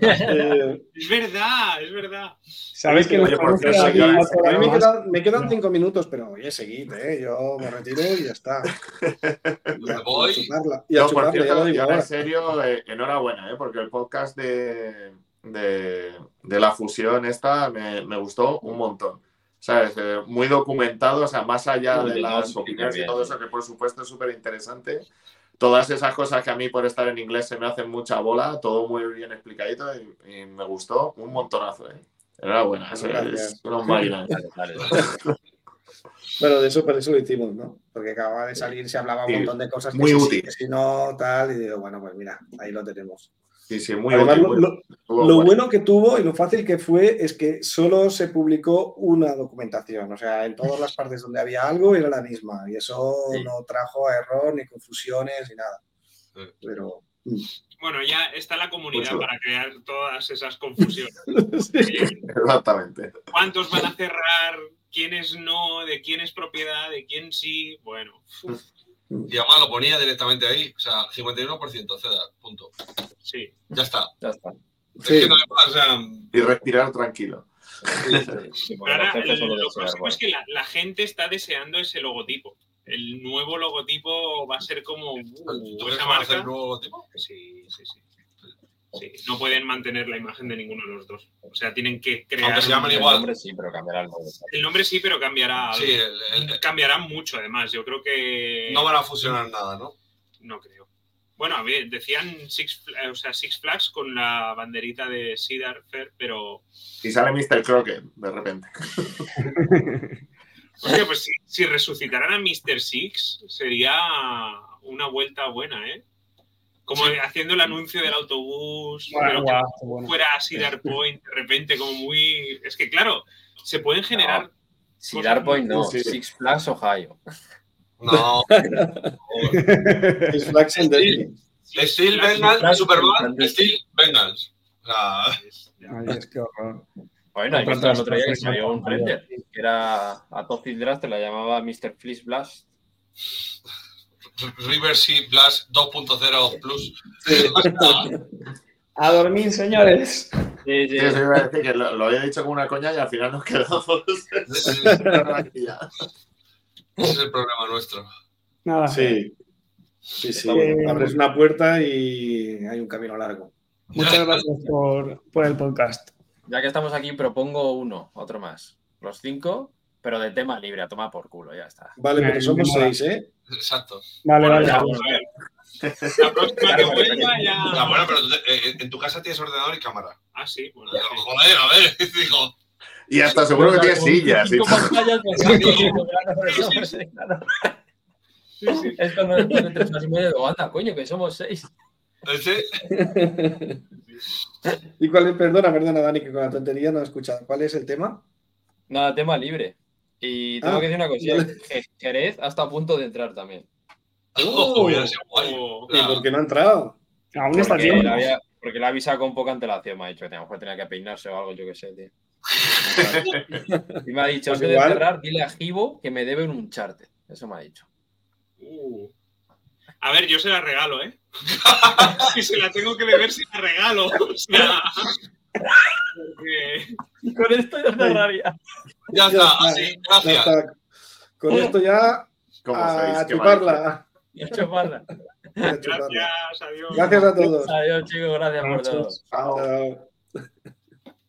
Eh, [laughs] es verdad, es verdad. Sabes que Oye, por aquí a mí me quedan, me quedan cinco minutos, pero oye, seguid, ¿eh? Yo me retiro y ya está. [laughs] Y a, voy. y a chuparla. Y a No, por chuparla, ya cierto, lo y digo ahora en serio, eh, enhorabuena, ¿eh? porque el podcast de, de, de la fusión esta me, me gustó un montón. ¿Sabes? Eh, muy documentado, o sea, más allá Muy de las bien, opiniones y todo eso, que por supuesto es súper interesante. Todas esas cosas que a mí por estar en inglés se me hacen mucha bola, todo muy bien explicadito y, y me gustó un montonazo. ¿eh? Enhorabuena, eso es unos máquinas. [laughs] [laughs] Bueno, de eso, por eso lo hicimos, ¿no? Porque acababa de salir, se hablaba un Sí, montón de cosas. que muy sí, que si no, tal, y digo, bueno, pues mira, ahí lo tenemos. Sí, sí, muy Además, útil, lo, muy- lo- estuvo lo bueno. que tuvo y lo fácil que fue es que solo se publicó una documentación. O sea, en todas las partes donde había algo era la misma. Y eso Sí. no trajo error, ni confusiones, ni nada. Pero. Bueno, ya está la comunidad Mucho. para crear todas esas confusiones. [laughs] Sí. Exactamente. ¿Cuántos van a cerrar? ¿Quiénes no? ¿De quién es propiedad? ¿De quién sí? Bueno, uf, Y además lo ponía directamente ahí. O sea, 51% CEDAR, punto. Sí. Ya está. Ya está. Es Sí. que no Y respirar tranquilo. Sí, Ahora, el- lo próximo es que la, la gente está deseando ese logotipo. El nuevo logotipo va a ser como uh, ¿tú crees que van a hacer marca. un nuevo logotipo? Sí, sí, sí. Sí, no pueden mantener la imagen de ninguno de los dos. O sea, tienen que crear. Aunque se llamen El igual. nombre sí, pero cambiará el nombre. El nombre sí, pero cambiará. Sí, el- el- Cambiará mucho, además. Yo creo que. no van a fusionar nada, ¿no? No creo. Bueno, a ver, decían Six, o sea, Six Flags con la banderita de Cedar Fair, pero. Y sale Mr. Crockett de repente. [laughs] Hostia, pues si, si resucitaran a Mr. Six, sería una vuelta buena, ¿eh? Como haciendo el anuncio del autobús, pero que Guau, qué bueno. fuera a Cedar Point, de repente, como muy. Es que, claro, se pueden generar. Cedar Point no, Sí. Six Flags Ohio. No. [laughs] Six Flags and Derby. Steel Bengals, Superman, Steel Bengals. Ay, es que horror. Bueno, hay otro día que salió no un render, que era a Top Dress, te la llamaba Mr. Fleece Blast. River Sea Blast 2.0 Plus. A dormir, señores. Sí, Sí, eso iba a decir que lo, lo había dicho con una coña y al final nos quedamos. [laughs] Ese es el problema nuestro. Nada. Sí. Sí, sí. Eh, Abres una puerta y hay un camino largo. Muchas gracias por, por el podcast. Ya que estamos aquí, propongo uno, otro más. Los cinco, pero de tema libre, a tomar por culo, ya está. Vale, pero Eh, somos seis, ¿eh? Exacto. Vale, Bueno, vale. ya, vamos a ver. La próxima que vuelva ya. Ah, bueno, pero te- eh, en tu casa tienes ordenador y cámara. Ah, sí, bueno. Pero, sí. Joder, a ver, [laughs] digo. Y hasta seguro que tiene sillas. y claro, Es cuando de tres y media digo, anda, coño, que somos seis. Ese, [laughs] ¿Y cuál es? Perdona, perdona, Dani, que con la tontería no he escuchado. ¿Cuál es el tema? Nada, tema libre. Y tengo Ah, que decir una vale. Je- Jerez hasta a punto de entrar también. [laughs] oh, ¿Y por qué no ha entrado? Aún está Porque tiempo. la había- porque la avisa con poca antelación, me ha dicho que a lo mejor tenía que peinarse o algo, yo qué sé, tío. [laughs] Y me ha dicho, Pues antes de cerrar, dile a Gibo que me debe un charte. Eso me ha dicho. Uh. A ver, yo se la regalo, ¿eh? [laughs] si se la tengo que beber, se la regalo. O sea. Porque- con esto ya Ya Ya cerraría. está, Ya gracias. está. Con esto ya ¿Cómo a chuparla. Y a chuparla. A chuparla. Gracias, adiós. Gracias a todos. Adiós, chicos, gracias por todo. Chao. Chao.